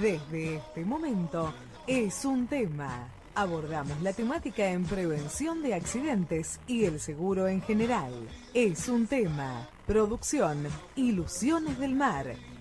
Desde este momento es un tema. Abordamos la temática en prevención de accidentes y el seguro en general. Es un tema. Producción, Ilusiones del Mar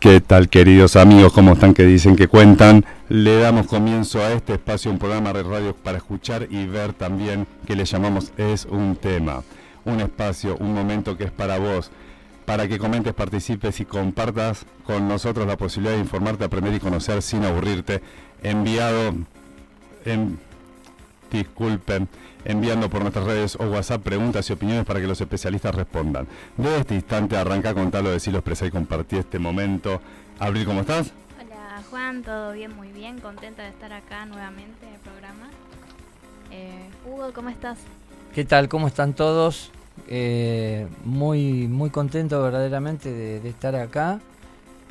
¿Qué tal queridos amigos? ¿Cómo están? ¿Qué dicen? que cuentan? Le damos comienzo a este espacio, un programa de radio para escuchar y ver también que le llamamos Es un tema. Un espacio, un momento que es para vos, para que comentes, participes y compartas con nosotros la posibilidad de informarte, aprender y conocer sin aburrirte. Enviado en... Disculpen enviando por nuestras redes o WhatsApp preguntas y opiniones para que los especialistas respondan. Desde este instante arranca a contarlo, decirlo, expresar y compartir este momento. Abril, ¿cómo estás? Hola Juan, todo bien, muy bien, contenta de estar acá nuevamente en el programa. Eh, Hugo, ¿cómo estás? ¿Qué tal? ¿Cómo están todos? Eh, muy, muy contento verdaderamente de estar acá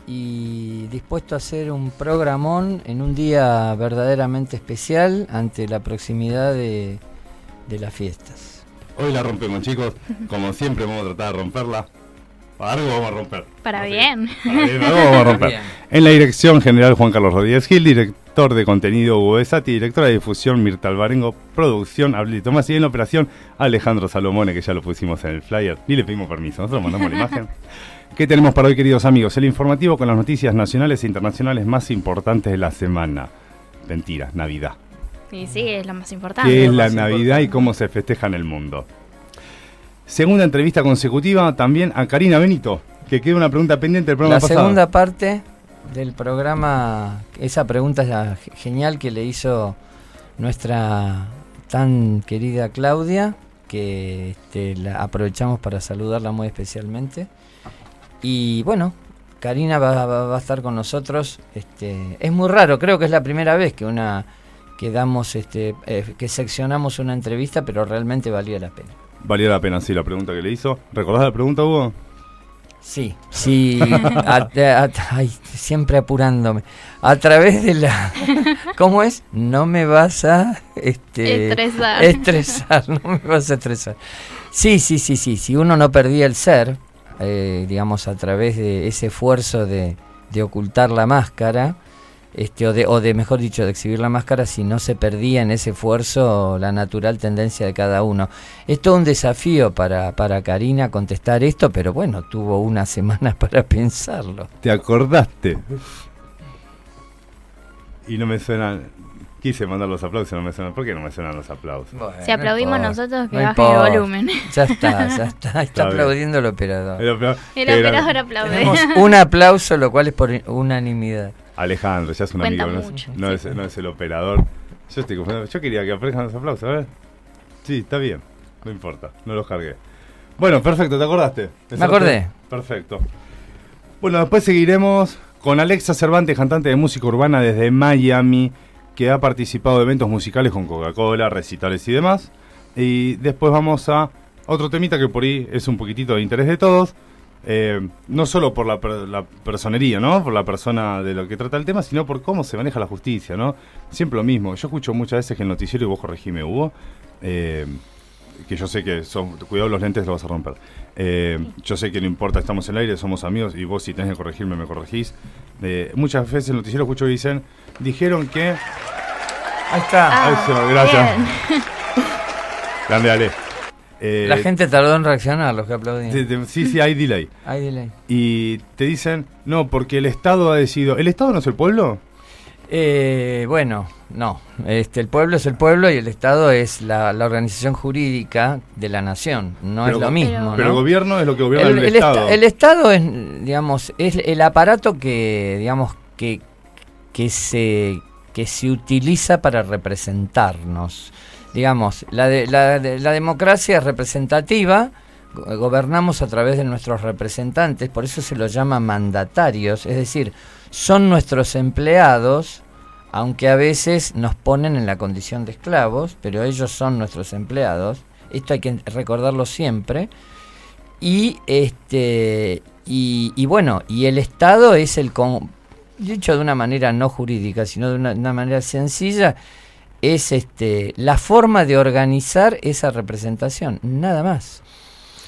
y dispuesto a hacer un programón en un día verdaderamente especial ante la proximidad de, de las fiestas. Hoy la rompemos, chicos. Como siempre, vamos a tratar de romperla. Para algo vamos a romper. Para bien. vamos a romper. En la dirección general, Juan Carlos Rodríguez Gil, director de contenido Hugo Besati, directora de difusión Mirta Alvarengo, producción Abril Tomás y en la operación Alejandro Salomone, que ya lo pusimos en el flyer. Ni le pedimos permiso, nosotros mandamos la imagen. ¿Qué tenemos para hoy, queridos amigos? El informativo con las noticias nacionales e internacionales más importantes de la semana. Mentira, Navidad. Y sí, es lo más importante. ¿Qué es la Navidad y cómo se festeja en el mundo? Segunda entrevista consecutiva también a Karina Benito, que queda una pregunta pendiente del programa la segunda parte del programa, esa pregunta genial que le hizo nuestra tan querida Claudia, que este, la aprovechamos para saludarla muy especialmente. Y bueno, Karina va, a estar con nosotros. Este, es muy raro, creo que es la primera vez que una que damos, este, eh, que seccionamos una entrevista, pero realmente valía la pena. Valía la pena, sí, la pregunta que le hizo. ¿Recordás la pregunta, Hugo? Sí, sí, siempre apurándome. A través de la... ¿Cómo es? No me vas a... Este, estresar. Estresar, no me vas a estresar. Sí, sí, sí, sí, si uno no perdía el ser, eh, digamos, a través de ese esfuerzo de, de ocultar la máscara, este, o, de, o de, mejor dicho, de exhibir la máscara si no se perdía en ese esfuerzo la natural tendencia de cada uno. Es todo un desafío para, para Karina contestar esto, pero bueno, tuvo unas semanas para pensarlo. ¿Te acordaste? Y no me suenan. Quise mandar los aplausos, no me suenan. ¿Por qué no me suenan los aplausos? si aplaudimos nosotros, que baje el volumen. Ya está, ya está. Está, aplaudiendo el operador. El, operador aplaude. Tenemos un aplauso, lo cual es por unanimidad. Alejandro, ya es un amigo, no, es, no, es, el operador. Yo estoy confundiendo. Yo quería que aparezcan los aplausos, a ver. Sí, está bien, no importa, no los cargué. Bueno, perfecto, ¿te acordaste? Me acordé. Perfecto. Bueno, después seguiremos con Alexa Cervantes, cantante de música urbana desde Miami, que ha participado de eventos musicales con Coca-Cola, recitales y demás. Y después vamos a otro temita que por ahí es un poquitito de interés de todos, eh, no solo por la, personería, ¿no? Por la persona de lo que trata el tema, sino por cómo se maneja la justicia, ¿no? Siempre lo mismo. Yo escucho muchas veces que el noticiero, y vos corregime, Hugo, eh, que yo sé que son, cuidado los lentes lo vas a romper. Eh, yo sé que no importa, estamos en el aire, somos amigos y vos si tenés que corregirme me corregís. muchas veces el noticiero escucho que dicen, dijeron que... Ahí está. Ah, gracias. Grande Ale. Eh, la gente tardó en reaccionar, los que aplaudían. Sí, sí, hay delay. hay delay. Y te dicen, no, porque el Estado ha decidido. ¿El Estado no es el pueblo? Eh, bueno, no. Este, el pueblo es el pueblo y el Estado es la, organización jurídica de la nación. No es lo mismo. Pero, el gobierno es lo que gobierna el, Estado. el Estado es, digamos, es el aparato que, digamos, que, que se que se utiliza para representarnos digamos, la, la, democracia es representativa, go- gobernamos a través de nuestros representantes, por eso se los llama mandatarios, es decir, son nuestros empleados, aunque a veces nos ponen en la condición de esclavos, pero ellos son nuestros empleados, esto hay que recordarlo siempre, y este y, y bueno, y el Estado es el con, dicho de una manera no jurídica, sino de una, una manera sencilla, es este la forma de organizar esa representación, nada más.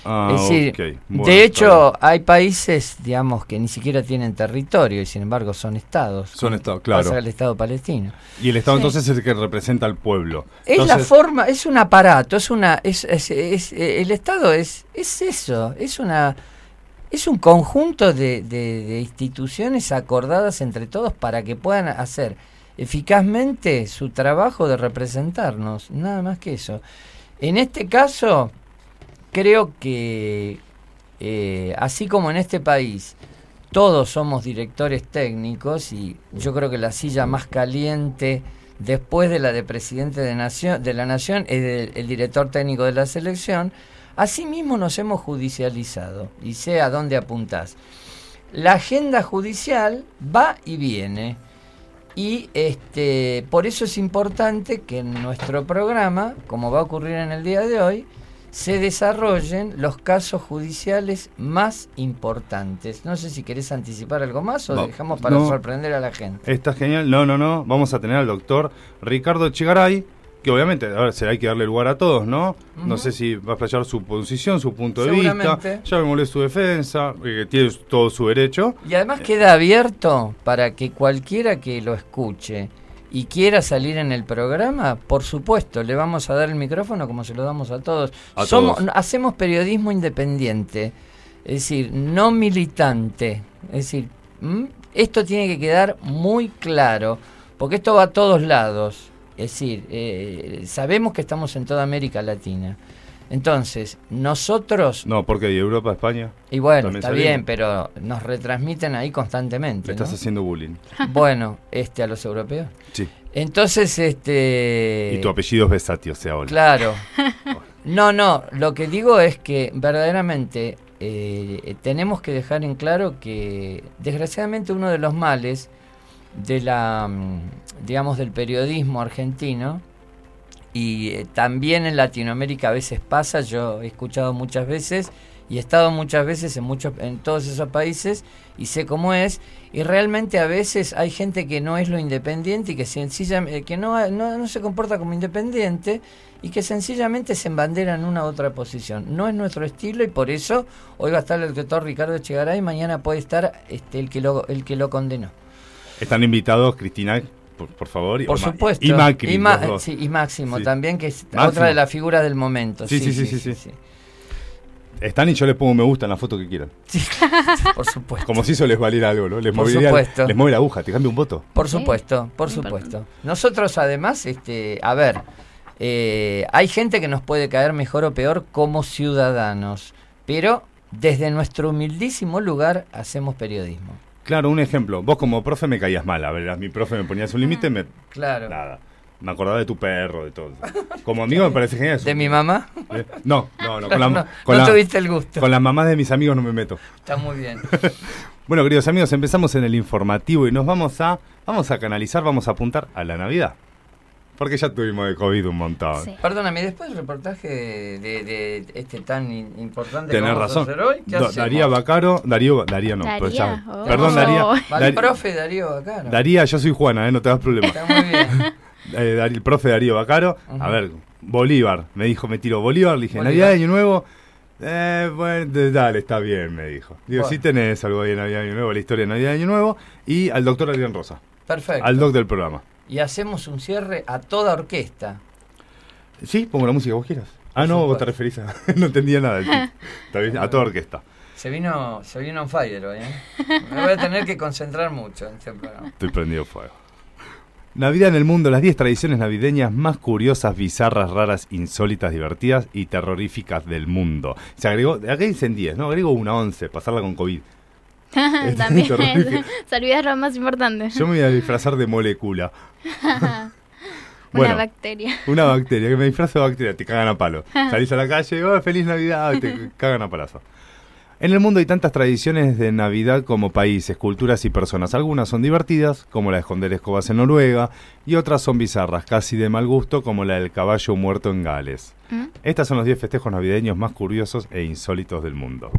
Ah, es decir. Bueno, de hecho, hay países, digamos, que ni siquiera tienen territorio y sin embargo son estados. Son estados, claro. pasa el Estado palestino. Y el Estado Sí. entonces es el que representa al pueblo. Es la forma, es un aparato, es una, es, es- es- el Estado es, es eso, es una, es un conjunto de, de- de instituciones acordadas entre todos para que puedan hacer eficazmente su trabajo de representarnos, nada más que eso. En este caso, creo que eh, así como en este país todos somos directores técnicos y yo creo que la silla más caliente después de la de presidente de, nación, de la nación es el, director técnico de la selección, asimismo nos hemos judicializado y sé a dónde apuntás. La agenda judicial va y viene y este por eso es importante que en nuestro programa, como va a ocurrir en el día de hoy, se desarrollen los casos judiciales más importantes. No sé si querés anticipar algo más o No, dejamos para no. sorprender a la gente. Está genial. No, no, no. Vamos a tener al doctor Ricardo Chigaray, que obviamente, a ver, será hay que darle lugar a todos, ¿no? No sé si va a explayar su posición, su punto de vista. Ya me molesta su defensa, eh, que tiene todo su derecho. Y además queda abierto para que cualquiera que lo escuche y quiera salir en el programa, por supuesto, le vamos a dar el micrófono como se lo damos a todos. A Somos, todos. Hacemos periodismo independiente, es decir, no militante. Es decir, esto tiene que quedar muy claro, porque esto va a todos lados. Es decir, eh, sabemos que estamos en toda América Latina. Entonces, nosotros No, porque ¿Y Europa, España. y bueno, está salimos. bien, pero nos retransmiten ahí constantemente. Le estás ¿no? haciendo bullying. Bueno, este a los europeos. Sí. Entonces, este. y tu apellido es Besati, o sea, hola. Claro. No, no. Lo que digo es que verdaderamente eh, tenemos que dejar en claro que, desgraciadamente, uno de los males de la, mm, digamos, del periodismo argentino y eh, también en Latinoamérica a veces pasa. Yo he escuchado muchas veces y he estado muchas veces en muchos, en todos esos países y sé cómo es. Y realmente a veces hay gente que no es lo independiente y que sencillamente que no, no, no se comporta como independiente y que sencillamente se embandera en una u otra posición. No es nuestro estilo y por eso hoy va a estar el doctor Ricardo Echegaray y mañana puede estar este, el que lo el que lo condenó. Están invitados, Cristina, por, por favor. y- Por supuesto. Y Macri. Y, Ma- sí, y Máximo Sí. también, que es Máximo. otra de las figuras del momento. Sí, sí, sí, sí, sí. Están y yo les pongo me gusta en la foto que quieran. Sí, por supuesto. Como si eso les valiera algo, ¿no? Les, Por supuesto. les mueve la aguja, te cambia un voto. Por Sí, supuesto, por supuesto. Nosotros además, este, a ver, eh, hay gente que nos puede caer mejor o peor como ciudadanos, pero desde nuestro humildísimo lugar hacemos periodismo. Claro, un ejemplo. Vos como profe me caías mal. A ver, a mi profe me ponías un límite, me... Claro. Nada. Me acordaba de tu perro, de todo. Como amigo me parece genial. ¿De mi mamá? Eh, No, no, no. Con, la- no, con no la- tuviste el gusto. con las mamás de mis amigos no me meto. Está muy bien. Bueno, queridos amigos, empezamos en el informativo y nos vamos a vamos a canalizar, vamos a apuntar a la Navidad. Porque ya tuvimos de COVID un montón. Sí. Perdóname, después del reportaje de, de este tan importante Tenés que vamos razón. a hacer hoy, ¿qué? Daría Bacaro, Darío, Daría no, Daría, pero ya- oh. Perdón, Daría. Al Dar- profe Darío acá. Daría, yo soy Juana, eh, no te das problema. Está muy bien. Eh, Dar- el profe Darío Bacaro, a ver, Bolívar, me dijo, me tiró Bolívar, le dije. Navidad, Año Nuevo. Eh, bueno, dale, está bien, me dijo. Digo, Bueno. sí tenés algo de Navidad, Año Nuevo, la historia de Navidad, Año Nuevo. Y al doctor Adrián Rosa, Perfecto. al doc del programa. Y hacemos un cierre a toda orquesta. Sí, pongo la música que vos quieras. Ah, no, vos te referís a. no entendía nada a toda orquesta. Se vino, se vino on fire hoy, ¿eh? Me voy a tener que concentrar mucho en este programa. Estoy prendido fuego. Navidad en el mundo, las 10 tradiciones navideñas más curiosas, bizarras, raras, insólitas, divertidas y terroríficas del mundo. Se agregó, acá dicen 10, ¿no? Agrego una 11, pasarla con COVID. También. Terrorífico. Se olvida lo más importante. Yo me voy a disfrazar de molécula. Una bacteria. Una bacteria, que me disfrazo de bacteria, te cagan a palo. Salís a la calle, oh, feliz Navidad, te cagan a palazo. En el mundo hay tantas tradiciones de Navidad como países, culturas y personas. Algunas son divertidas, como la de esconder escobas en Noruega, y otras son bizarras, casi de mal gusto, como la del caballo muerto en Gales. ¿Mm? Estas son los 10 festejos navideños más curiosos e insólitos del mundo.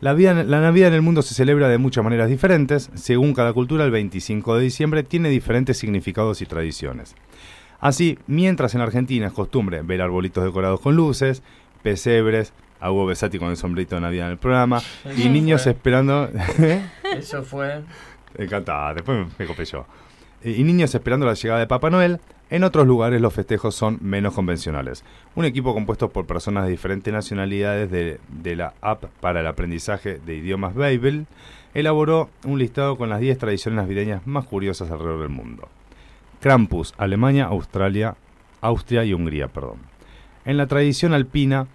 La, la, Navidad en el mundo se celebra de muchas maneras diferentes. Según cada cultura, el 25 de diciembre tiene diferentes significados y tradiciones. Así, mientras en Argentina es costumbre ver arbolitos decorados con luces, pesebres, a Hugo Besati con el sombrito de Navidad en el programa y niños esperando. Eso fue. Encantada, después me copé yo. Y niños esperando la llegada de Papá Noel. En otros lugares los festejos son menos convencionales. Un equipo compuesto por personas de diferentes nacionalidades de, la app para el aprendizaje de idiomas Babel elaboró un listado con las 10 tradiciones navideñas más curiosas alrededor del mundo. Krampus, Alemania, Australia, Austria y Hungría, perdón. En la tradición alpina,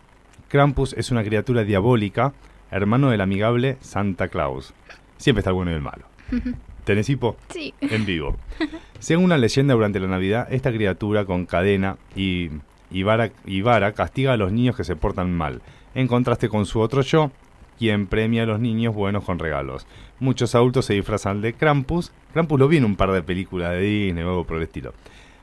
Krampus es una criatura diabólica, hermano del amigable Santa Claus. Siempre está el bueno y el malo. ¿Tenés hipo? Sí. En vivo. Según una leyenda, durante la Navidad, esta criatura con cadena y, y, vara, castiga a los niños que se portan mal, en contraste con su otro yo, quien premia a los niños buenos con regalos. Muchos adultos se disfrazan de Krampus. Krampus lo vi en un par de películas de Disney o algo por el estilo.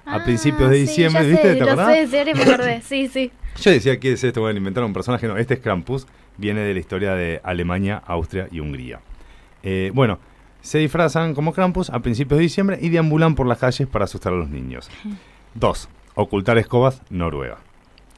a ah, principios de diciembre, ¿viste? ¿Te acordás? Sé, me acordé. Sí, sí. Yo decía, ¿qué es esto? Bueno, inventaron un personaje. No, este es Krampus. Viene de la historia de Alemania, Austria y Hungría. Eh, bueno, se disfrazan como Krampus a principios de diciembre y deambulan por las calles para asustar a los niños. Dos, ocultar escobas, Noruega.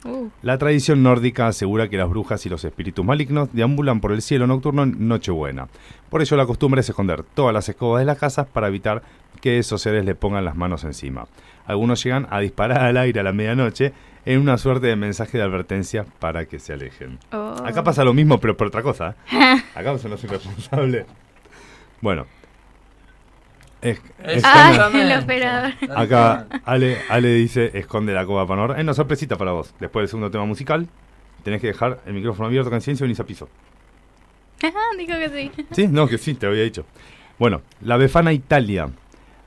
Uh. La tradición nórdica asegura que las brujas y los espíritus malignos deambulan por el cielo nocturno en Nochebuena. Por ello la costumbre es esconder todas las escobas de las casas para evitar que esos seres le pongan las manos encima. Algunos llegan a disparar al aire a la medianoche en una suerte de mensaje de advertencia para que se alejen. Oh. Acá pasa lo mismo, pero por otra cosa. Acá no soy responsable. Bueno. Ah, el operador. Acá Ale, Ale dice, esconde la coba para no... Es una sorpresita para vos. Después del segundo tema musical, tenés que dejar el micrófono abierto con ciencia y venís a piso. Dijo que sí. Sí, no, que sí, te había dicho. Bueno, la Befana Italia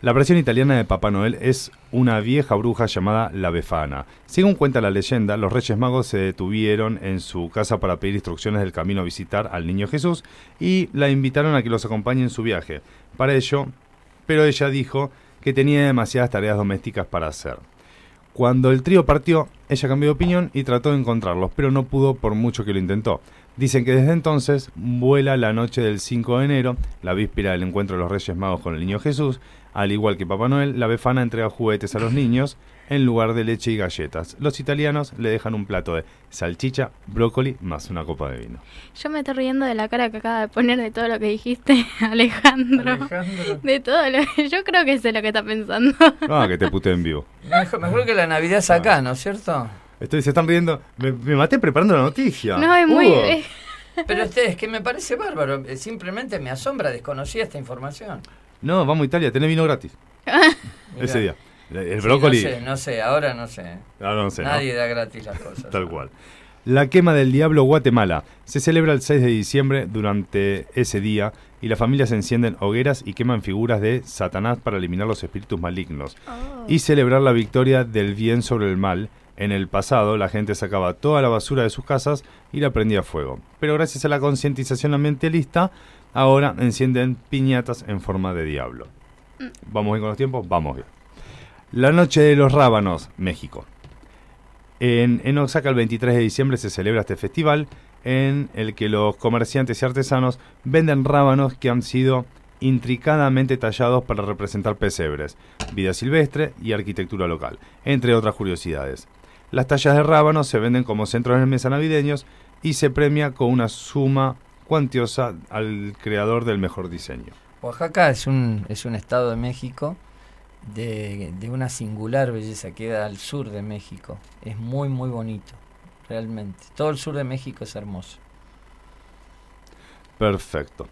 la versión italiana de Papá Noel es una vieja bruja llamada la Befana. Según cuenta la leyenda, los Reyes Magos se detuvieron en su casa para pedir instrucciones del camino a visitar al niño Jesús y la invitaron a que los acompañe en su viaje. Para ello, pero ella dijo que tenía demasiadas tareas domésticas para hacer. Cuando el trío partió, ella cambió de opinión y trató de encontrarlos, pero no pudo por mucho que lo intentó. Dicen que desde entonces vuela la noche del 5 de enero, la víspera del encuentro de los Reyes Magos con el Niño Jesús, al igual que Papá Noel, la befana entrega juguetes a los niños en lugar de leche y galletas. Los italianos le dejan un plato de salchicha, brócoli más una copa de vino. Yo me estoy riendo de la cara que acaba de poner de todo lo que dijiste, Alejandro. De todo lo que yo creo que sé lo que está pensando. Ah, que te pute en vivo. Mejor, que la Navidad es acá, ¿no es cierto? Estoy, se están riendo. Me, maté preparando la noticia. No, es muy... Pero ustedes, que me parece bárbaro. Simplemente me asombra, desconocía esta información. No, vamos a Italia, tenés vino gratis. Ese día. El brócoli. no sé, no sé, ahora no sé. no sé Nadie da gratis las cosas. Tal cual. La quema del diablo Guatemala se celebra el 6 de diciembre durante ese día y las familias encienden hogueras y queman figuras de Satanás para eliminar los espíritus malignos oh. y celebrar la victoria del bien sobre el mal. En el pasado la gente sacaba toda la basura de sus casas y la prendía a fuego, pero gracias a la concientización ambientalista Ahora encienden piñatas en forma de diablo. Mm. ¿Vamos bien con los tiempos? Vamos bien. La Noche de los Rábanos, México. En, Oaxaca el 23 de diciembre se celebra este festival en el que los comerciantes y artesanos venden rábanos que han sido intricadamente tallados para representar pesebres, vida silvestre y arquitectura local, entre otras curiosidades. Las tallas de rábanos se venden como centros de mesa navideños y se premia con una suma cuantiosa al creador del mejor diseño. Oaxaca es un, es un estado de México de, de una singular belleza, queda al sur de México. Es muy, muy bonito, realmente. Todo el sur de México es hermoso. Perfecto.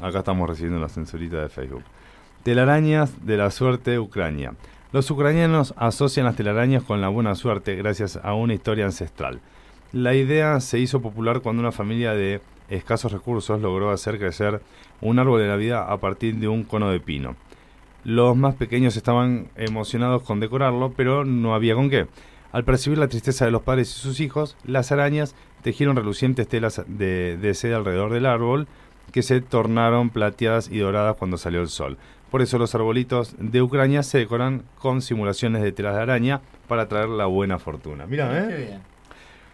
Acá estamos recibiendo la censurita de Facebook. Telarañas de la suerte Ucrania. Los ucranianos asocian las telarañas con la buena suerte gracias a una historia ancestral. La idea se hizo popular cuando una familia de escasos recursos logró hacer crecer un árbol de Navidad a partir de un cono de pino. Los más pequeños estaban emocionados con decorarlo, pero no había con qué. Al percibir la tristeza de los padres y sus hijos, las arañas tejieron relucientes telas de, de seda alrededor del árbol, que se tornaron plateadas y doradas cuando salió el sol. Por eso los arbolitos de Ucrania se decoran con simulaciones de telas de araña para traer la buena fortuna. Mira, Qué ¿eh? bien.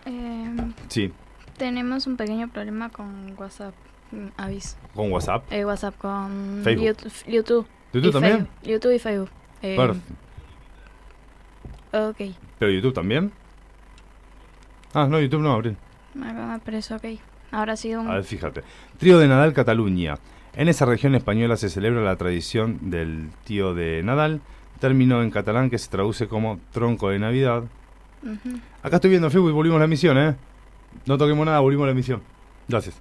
Eh, Sí, tenemos un pequeño problema con WhatsApp. mm, Aviso. con WhatsApp. Eh, WhatsApp con Facebook. YouTube. YouTube, ¿YouTube y también? Facebook. YouTube y Facebook. Eh, Perf. ok. ¿Pero YouTube también? Ah, no, YouTube no, Abril. Acá me aparece ok. Ahora sí un... A ver, fíjate. Trío de Nadal, Cataluña. En esa región española se celebra la tradición del tío de Nadal, término en catalán que se traduce como tronco de Navidad. Ujú. Acá estoy viendo Facebook y volvimos a la emisión, ¿eh? No toquemos nada, volvimos a la emisión. Gracias.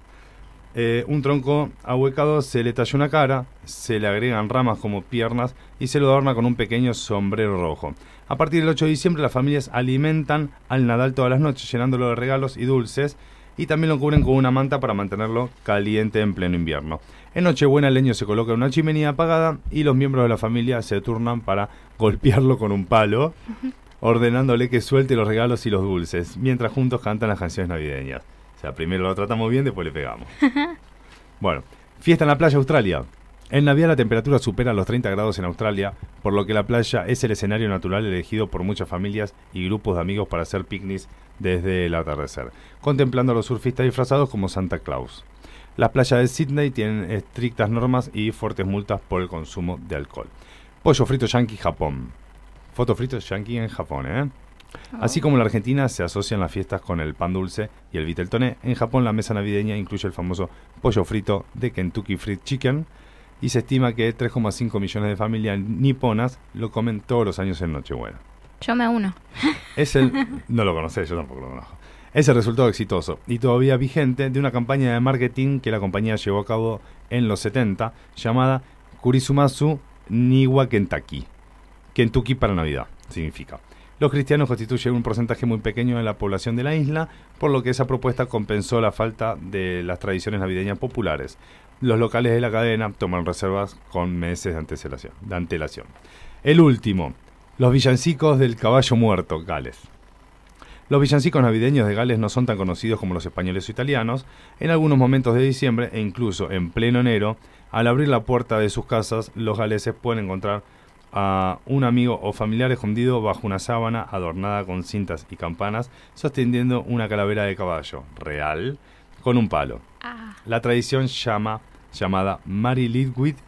Eh, un tronco ahuecado se le talla una cara, se le agregan ramas como piernas y se lo adorna con un pequeño sombrero rojo. A partir del 8 de diciembre las familias alimentan al Nadal todas las noches llenándolo de regalos y dulces y también lo cubren con una manta para mantenerlo caliente en pleno invierno. En Nochebuena el leño se coloca en una chimenea apagada y los miembros de la familia se turnan para golpearlo con un palo, ordenándole que suelte los regalos y los dulces, mientras juntos cantan las canciones navideñas. Primero lo tratamos bien, después le pegamos. Bueno, fiesta en la playa Australia. En Navidad la temperatura supera los 30 grados en Australia, por lo que la playa es el escenario natural elegido por muchas familias y grupos de amigos para hacer picnics desde el atardecer, contemplando a los surfistas disfrazados como Santa Claus. Las playas de Sydney tienen estrictas normas y fuertes multas por el consumo de alcohol. Pollo frito yankee Japón. Foto frito yankee en Japón, ¿eh? Así como en la Argentina se asocian las fiestas con el pan dulce y el viteltoné, en Japón la mesa navideña incluye el famoso pollo frito de Kentucky Fried Chicken y se estima que 3,5 millones de familias niponas lo comen todos los años en Nochebuena. Yo me uno. Es el... no lo conocés, yo tampoco lo conozco. Es el resultado exitoso y todavía vigente de una campaña de marketing que la compañía llevó a cabo en los 70 llamada Kurisumasu Niwa Kentucky. Kentucky para Navidad, significa. Los cristianos constituyen un porcentaje muy pequeño de la población de la isla, por lo que esa propuesta compensó la falta de las tradiciones navideñas populares. Los locales de la cadena toman reservas con meses de antelación. El último, los villancicos del caballo muerto, Gales. Los villancicos navideños de Gales no son tan conocidos como los españoles o italianos. En algunos momentos de diciembre e incluso en pleno enero, al abrir la puerta de sus casas, los galeses pueden encontrar a un amigo o familiar escondido bajo una sábana adornada con cintas y campanas, sosteniendo una calavera de caballo real con un palo. Ah, La tradición llama, llamada Mary Lidwith,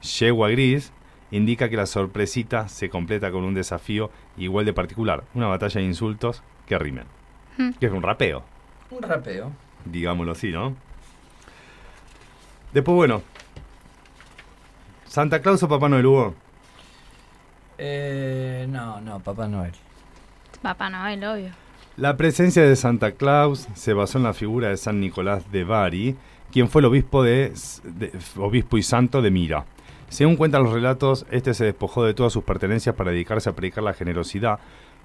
yegua gris, indica que la sorpresita se completa con un desafío igual de particular, una batalla de insultos que rimen. Hmm. Que es un rapeo, Un rapeo. digámoslo así, ¿no? Después, bueno, Santa Claus o Papá Noel Hugo. Eh, no, no, Papá Noel. Papá Noel, obvio. La presencia de Santa Claus se basó en la figura de San Nicolás de Bari, quien fue el obispo, de, de- obispo y santo de Mira. Según cuentan los relatos, este se despojó de todas sus pertenencias para dedicarse a predicar la generosidad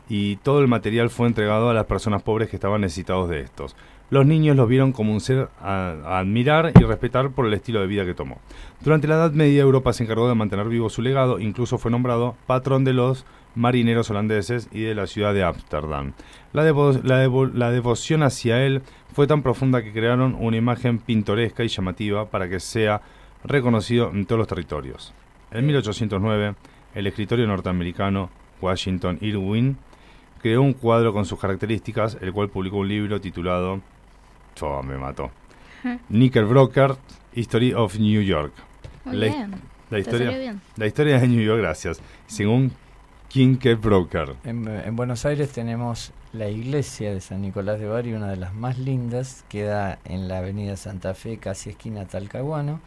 y todo el material fue entregado a las personas pobres que estaban necesitados de estos. Los niños lo vieron como un ser a, admirar y respetar por el estilo de vida que tomó. Durante la Edad Media Europa se encargó de mantener vivo su legado, incluso fue nombrado patrón de los marineros holandeses y de la ciudad de Ámsterdam. La, la devoción hacia él fue tan profunda que crearon una imagen pintoresca y llamativa para que sea reconocido en todos los territorios. En 1809, el escritorio norteamericano Washington Irwin creó un cuadro con sus características, el cual publicó un libro titulado Oh, me mató. Knickerbocker History of New York. Muy La, bien. la historia, bien. la historia de New York, gracias. Según Knickerbocker. En, en Buenos Aires tenemos la iglesia de San Nicolás de Bari, una de las más lindas, queda en la avenida Santa Fe, casi esquina Talcahuano,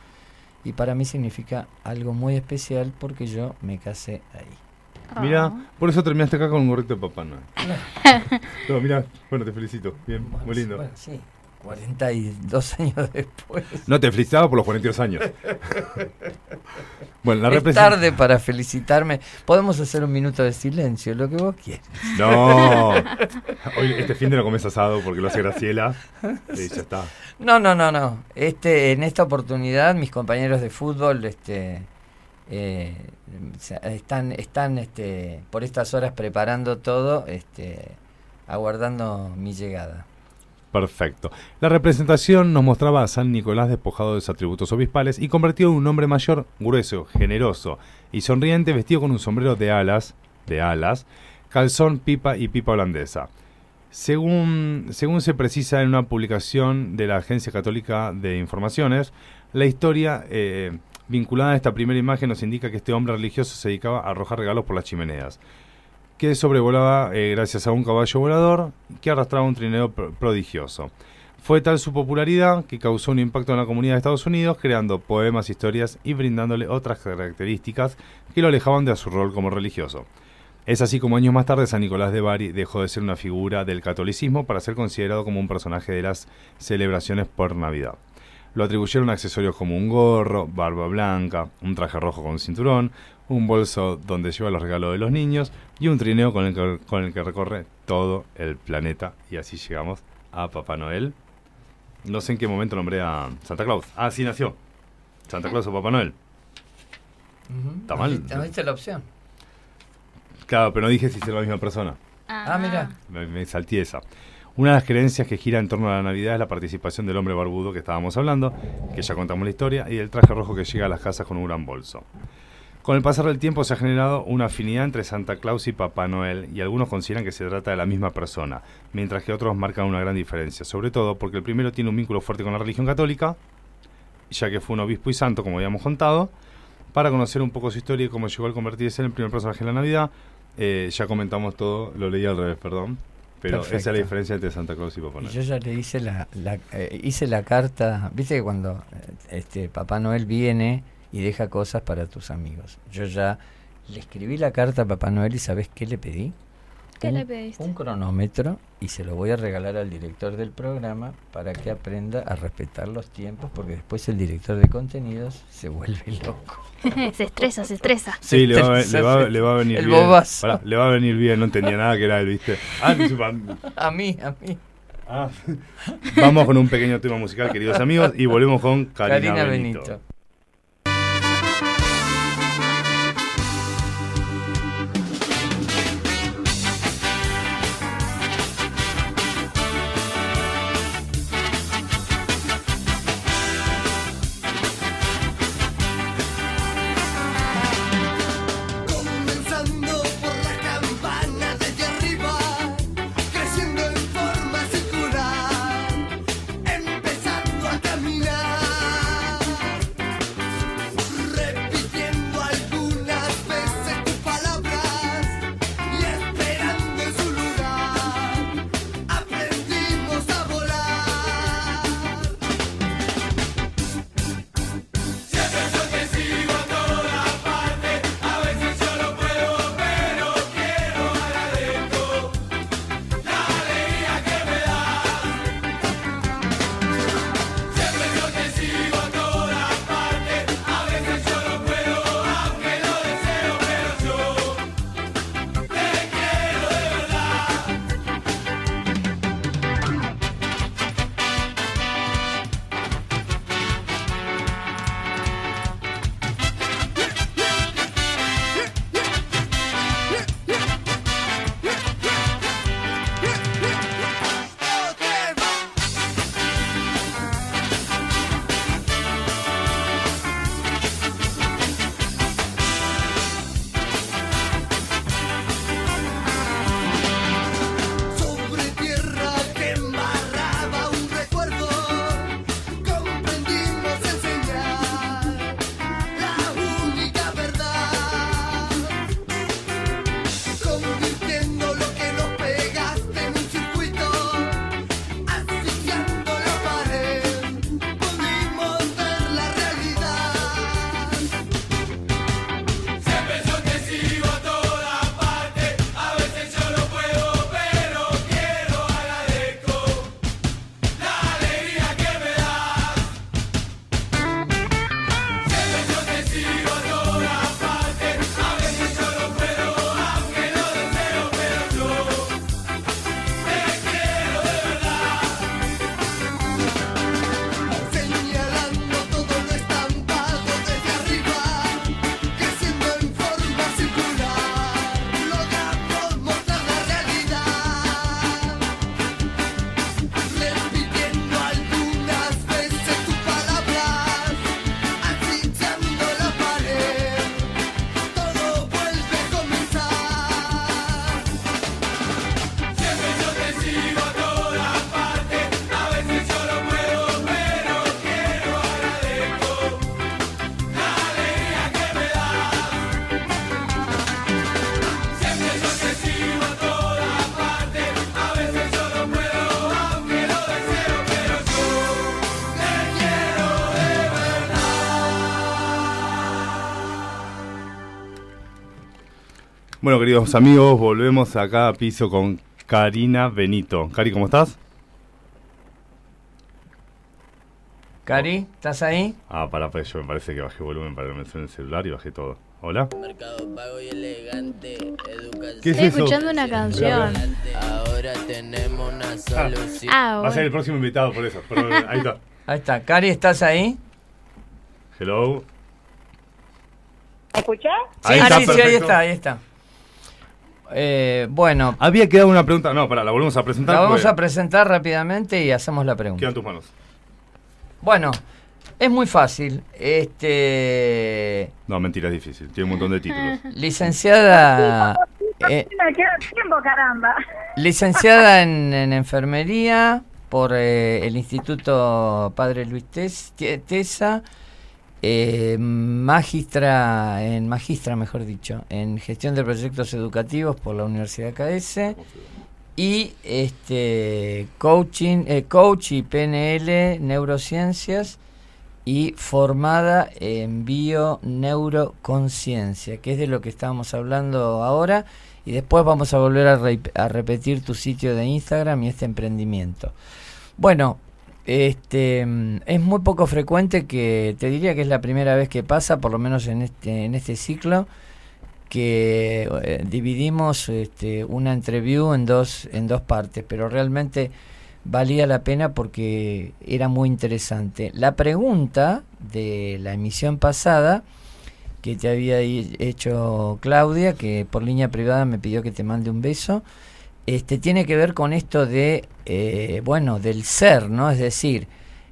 y para mí significa algo muy especial porque yo me casé ahí. Mira, Oh. por eso terminaste acá con un gorrito de papá Noel. no, mira, bueno, te felicito. Bien, muy lindo. Bueno, sí, 42 años después. No, te felicitaba por los 42 años. bueno, la es tarde para felicitarme. Podemos hacer un minuto de silencio, lo que vos quieras. No. Hoy, este fin de no comes asado porque lo hace Graciela. Y ya está. No, no, no, no. Este, en esta oportunidad, mis compañeros de fútbol, este, eh, están, están este, por estas horas preparando todo, este, aguardando mi llegada. Perfecto. La representación nos mostraba a San Nicolás despojado de sus atributos obispales y convertido en un hombre mayor, grueso, generoso y sonriente, vestido con un sombrero de alas, de alas, calzón, pipa y pipa holandesa. Según, según se precisa en una publicación de la Agencia Católica de Informaciones, la historia eh, vinculada a esta primera imagen nos indica que este hombre religioso se dedicaba a arrojar regalos por las chimeneas, que sobrevolaba eh, gracias a un caballo volador que arrastraba un trineo prodigioso. Fue tal su popularidad que causó un impacto en la comunidad de Estados Unidos, creando poemas, historias y brindándole otras características que lo alejaban de su rol como religioso. Es así como años más tarde San Nicolás de Bari dejó de ser una figura del catolicismo para ser considerado como un personaje de las celebraciones por Navidad. Lo atribuyeron accesorios como un gorro, barba blanca, un traje rojo con cinturón, un bolso donde lleva los regalos de los niños y un trineo con el que, con el que recorre todo el planeta. Y así llegamos a Papá Noel. No sé en qué momento nombré a Santa Claus. Ah, sí nació. Santa Claus o Papá Noel. ¿Está mal? ¿No la opción? Claro, pero no dije si es la misma persona. Ah, mira. Me, me salté esa. Una de las creencias que gira en torno a la Navidad es la participación del hombre barbudo que estábamos hablando, que ya contamos la historia, y del traje rojo que llega a las casas con un gran bolso. Con el pasar del tiempo se ha generado una afinidad entre Santa Claus y Papá Noel, y algunos consideran que se trata de la misma persona, mientras que otros marcan una gran diferencia, sobre todo porque el primero tiene un vínculo fuerte con la religión católica, ya que fue un obispo y santo, como habíamos contado. Para conocer un poco su historia y cómo llegó a convertirse en el primer personaje de la Navidad, eh, ya comentamos todo, lo leí al revés, perdón. Pero esa es la diferencia entre Santa Claus y Papá Noel. yo ya le hice la, eh, hice la carta, viste que cuando eh, este Papá Noel viene y deja cosas para tus amigos. Yo ya le escribí la carta a Papá Noel y ¿sabes qué le pedí? ¿Qué le pediste? Un cronómetro y se lo voy a regalar al director del programa para que aprenda a respetar los tiempos porque después el director de contenidos se vuelve loco. se estresa, se estresa. Sí, le, va, le, va, le, va, a venir el bien. Bobazo. le va a venir bien, no entendía nada que era él, ¿viste? Ah, a mí, a mí. Ah. Vamos con un pequeño tema musical, queridos amigos, y volvemos con Karina, Benito. Bueno, queridos amigos, volvemos acá a piso con Karina Benito. Cari, ¿cómo estás? Cari, ¿estás ahí? Ah, para, pues yo me parece que bajé volumen para el en el celular y bajé todo. Hola. Mercado Pago y Elegante, educación. ¿Qué es Estoy escuchando una canción. Ahora tenemos una ah, solución. Ah, Va a ser el próximo invitado por eso. Pero ahí está. Ahí está. Cari, ¿estás ahí? Hello. ¿Me escuchás? Sí, sí, sí, ahí está, ahí está. Eh, bueno. Había quedado una pregunta. No, para, la volvemos a presentar. La vamos a presentar rápidamente y hacemos la pregunta. Quedan tus manos. Bueno, es muy fácil. Este. No, mentira, es difícil. Tiene un montón de títulos. Licenciada. Eh, tiempo, caramba. Licenciada en, enfermería por eh, el Instituto Padre Luis Tesa. Eh, magistra, en magistra mejor dicho, en gestión de proyectos educativos por la Universidad KS y este coaching, eh, coach y PNL neurociencias y formada en bio-neuroconciencia, que es de lo que estábamos hablando ahora y después vamos a volver a repetir tu sitio de Instagram y este emprendimiento. Bueno, este, mm, es muy poco frecuente que, te diría que es la primera vez que pasa, por lo menos en este, en este ciclo, que eh, dividimos este, una entreview en dos, en dos partes, pero realmente valía la pena porque era muy interesante. La pregunta de la emisión pasada que te había hecho Claudia, que por línea privada me pidió que te mande un beso, este, tiene que ver con esto de, eh, bueno, del ser, ¿no? Es decir,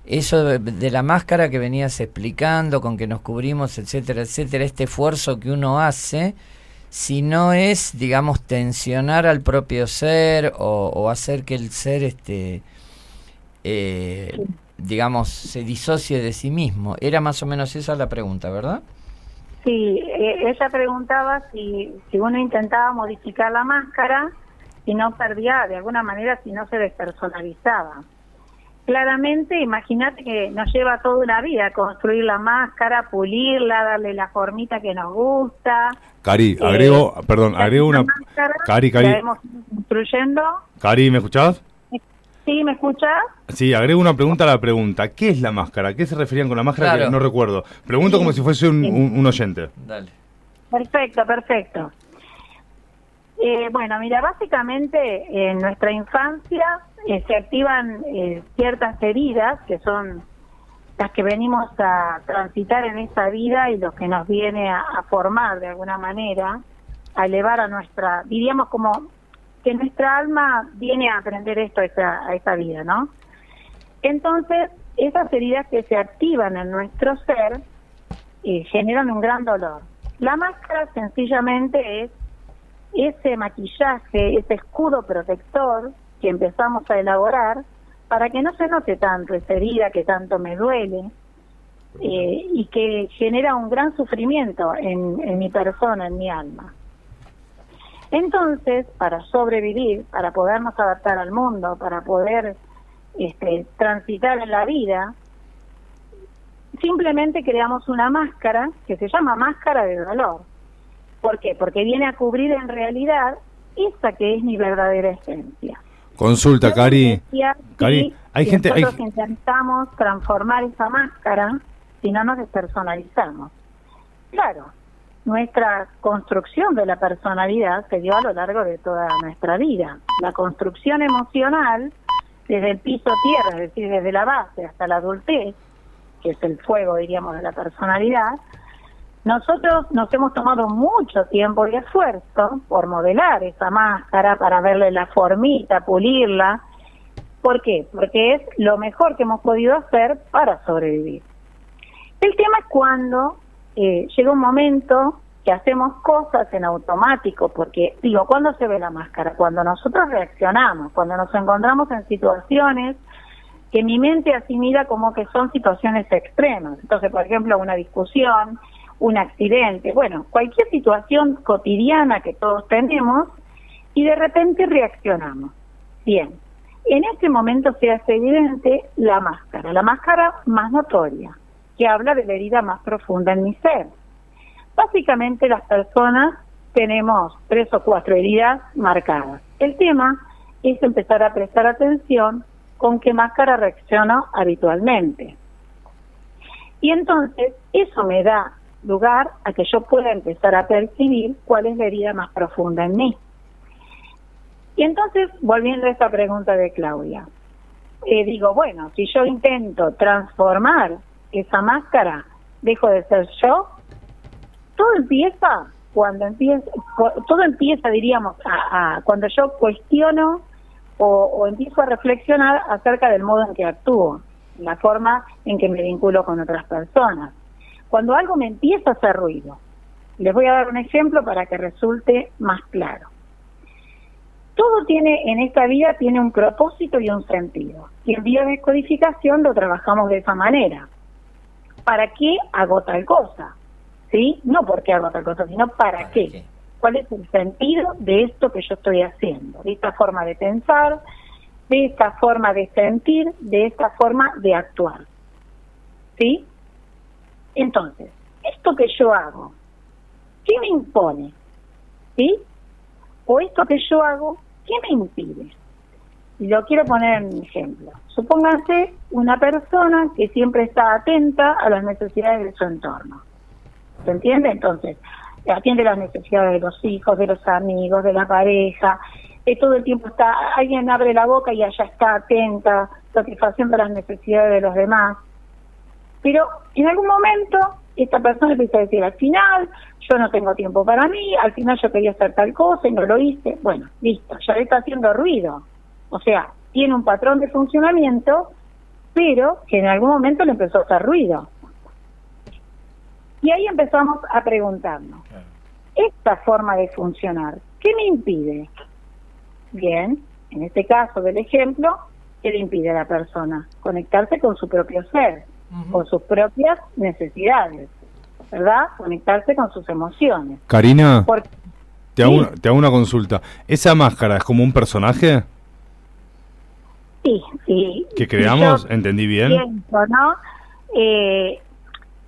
eso de, la máscara que venías explicando, con que nos cubrimos, etcétera, etcétera, este esfuerzo que uno hace, si no es, digamos, tensionar al propio ser o, hacer que el ser, este, eh, digamos, se disocie de sí mismo. Era más o menos esa la pregunta, ¿verdad? Sí, eh, ella preguntaba si, si uno intentaba modificar la máscara y no perdía de alguna manera si no se despersonalizaba. Claramente, imagínate que nos lleva toda una vida construir la máscara, pulirla, darle la formita que nos gusta. Cari, eh, agrego, perdón, agrego una... Cari, Cari. construyendo. Cari, ¿me escuchás? Sí, ¿me escuchás? Sí, agrego una pregunta a la pregunta. ¿Qué es la máscara? ¿Qué se referían con la máscara? Que no recuerdo. Pregunto como si fuese un, un oyente. Dale. Perfecto, perfecto. Eh, bueno, mira, básicamente en nuestra infancia eh, se activan eh, ciertas heridas que son las que venimos a transitar en esta vida y lo que nos viene a, formar de alguna manera, a elevar a nuestra, diríamos como que nuestra alma viene a aprender esto a esta, a esta vida, ¿no? Entonces, esas heridas que se activan en nuestro ser generan un gran dolor. La máscara sencillamente es ese maquillaje, ese escudo protector que empezamos a elaborar para que no se note tanto esa herida que tanto me duele eh, y que genera un gran sufrimiento en, en mi persona, en mi alma. Entonces, para sobrevivir, para podernos adaptar al mundo, para poder este, transitar en la vida, simplemente creamos una máscara que se llama máscara de dolor ¿Por qué? Porque viene a cubrir en realidad esa que es mi verdadera esencia. Consulta, Cari. Cari, hay gente. Nosotros intentamos transformar esa máscara si no nos despersonalizamos. Claro, nuestra construcción de la personalidad se dio a lo largo de toda nuestra vida. La construcción emocional, desde el piso tierra, es decir, desde la base hasta la adultez, que es el fuego, diríamos, de la personalidad, nosotros nos hemos tomado mucho tiempo y esfuerzo por modelar esa máscara, para verle la formita, pulirla. ¿Por qué? Porque es lo mejor que hemos podido hacer para sobrevivir. El tema es cuando eh, llega un momento que hacemos cosas en automático, porque digo, ¿cuándo se ve la máscara? Cuando nosotros reaccionamos, cuando nos encontramos en situaciones que mi mente asimila como que son situaciones extremas. Entonces, por ejemplo, una discusión, un accidente, bueno, cualquier situación cotidiana que todos tenemos y de repente reaccionamos. Bien, en este momento se hace evidente la máscara, la máscara más notoria, que habla de la herida más profunda en mi ser. Básicamente las personas tenemos tres o cuatro heridas marcadas. El tema es empezar a prestar atención con qué máscara reacciono habitualmente. Y entonces eso me da lugar a que yo pueda empezar a percibir cuál es la herida más profunda en mí. Y entonces, volviendo a esta pregunta de Claudia, eh, digo, bueno, si yo intento transformar esa máscara, dejo de ser yo, todo empieza cuando empieza, todo empieza, diríamos, a, cuando yo cuestiono o, o, empiezo a reflexionar acerca del modo en que actúo, la forma en que me vinculo con otras personas. Cuando algo me empieza a hacer ruido, les voy a dar un ejemplo para que resulte más claro. Todo tiene en esta vida tiene un propósito y un sentido. Y en vía de codificación lo trabajamos de esa manera. ¿Para qué hago tal cosa? ¿Sí? No porque hago tal cosa, sino para, qué? ¿Cuál es el sentido de esto que yo estoy haciendo? De esta forma de pensar, de esta forma de sentir, de esta forma de actuar. ¿Sí? Entonces, esto que yo hago, ¿qué me impone? ¿Sí? O esto que yo hago, ¿qué me impide? Y lo quiero poner en ejemplo. Supónganse una persona que siempre está atenta a las necesidades de su entorno. ¿Se entiende? Entonces, atiende las necesidades de los hijos, de los amigos, de la pareja. Todo el tiempo está, alguien abre la boca y allá está atenta, satisfaciendo las necesidades de los demás. Pero en algún momento esta persona empieza a decir, al final yo no tengo tiempo para mí, al final yo quería hacer tal cosa y no lo hice. Bueno, listo, ya le está haciendo ruido. O sea, tiene un patrón de funcionamiento, pero que en algún momento le empezó a hacer ruido. Y ahí empezamos a preguntarnos, esta forma de funcionar, ¿qué me impide? Bien, en este caso del ejemplo, ¿qué le impide a la persona? Conectarse con su propio ser, con sus propias necesidades. ¿verdad? Conectarse con sus emociones. Karina, te, hago una, consulta. ¿Esa máscara es como un personaje? Sí, sí. ¿Que creamos? ¿Entendí bien? ¿no? Eh,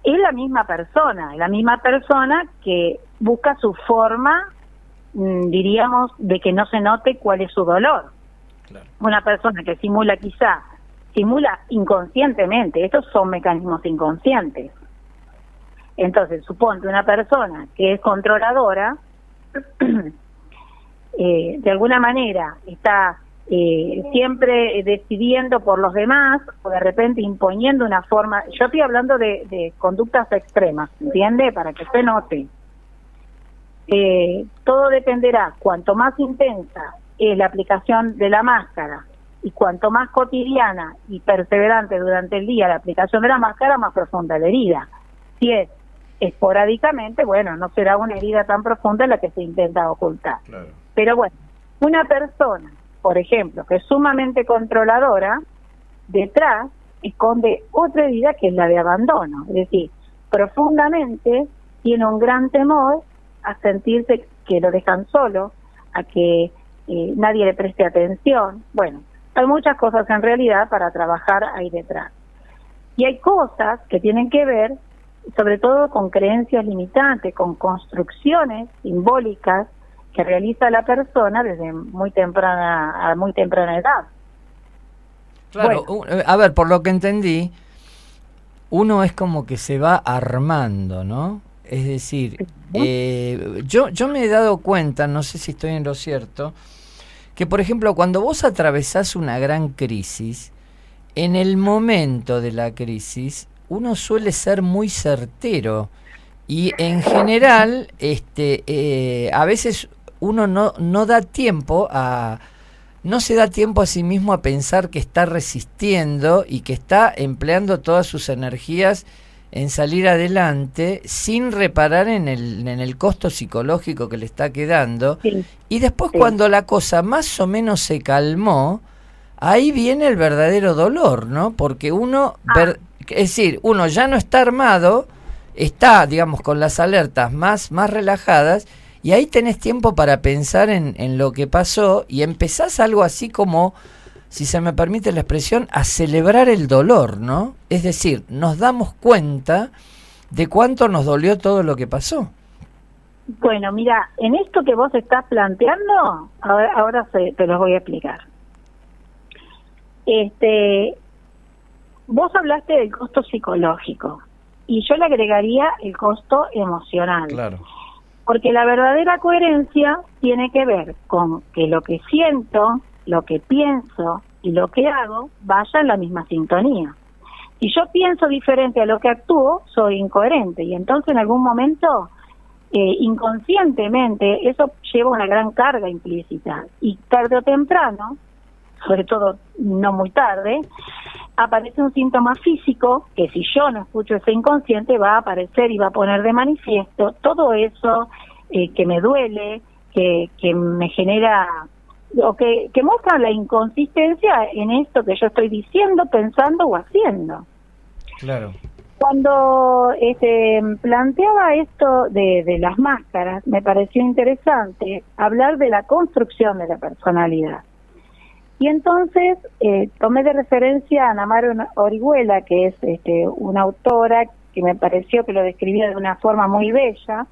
es la misma persona, la misma persona que busca su forma, mm, diríamos, de que no se note cuál es su dolor. Una persona que simula quizá, simula inconscientemente, estos son mecanismos inconscientes. Entonces, suponte una persona que es controladora, eh, de alguna manera está eh, siempre decidiendo por los demás o de repente imponiendo una forma. Yo estoy hablando de, conductas extremas, ¿entiende? Para que se note. Eh, todo dependerá, cuanto más intensa es la aplicación de la máscara y cuanto más cotidiana y perseverante durante el día la aplicación de la máscara, más profunda la herida. Si es esporádicamente, bueno, no será una herida tan profunda la que se intenta ocultar. Pero bueno, una persona, por ejemplo, que es sumamente controladora, detrás esconde otra herida que es la de abandono. Es decir, profundamente tiene un gran temor a sentirse que lo dejan solo, a que eh, nadie le preste atención. Bueno, hay muchas cosas en realidad para trabajar ahí detrás. Y hay cosas que tienen que ver sobre todo con creencias limitantes, con construcciones simbólicas que realiza la persona desde muy temprana a muy temprana edad. Claro, eh, a ver, por lo que entendí, uno es como que se va armando, ¿no? Es decir, eh, yo, yo me he dado cuenta, no sé si estoy en lo cierto, que por ejemplo cuando vos atravesás una gran crisis, en el momento de la crisis, uno suele ser muy certero. Y en general este eh, a veces uno no, no da tiempo a no se da tiempo a sí mismo a pensar que está resistiendo y que está empleando todas sus energías en salir adelante sin reparar en el, en el costo psicológico que le está quedando. y después cuando la cosa más o menos se calmó, ahí viene el verdadero dolor, ¿no? Porque uno, ah. Es decir, uno ya no está armado, está, digamos, con las alertas más, más relajadas, y ahí tenés tiempo para pensar en, en lo que pasó y empezás algo así como, si se me permite la expresión, a celebrar el dolor, ¿no? Es decir, nos damos cuenta de cuánto nos dolió todo lo que pasó. Bueno, mira, en esto que vos estás planteando, ahora, ahora te los voy a explicar. Este, vos hablaste del costo psicológico y yo le agregaría el costo emocional. Claro. Porque la verdadera coherencia tiene que ver con que lo que siento, lo que pienso y lo que hago vaya en la misma sintonía. Si yo pienso diferente a lo que actúo, soy incoherente y entonces en algún momento eh, inconscientemente eso lleva una gran carga implícita y tarde o temprano, sobre todo no muy tarde, aparece un síntoma físico que si yo no escucho ese inconsciente va a aparecer y va a poner de manifiesto todo eso eh, que me duele, que, que me genera o que, que muestra la inconsistencia en esto que yo estoy diciendo, pensando o haciendo. Claro. Cuando este, planteaba esto de, de las máscaras, me pareció interesante hablar de la construcción de la personalidad. Y entonces eh, tomé de referencia a Ana Orihuela, que es este, una autora que me pareció que lo describía de una forma muy bella,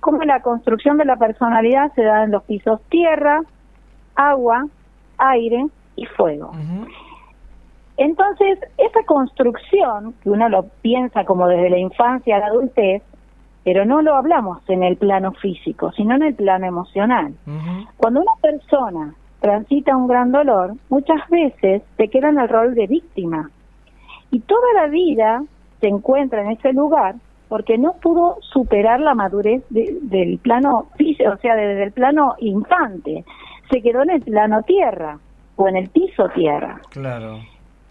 cómo la construcción de la personalidad se da en los pisos tierra, agua, aire y fuego. Entonces, esa construcción, que uno lo piensa como desde la infancia a la adultez, pero no lo hablamos en el plano físico, sino en el plano emocional. Cuando una persona transita un gran dolor, muchas veces se queda en el rol de víctima. Y toda la vida se encuentra en ese lugar porque no pudo superar la madurez del plano físico, o sea, desde el plano infante. Se quedó en el plano tierra o en el piso tierra. Claro.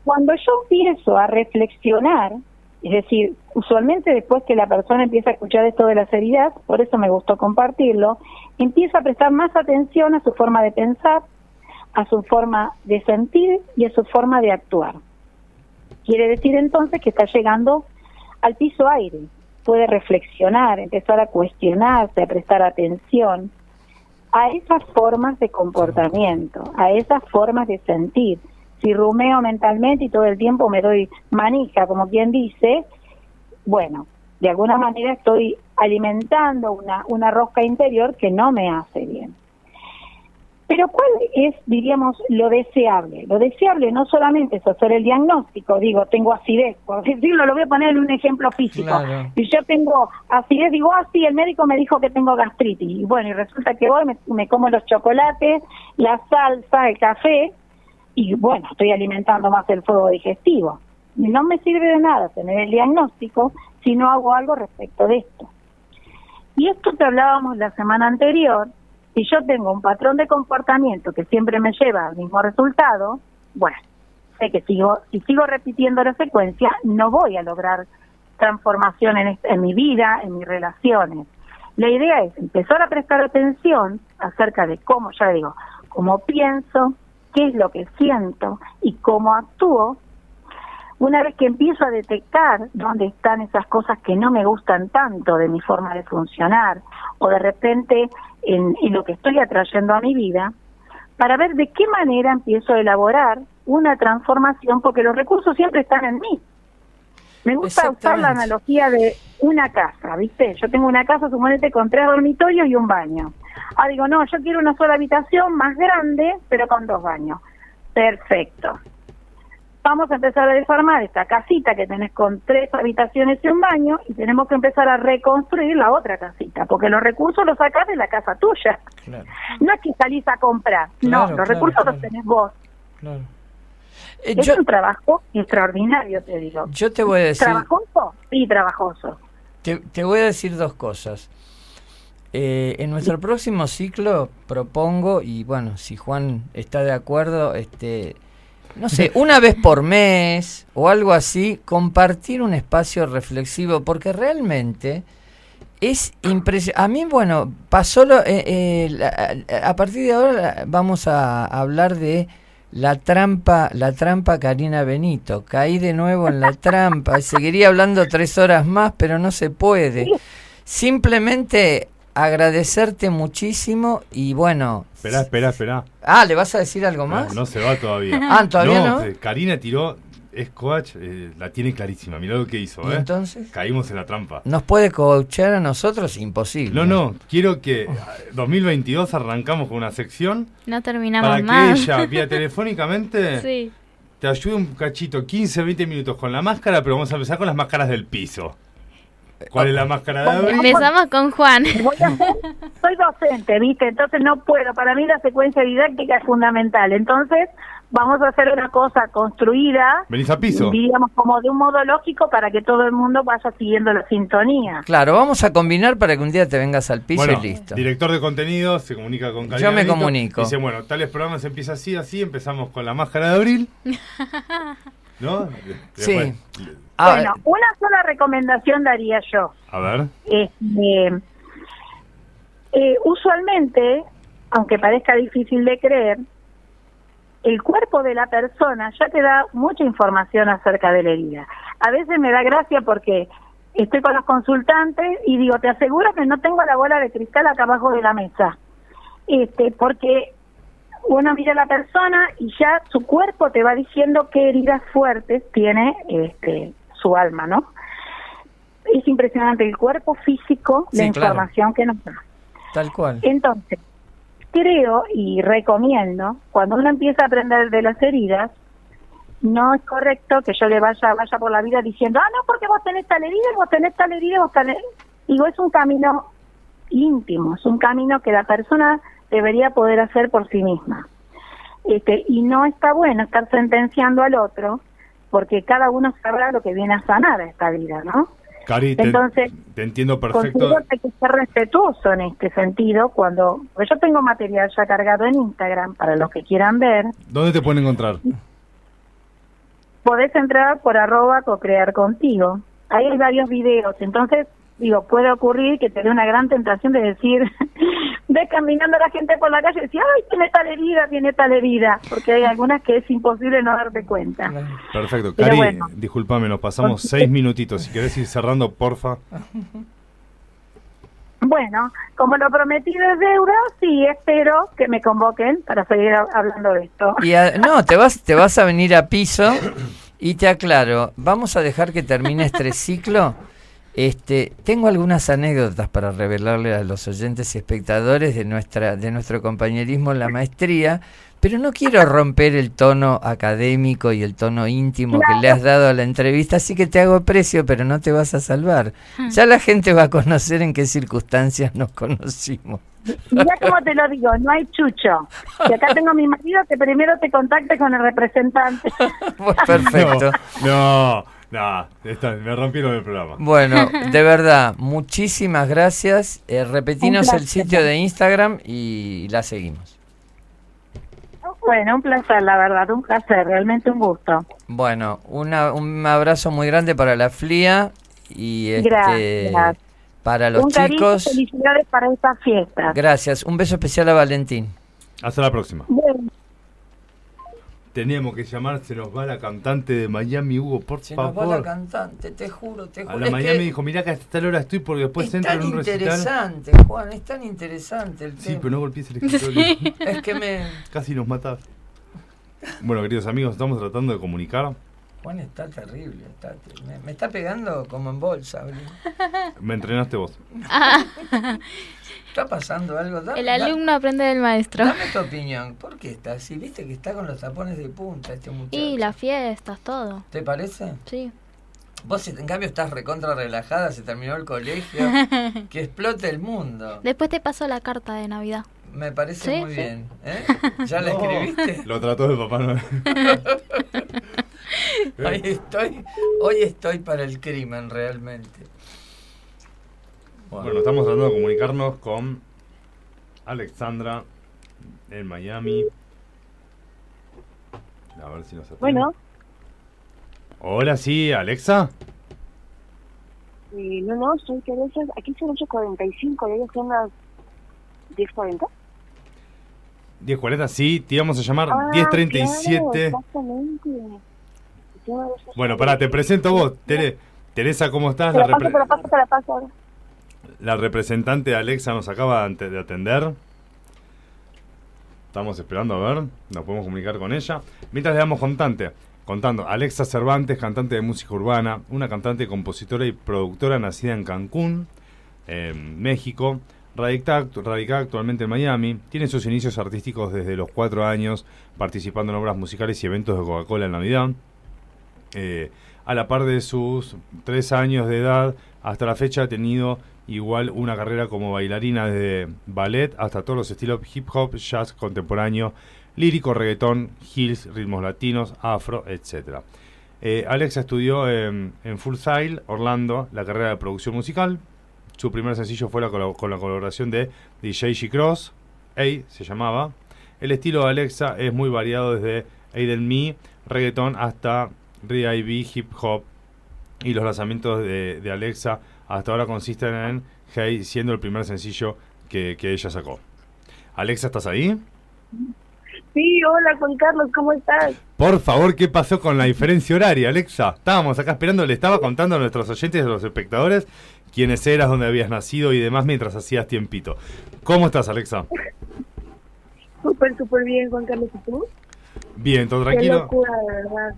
Cuando yo empiezo a reflexionar, es decir, usualmente después que la persona empieza a escuchar esto de la seriedad, por eso me gustó compartirlo, empieza a prestar más atención a su forma de pensar, a su forma de sentir y a su forma de actuar. Quiere decir entonces que está llegando al piso aire, puede reflexionar, empezar a cuestionarse, a prestar atención a esas formas de comportamiento, a esas formas de sentir, si rumeo mentalmente y todo el tiempo me doy manija, como quien dice, bueno, de alguna manera estoy alimentando una, una rosca interior que no me hace bien. Pero ¿cuál es, diríamos, lo deseable? Lo deseable no solamente es hacer el diagnóstico, digo, tengo acidez, por decirlo, lo voy a poner en un ejemplo físico. Si yo tengo acidez, digo, ah, sí, el médico me dijo que tengo gastritis. Y bueno, y resulta que voy, me, me como los chocolates, la salsa, el café, y bueno, estoy alimentando más el fuego digestivo. No me sirve de nada tener el diagnóstico si no hago algo respecto de esto. Y esto que hablábamos la semana anterior, si yo tengo un patrón de comportamiento que siempre me lleva al mismo resultado, bueno, sé que sigo, si sigo repitiendo la secuencia, no voy a lograr transformación en, en mi vida, en mis relaciones. La idea es empezar a prestar atención acerca de cómo, ya digo, cómo pienso, qué es lo que siento y cómo actúo, una vez que empiezo a detectar dónde están esas cosas que no me gustan tanto de mi forma de funcionar o de repente en, lo que estoy atrayendo a mi vida, para ver de qué manera empiezo a elaborar una transformación, porque los recursos siempre están en mí. Me gusta usar la analogía de una casa, ¿viste? Yo tengo una casa, suponete, con tres dormitorios y un baño. Ah, digo, no, yo quiero una sola habitación más grande, pero con dos baños. Perfecto. Vamos a empezar a desarmar esta casita que tenés con tres habitaciones y un baño y tenemos que empezar a reconstruir la otra casita, porque los recursos los sacás de la casa tuya. No es que salís a comprar, no, los recursos los tenés vos. Eh, es un trabajo extraordinario, te digo. Yo te voy a decir... ¿Trabajoso? Sí, trabajoso. Te, te voy a decir dos cosas. Eh, en nuestro próximo ciclo propongo, y bueno, si Juan está de acuerdo, este, no sé, una vez por mes o algo así, compartir un espacio reflexivo, porque realmente es impresionante. A mí, bueno, pasó lo, eh, eh, a partir de ahora vamos a hablar de la trampa, la trampa Karina Benito. Caí de nuevo en la trampa. Seguiría hablando tres horas más, pero no se puede. Simplemente agradecerte muchísimo y bueno. Espera, espera, espera. Ah, ¿le vas a decir algo más? No, se va todavía. ah, todavía no. Karina tiró es coach, eh, la tiene clarísima. Mirá lo que hizo, ¿eh? entonces? Caímos en la trampa. ¿Nos puede coachar a nosotros? Imposible. No, no, quiero que 2022 arrancamos con una sección. No terminamos para Para que ella, vía telefónicamente, sí. te ayude un cachito, 15, 20 minutos con la máscara, pero vamos a empezar con las máscaras del piso. ¿Cuál es la máscara de abril? Empezamos con Juan. soy docente, ¿viste? Entonces no puedo. Para mí la secuencia didáctica es fundamental. Entonces vamos a hacer una cosa construida. Venís a piso. Digamos, como de un modo lógico para que todo el mundo vaya siguiendo la sintonía. Claro, vamos a combinar para que un día te vengas al piso y listo. Director de contenido se comunica con Yo me comunico. Dice, bueno, tales programas empieza así, así. Empezamos con la máscara de abril. ¿No? sí. Ah, bueno, una sola recomendación daría yo. A ver. Este, eh, usualmente, aunque parezca difícil de creer, el cuerpo de la persona ya te da mucha información acerca de la herida. A veces me da gracia porque estoy con los consultantes y digo, te aseguro que no tengo la bola de cristal acá abajo de la mesa. Este, porque uno mira a la persona y ya su cuerpo te va diciendo qué heridas fuertes tiene este, su alma, ¿no? Es impresionante el cuerpo físico, la información que nos da. Tal cual. Entonces, creo y recomiendo, cuando uno empieza a aprender de las heridas, no es correcto que yo le vaya vaya por la vida diciendo, ah, no, porque vos tenés tal herida, vos tenés tal herida, vos tenés... Digo, es un camino íntimo, es un camino que la persona debería poder hacer por sí misma. Este, y no está bueno estar sentenciando al otro porque cada uno sabrá lo que viene a sanar a esta vida, ¿no? Cari, Entonces, te, entiendo perfecto. Que hay que ser respetuoso en este sentido cuando pues yo tengo material ya cargado en Instagram para los que quieran ver. ¿Dónde te pueden encontrar? Podés entrar por arroba co-crear contigo. Ahí hay varios videos, entonces digo, puede ocurrir que te dé una gran tentación de decir, ve caminando la gente por la calle y decir, ay, tiene tal herida, tiene tal herida, porque hay algunas que es imposible no darte cuenta. Perfecto. Cari, discúlpame, nos pasamos seis minutitos. Si querés ir cerrando, porfa. Bueno, como lo prometí de deuda, sí, espero que me convoquen para seguir hablando de esto. Y no, te vas, te vas a venir a piso y te aclaro, vamos a dejar que termine este ciclo este, tengo algunas anécdotas para revelarle a los oyentes y espectadores de nuestra de nuestro compañerismo en la maestría, pero no quiero romper el tono académico y el tono íntimo que le has dado a la entrevista, así que te hago precio, pero no te vas a salvar. Hmm. Ya la gente va a conocer en qué circunstancias nos conocimos. Ya como te lo digo, no hay chucho. Si acá tengo a mi marido, que primero te contacte con el representante. Perfecto. no. No, me rompieron el programa. Bueno, de verdad, muchísimas gracias. Eh, repetinos el sitio de Instagram y la seguimos. Bueno, un placer, la verdad, un placer, realmente un gusto. Bueno, una, un abrazo muy grande para la FLIA y este, para los chicos. felicidades para esta fiesta. Gracias, un beso especial a Valentín. Hasta la próxima teníamos que llamar, se nos va la cantante de Miami, Hugo, por se favor. Se nos va la cantante, te juro, te juro. A la Miami dijo, mirá que hasta tal hora estoy porque después entro en un recital. Es tan interesante, Juan, es tan interesante el Sí, pero no golpees el escritorio. es que me... Casi nos matas. Bueno, queridos amigos, estamos tratando de comunicar. Juan está terrible, está, me, está pegando como en bolsa. Me entrenaste vos. ¿Está pasando algo? el alumno aprende del maestro. Dame tu opinión. ¿Por qué está así? ¿Viste que está con los tapones de punta este muchacho? Y las fiestas, todo. ¿Te parece? Sí. Vos, en cambio, estás recontra relajada, se terminó el colegio. que explote el mundo. Después te paso la carta de Navidad. Me parece muy bien. ¿eh? ¿Ya la escribiste? Lo trató de Papá Noel. hoy, estoy, hoy estoy para el crimen, realmente. Bueno. estamos tratando de comunicarnos con Alexandra en Miami. A ver si nos atiende. Bueno. Hola, sí, Alexa. no, no, soy Teresa. Aquí son 8.45, ya son las 10.40. 10.40, sí, te íbamos a llamar ah, 10.37. exactamente. Bueno, pará, te presento vos, Teresa, ¿cómo estás? Te la, paso, te la paso, te la paso la representante Alexa nos acaba de atender. Estamos esperando a ver, nos podemos comunicar con ella. Mientras le damos constante, contando. Alexa Cervantes, cantante de música urbana, una cantante, compositora y productora nacida en Cancún, México, radicada, actualmente en Miami, tiene sus inicios artísticos desde los cuatro años, participando en obras musicales y eventos de Coca-Cola en Navidad. Eh, a la par de sus tres años de edad, hasta la fecha ha tenido igual una carrera como bailarina de ballet hasta todos los estilos hip hop, jazz contemporáneo, lírico, reggaetón, hills, ritmos latinos, afro, etc. Eh, Alexa estudió en Full Sail, Orlando, la carrera de producción musical. Su primer sencillo fue la con la colaboración de DJ G Cross, A se llamaba. El estilo de Alexa es muy variado desde Aiden Me, reggaetón hasta R&B, hip hop y los lanzamientos de, Alexa hasta ahora consisten en Hey, siendo el primer sencillo que, que ella sacó. Alexa, ¿estás ahí? Sí, hola Juan Carlos, ¿cómo estás? Por favor, ¿qué pasó con la diferencia horaria, Alexa? Estábamos acá esperando, le estaba contando a nuestros oyentes y a los espectadores quiénes eras, dónde habías nacido y demás mientras hacías tiempito. ¿Cómo estás, Alexa? Súper, súper bien, Juan Carlos, ¿y tú? Bien, todo tranquilo. Qué locura, de verdad.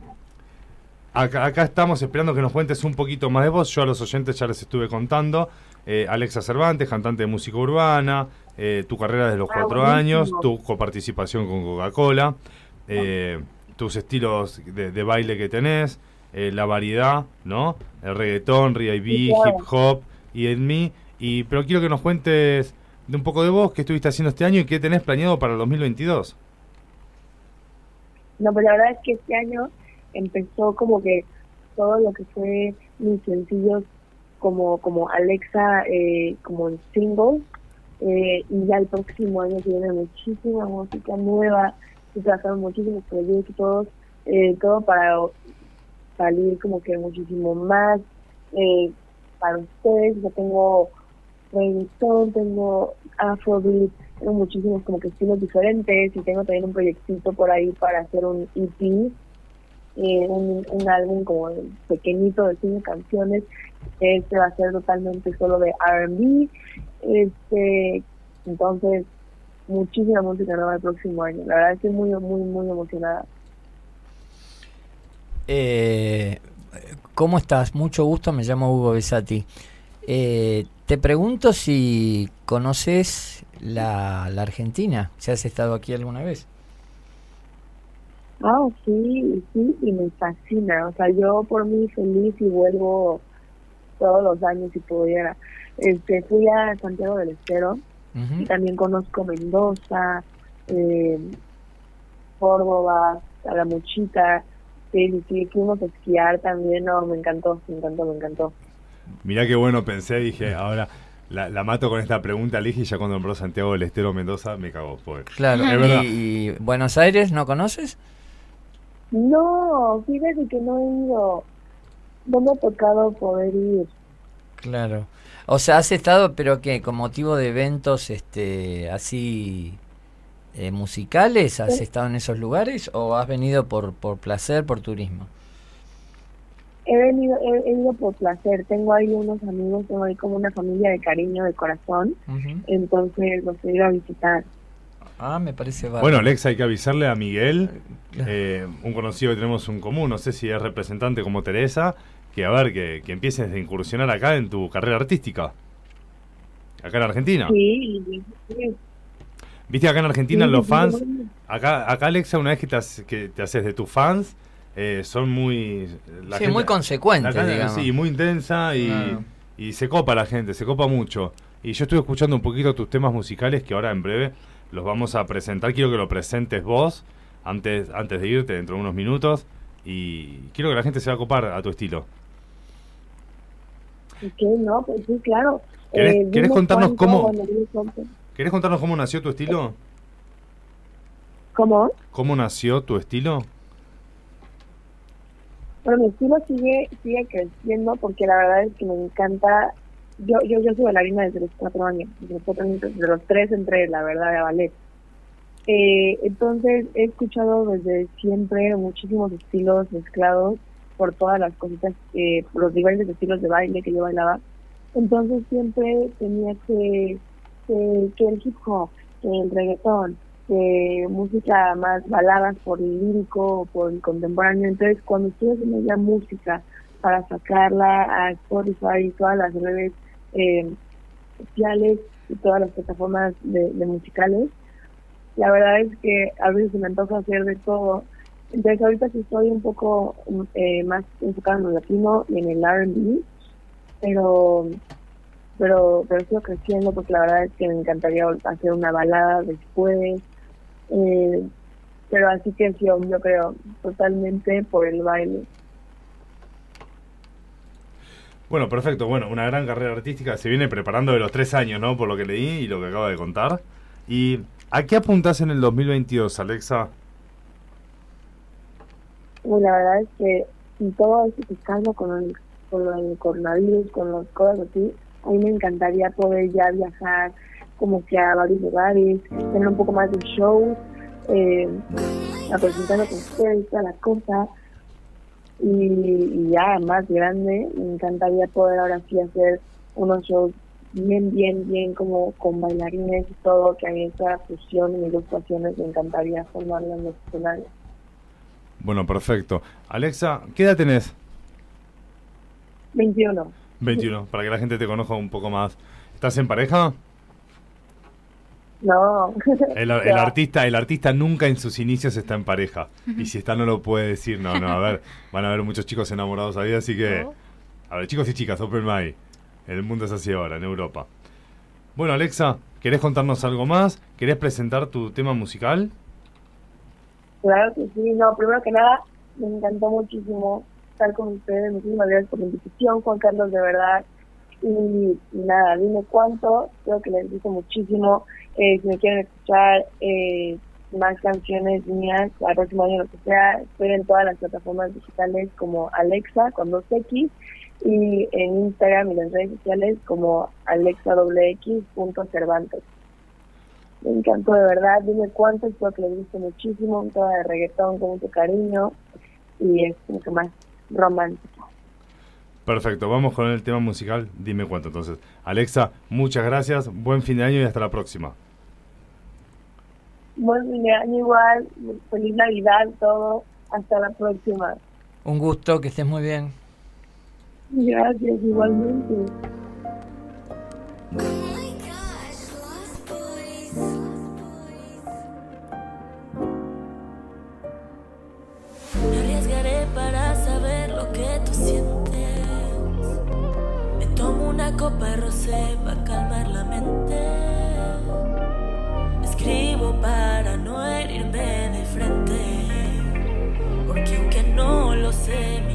Acá, acá, estamos esperando que nos cuentes un poquito más de vos. Yo a los oyentes ya les estuve contando. Eh, Alexa Cervantes, cantante de música urbana, eh, tu carrera desde los ah, cuatro años, tu coparticipación con Coca-Cola, eh, tus estilos de, baile que tenés, la variedad, ¿no? El reggaetón, R&B, hip hop y en mí. Y, pero quiero que nos cuentes de un poco de vos, qué estuviste haciendo este año y qué tenés planeado para el 2022. No, pues la verdad es que este año empezó como que todo lo que fue mis sencillos como como Alexa eh, como en singles eh, y ya el próximo año viene muchísima música nueva se trazaron muchísimos proyectos eh, todo para salir como que muchísimo más eh, para ustedes yo tengo reggaeton tengo afrobeat tengo muchísimos como que estilos diferentes y tengo también un proyectito por ahí para hacer un EP eh, un, un, álbum como pequeñito de cinco canciones. Este va a ser totalmente solo de RB. Este, entonces, muchísima música nueva el próximo año. La verdad estoy muy, muy, muy emocionada. Eh, ¿Cómo estás? Mucho gusto, me llamo Hugo Besati. Eh, te pregunto si conoces la, la Argentina, si has estado aquí alguna vez. Ah, sí, sí, y me fascina. O sea, yo por mí feliz y vuelvo todos los años si pudiera. Este, fui a Santiago del Estero y también conozco Mendoza, eh, Córdoba, Talamuchita. Sí, sí, fuimos a esquiar también. No, me encantó, me encantó, me encantó. Mirá qué bueno pensé, dije, ahora la, la, mato con esta pregunta, Ligi, y ya cuando nombró Santiago del Estero Mendoza me cagó. Claro, ¿Y, Buenos Aires no conoces? No, fíjate que no he ido. No me ha tocado poder ir. Claro. O sea, has estado, pero que con motivo de eventos este así eh, musicales, ¿has estado en esos lugares o has venido por, por placer, por turismo? He venido, he, ido por placer. Tengo ahí unos amigos, tengo ahí como una familia de cariño, de corazón. Entonces los he ido a visitar. Ah, me parece Bueno, Alexa, hay que avisarle a Miguel, eh, un conocido que tenemos un común, no sé si es representante como Teresa, que a ver, que, que empieces a incursionar acá en tu carrera artística. Acá en Argentina. Sí, Viste, acá en Argentina los fans, acá, acá Alexa, una vez que te, que te haces de tus fans, eh, son muy... sí, muy consecuentes, Sí, muy intensa y, y se copa la gente, se copa mucho. Y yo estuve escuchando un poquito tus temas musicales que ahora en breve los vamos a presentar. Quiero que lo presentes vos antes, antes de irte, dentro de unos minutos. Y quiero que la gente se va a copar a tu estilo. ¿Qué? No, pues sí, claro. ¿Querés, eh, contarnos cómo... ¿Querés contarnos cómo nació tu estilo? ¿Cómo? ¿Cómo nació tu estilo? Bueno, mi estilo sigue, sigue creciendo porque la verdad es que me encanta yo, yo, yo soy bailarina desde los cuatro años, desde los, cuatro años, desde los tres entré, la verdad, de ballet. Eh, entonces he escuchado desde siempre muchísimos estilos mezclados por todas las cositas, eh, los diferentes estilos de baile que yo bailaba. Entonces siempre tenía que, que, el hip hop, que el reggaetón, que música más baladas por el lírico o por el contemporáneo. Entonces, cuando estoy haciendo ya música para sacarla a Spotify y todas las redes eh, sociales todas las plataformas de, musicales, la verdad es que a veces me antoja hacer de todo. Entonces, ahorita sí estoy un poco eh, más enfocada en lo latino y en el RB, pero pero pero sigo creciendo porque la verdad es que me encantaría hacer una balada después. Eh, pero así que sí, yo creo totalmente por el baile bueno perfecto. Bueno una gran carrera artística. Se viene preparando de los tres años no por lo que leí y lo que acaba de contar. Y a qué apuntas en el 2022 Alexa la verdad es que todo que calma con el, con el coronavirus con las cosas así a mí me encantaría poder ya viajar como que a varios lugares, tener un poco más de shows, eh, a presentarme con ustedes, toda la cosa. Y, ya más grande, me encantaría poder ahora sí hacer unos shows bien, bien, bien como con bailarines y todo, que mí esa fusión y ilustraciones me encantaría formarla en los escenarios. Bueno, perfecto. Alexa, ¿qué edad tenés? 21. 21, para que la gente te conozca un poco más. ¿Estás en pareja? No. El, artista, el artista nunca en sus inicios está en pareja. Y si está no lo puede decir. No, no, a ver, van a haber muchos chicos enamorados ahí, así que... A ver, chicos y chicas, open my. El mundo es así ahora, en Europa. Bueno, Alexa, ¿querés contarnos algo más? ¿Querés presentar tu tema musical? Claro que sí. No, primero que nada, me encantó muchísimo estar con ustedes. Muchísimas gracias por la invitación, Juan Carlos, de verdad. Y, nada, dime cuánto, creo que les dice muchísimo. Eh, si me quieren escuchar eh, más canciones mías, al próximo año, lo que sea, estoy en todas las plataformas digitales como Alexa con dos X y en Instagram y las redes sociales como alexaxx.cervantes. Me encantó de verdad, dime cuánto, espero que les guste muchísimo, tema de reggaetón con mucho cariño y es mucho más romántica. Perfecto, vamos con el tema musical. Dime cuánto entonces. Alexa, muchas gracias, buen fin de año y hasta la próxima. Buen fin de año igual, feliz Navidad, todo. Hasta la próxima. Un gusto, que estés muy bien. Gracias, igualmente. Copa rosé para calmar la mente. Escribo para no herirme de frente. Porque aunque no lo sé,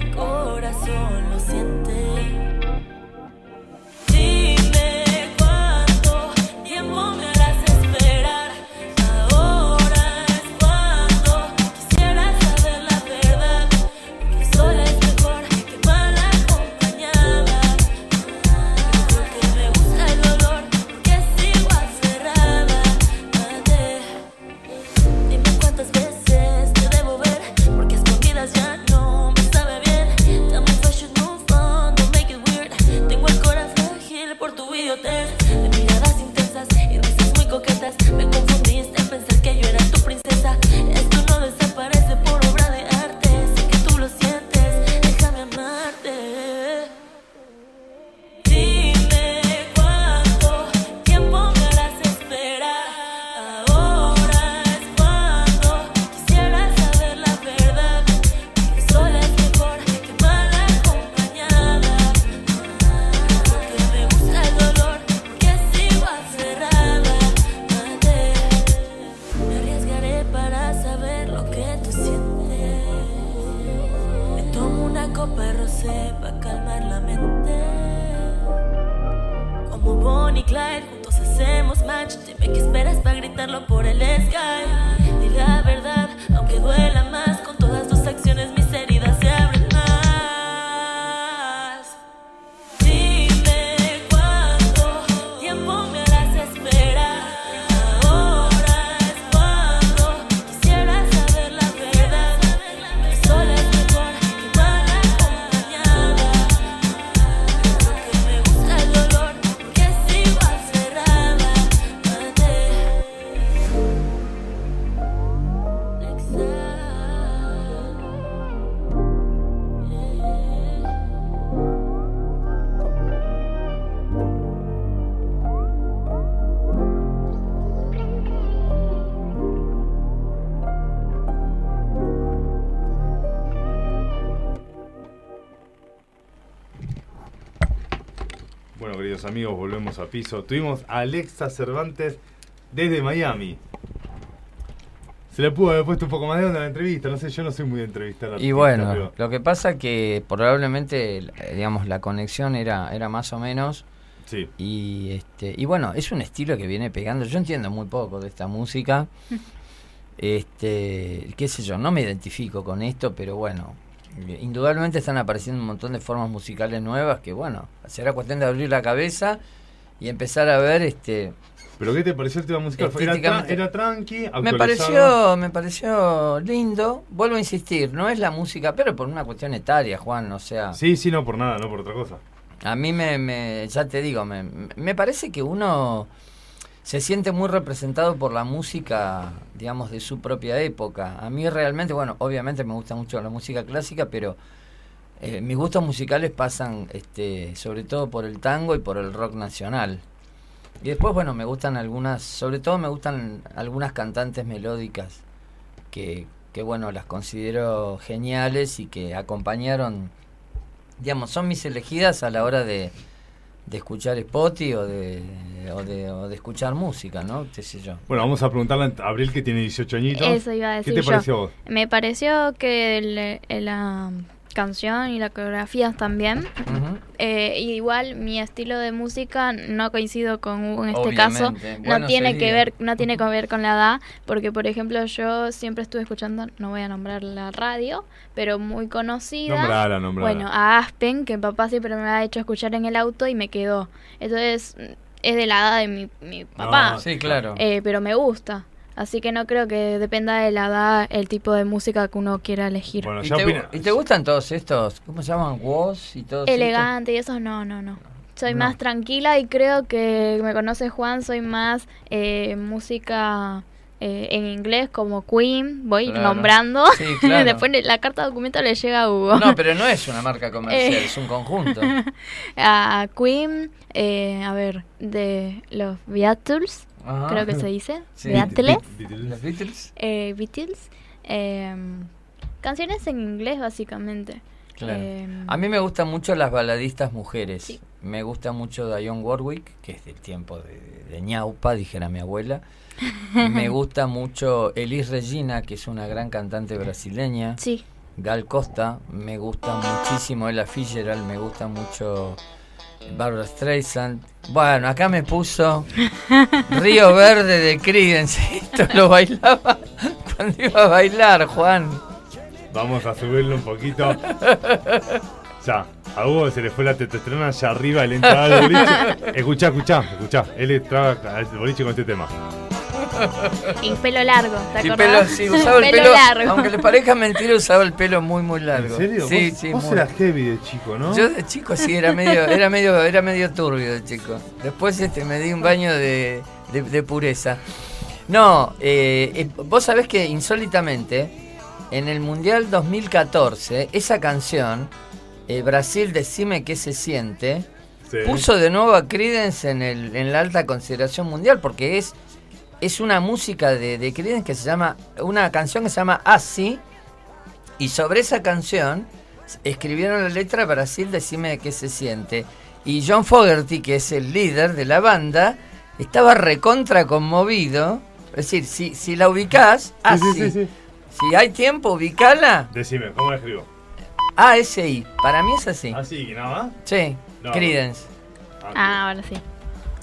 amigos, volvemos a piso. Tuvimos a Alexa Cervantes desde Miami. Se le pudo haber puesto un poco más de onda a la entrevista, no sé, yo no soy muy de entrevistar. Y bueno, lo que pasa que probablemente, digamos, la conexión era, era más o menos. Sí. Y, este, y bueno, es un estilo que viene pegando. Yo entiendo muy poco de esta música. este, qué sé yo, no me identifico con esto, pero bueno, indudablemente están apareciendo un montón de formas musicales nuevas que bueno, será cuestión de abrir la cabeza y empezar a ver este ¿Pero qué te pareció el tema musical? ¿Era, era tranqui? Me pareció, me pareció lindo. Vuelvo a insistir, no es la música, pero por una cuestión etaria, Juan, o sea... Sí, sí, no por nada, no por otra cosa. A mí me, me ya te digo, me, me parece que uno se siente muy representado por la música, digamos, de su propia época. A mí realmente, bueno, obviamente me gusta mucho la música clásica, pero eh, mis gustos musicales pasan este, sobre todo por el tango y por el rock nacional. Y después, bueno, me gustan algunas, sobre todo me gustan algunas cantantes melódicas que, que bueno, las considero geniales y que acompañaron, digamos, son mis elegidas a la hora de, de escuchar Spotify o de, o de, o de escuchar música, ¿no? ¿Qué sé yo? Bueno, vamos a preguntarle a Abril que tiene 18 añitos. Eso iba a decir ¿Qué te pareció vos? Me pareció que el, el, canción y la coreografía también. Eh, igual mi estilo de música no coincido con en este caso. no tiene que ver, no tiene que ver con la edad, porque por ejemplo yo siempre estuve escuchando, no voy a nombrar la radio, pero muy conocida. Nombrala, nombrala. Bueno, a Aspen, que papá siempre me ha hecho escuchar en el auto y me quedó. Entonces es de la edad de mi, mi papá. sí, claro. Eh, pero me gusta. Así que no creo que dependa de la edad el tipo de música que uno quiera elegir. ¿Y, te, gustan todos estos? ¿Cómo se llaman? ¿Woz y todos Elegante y eso no, no, no. Soy más tranquila y creo que me conoce Juan, soy más eh, música eh, en inglés como Queen, voy nombrando. Después la carta de documento le llega a Hugo. No, pero no es una marca comercial, eh, es un conjunto. a Queen, a ver, de los Beatles creo que se dice. Beatles. Beatles. Eh, Beatles. Em, canciones en inglés, básicamente. Em, a mí me gustan mucho las baladistas mujeres. Me gusta mucho Dionne Warwick, que es del tiempo de, de ñaupa, dijera mi abuela. me gusta mucho Elis Regina, que es una gran cantante brasileña. Sí. Gal Costa, me gusta muchísimo Ella Fitzgerald, me gusta mucho Barbara Streisand. Bueno, acá me puso Río Verde de Creedence. Esto lo bailaba cuando iba a bailar, Juan. Vamos a subirlo un poquito. Ya, a Hugo se le fue la testosterona allá arriba, él entraba al boliche. Escuchá, escuchá, escuchá. Él entraba al boliche con este tema. Y pelo largo, ¿te y pelo, sí, usaba el pelo, largo. Aunque le parezca mentira, usaba el pelo muy, muy largo. ¿En serio? Sí, ¿Vos, sí. Vos eras heavy de chico, ¿no? Yo de chico sí, era medio, era medio, era medio turbio de chico. Después este, me di un baño de, de, pureza. No, eh, eh, vos sabés que insólitamente, en el Mundial 2014, esa canción, eh, Brasil, decime qué se siente, puso de nuevo a Creedence en, el, en la alta consideración mundial, porque es es una música de, de Creedence que se llama, una canción que se llama Así, y sobre esa canción escribieron la letra Brasil, decime de qué se siente. Y John Fogerty, que es el líder de la banda, estaba recontra conmovido. Es decir, si, si la ubicás, así. si hay tiempo, ubicala. Decime, ¿cómo la escribo? A-S-I, para mí es así. ¿Así, nada más? Sí, Creedence. Ah, ah, ahora sí.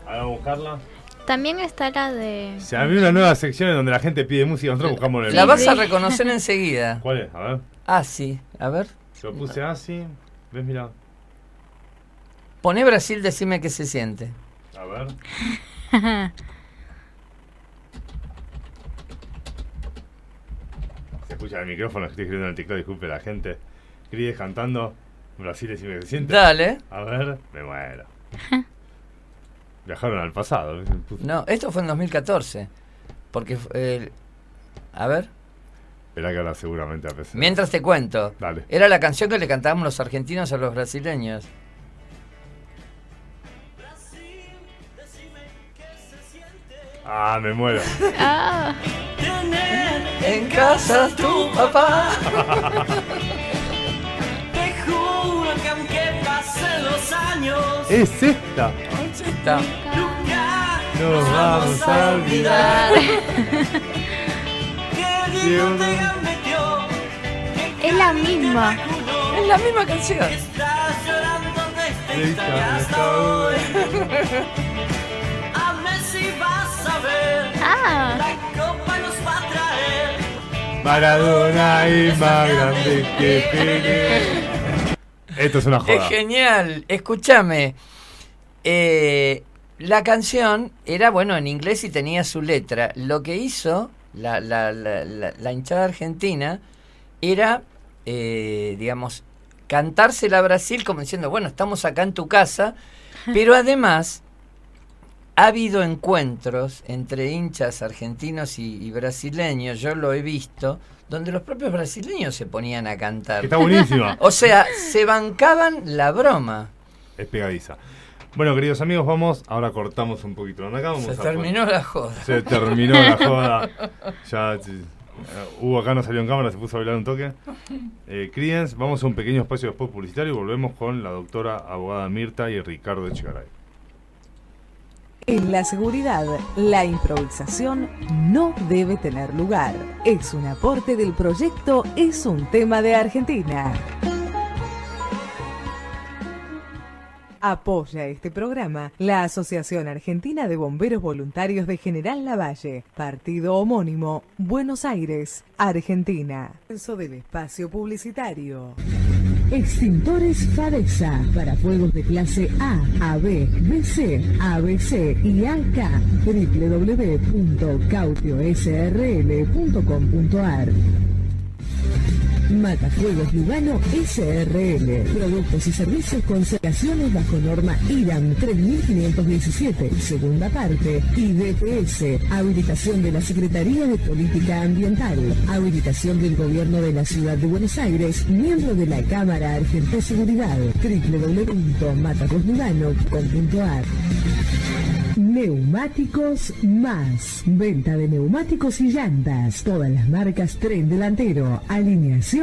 a buscarla. También está la de. Se abrió una nueva sección en donde la gente pide música. Nosotros buscamos el. La vas a reconocer enseguida. ¿Cuál es? A ver. Ah, sí. A ver. Yo puse así. ¿Ves? Mira. Poné Brasil, decime qué se siente. A ver. se escucha el micrófono que estoy escribiendo en el TikTok. Disculpe la gente. Cris cantando. Brasil, decime qué se siente. Dale. A ver. Me muero. Viajaron al pasado. No, esto fue en 2014. Porque, eh, a ver. Espera que ahora seguramente a pesar. Mientras te cuento. Dale. Era la canción que le cantábamos los argentinos a los brasileños. Ah, me muero. ah. En casa tu papá. los años. Es esta. está. Nos vamos a olvidar. es la misma. Es la misma canción. Ah. Maradona y más grande que Pelé. Esto es una joda. Es genial. Escúchame. Eh, la canción era, bueno, en inglés y tenía su letra. Lo que hizo la, la, la, la hinchada argentina era, eh, digamos, cantársela a Brasil como diciendo, bueno, estamos acá en tu casa, pero además ha habido encuentros entre hinchas argentinos y, brasileños, yo lo he visto, donde los propios brasileños se ponían a cantar. Está buenísima. o sea, se bancaban la broma. Es pegadiza. Bueno, queridos amigos, vamos. Ahora cortamos un poquito. Acá se terminó la joda. Se terminó la joda. Ya uh, Hugo acá no salió en cámara, se puso a bailar un toque. Eh, vamos a un pequeño espacio después publicitario y volvemos con la doctora abogada Mirta y Ricardo Echegaray. En la seguridad, la improvisación no debe tener lugar. Es un aporte del proyecto Es un tema de Argentina. Apoya este programa la Asociación Argentina de Bomberos Voluntarios de General Lavalle, partido homónimo, Buenos Aires, Argentina. Eso del espacio publicitario. Extintores Fadesa para fuegos de clase A, AB, BC, ABC y AK. www.cautiosrl.com.ar Matafuegos Lugano SRL. Productos y servicios con certificaciones bajo norma IRAM 3517, segunda parte. IDPS. Habilitación de la Secretaría de Política Ambiental. Habilitación del Gobierno de la Ciudad de Buenos Aires. Miembro de la Cámara Argentina de Seguridad. www.matafuegoslugano.com.ar Neumáticos Más. Venta de neumáticos y llantas. Todas las marcas tren delantero, alineación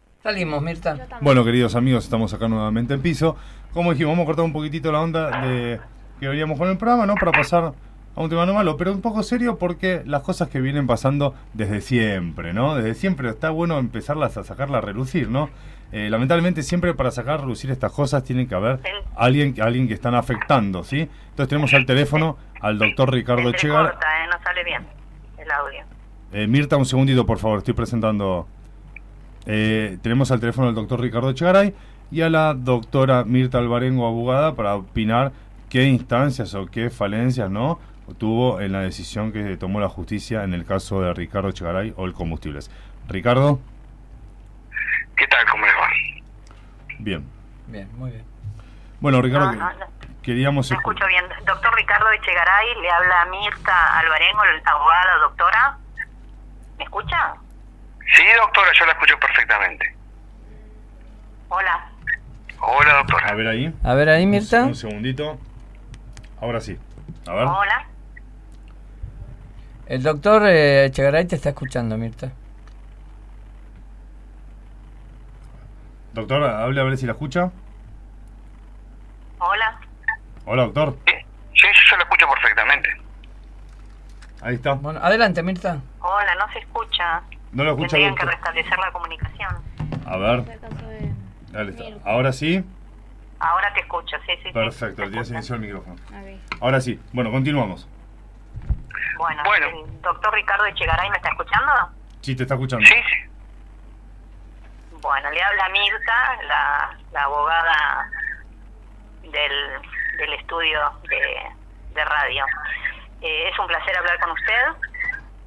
Salimos, Mirta. Bueno, queridos amigos, estamos acá nuevamente en piso. Como dijimos, vamos a cortar un poquitito la onda de que veníamos con el programa, ¿no? Para pasar a un tema no malo, pero un poco serio porque las cosas que vienen pasando desde siempre, ¿no? Desde siempre está bueno empezarlas a sacarla a relucir, ¿no? Eh, lamentablemente siempre para sacar a relucir estas cosas tiene que haber alguien, alguien que están afectando, ¿sí? Entonces tenemos al teléfono al doctor Ricardo Echegar. ¿eh? No sale bien el audio. Eh, Mirta, un segundito, por favor, estoy presentando. Tenemos al teléfono al doctor Ricardo Echegaray y a la doctora Mirta Alvarengo, abogada, para opinar qué instancias o qué falencias, ¿no? tuvo en la decisión que tomó la justicia en el caso de Ricardo Echegaray o el combustibles. Ricardo. ¿Qué tal? ¿Cómo les va? Bien. Bien, muy bien. Bueno, Ricardo, queríamos... Me escucho bien. Doctor Ricardo Echegaray, le habla Mirta Alvarengo, abogada, doctora. ¿Me escucha? Sí, doctora, yo la escucho perfectamente. Hola. Hola, doctora. A ver ahí. A ver ahí, Mirta. Un, segundito. Ahora sí. A ver. Hola. El doctor eh, Echegaray te está escuchando, Mirta. Doctor, hable a ver si la escucha. Hola. Hola, doctor. Sí, yo lo escucho perfectamente. Ahí está. Bueno, adelante, Mirta. Hola, no se escucha. No lo escucha. Tendrían que restablecer la comunicación. A ver. Dale, está. Ahora sí. Ahora te escucho, sí, sí. Perfecto, ya se inició el micrófono. Ahora sí. Bueno, continuamos. Bueno, ¿el doctor Ricardo Echegaray me está escuchando? Sí, te está escuchando. Sí, sí. Bueno, le habla Mirta, la, la abogada del, del estudio de, de radio. Eh, es un placer hablar con usted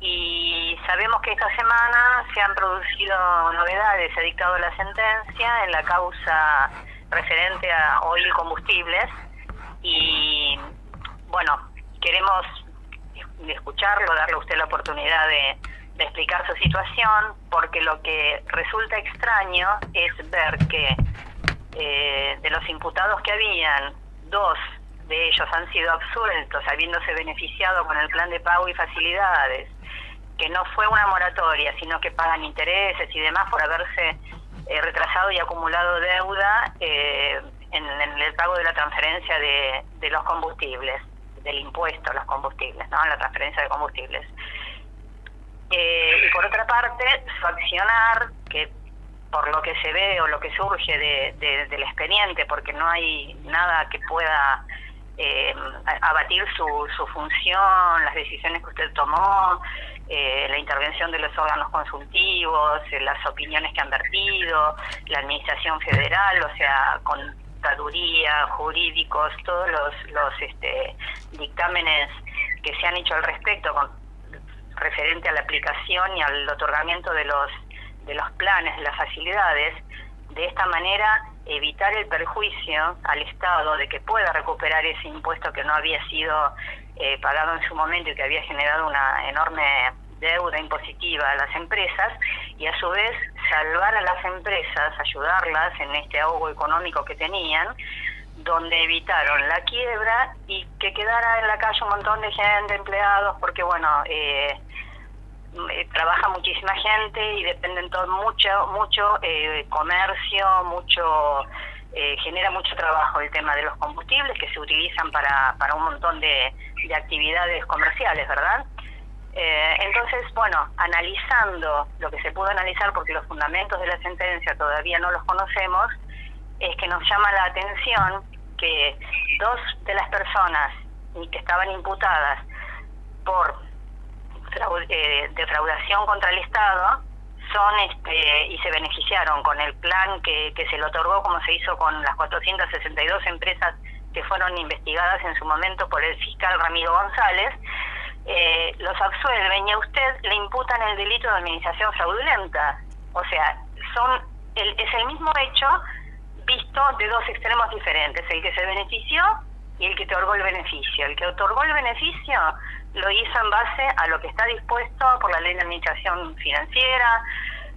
y sabemos que esta semana se han producido novedades, se ha dictado la sentencia en la causa referente a oil combustibles y bueno, queremos escucharlo, darle a usted la oportunidad de, explicar su situación, porque lo que resulta extraño es ver que eh, de los imputados que habían, dos de ellos han sido absueltos habiéndose beneficiado con el plan de pago y facilidades, que no fue una moratoria, sino que pagan intereses y demás por haberse eh, retrasado y acumulado deuda eh, en, el pago de la transferencia de, de los combustibles, del impuesto a los combustibles, ¿no? la transferencia de combustibles. Eh, y por otra parte, su accionar, que por lo que se ve o lo que surge de, del expediente, porque no hay nada que pueda eh, abatir su, su función, las decisiones que usted tomó, eh, la intervención de los órganos consultivos, las opiniones que han vertido, la administración federal, o sea, contaduría, jurídicos, todos los, los este, dictámenes que se han hecho al respecto con referente a la aplicación y al otorgamiento de los de los planes, de las facilidades, de esta manera evitar el perjuicio al Estado de que pueda recuperar ese impuesto que no había sido eh, pagado en su momento y que había generado una enorme deuda impositiva a las empresas y a su vez salvar a las empresas, ayudarlas en este ahogo económico que tenían, donde evitaron la quiebra y que quedara en la calle un montón de gente, empleados, porque bueno, eh, eh, trabaja muchísima gente y dependen todo mucho, mucho eh, comercio, mucho eh, genera mucho trabajo el tema de los combustibles que se utilizan para, para un montón de, de actividades comerciales, ¿verdad? entonces, bueno, analizando lo que se pudo analizar, porque los fundamentos de la sentencia todavía no los conocemos, es que nos llama la atención que dos de las personas que estaban imputadas por eh, defraudación contra el Estado son este, y se beneficiaron con el plan que, que se le otorgó como se hizo con las 462 empresas que fueron investigadas en su momento por el fiscal Ramiro González, eh, los absuelven y a usted le imputan el delito de administración fraudulenta. O sea, son el, es el mismo hecho visto de dos extremos diferentes, el que se benefició y el que otorgó el beneficio. El que otorgó el beneficio lo hizo en base a lo que está dispuesto por la ley de administración financiera,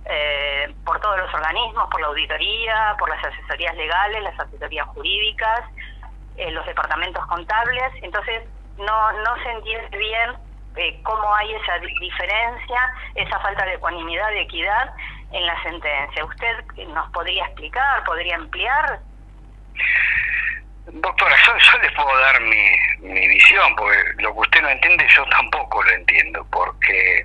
eh, por todos los organismos, por la auditoría, por las asesorías legales, las asesorías jurídicas, eh, los departamentos contables. Entonces, no, no se entiende bien eh, cómo hay esa diferencia, esa falta de ecuanimidad, de equidad en la sentencia. ¿Usted nos podría explicar, podría ampliar? Doctora, yo, yo les puedo dar mi, mi visión, porque lo que usted no entiende yo tampoco lo entiendo, porque,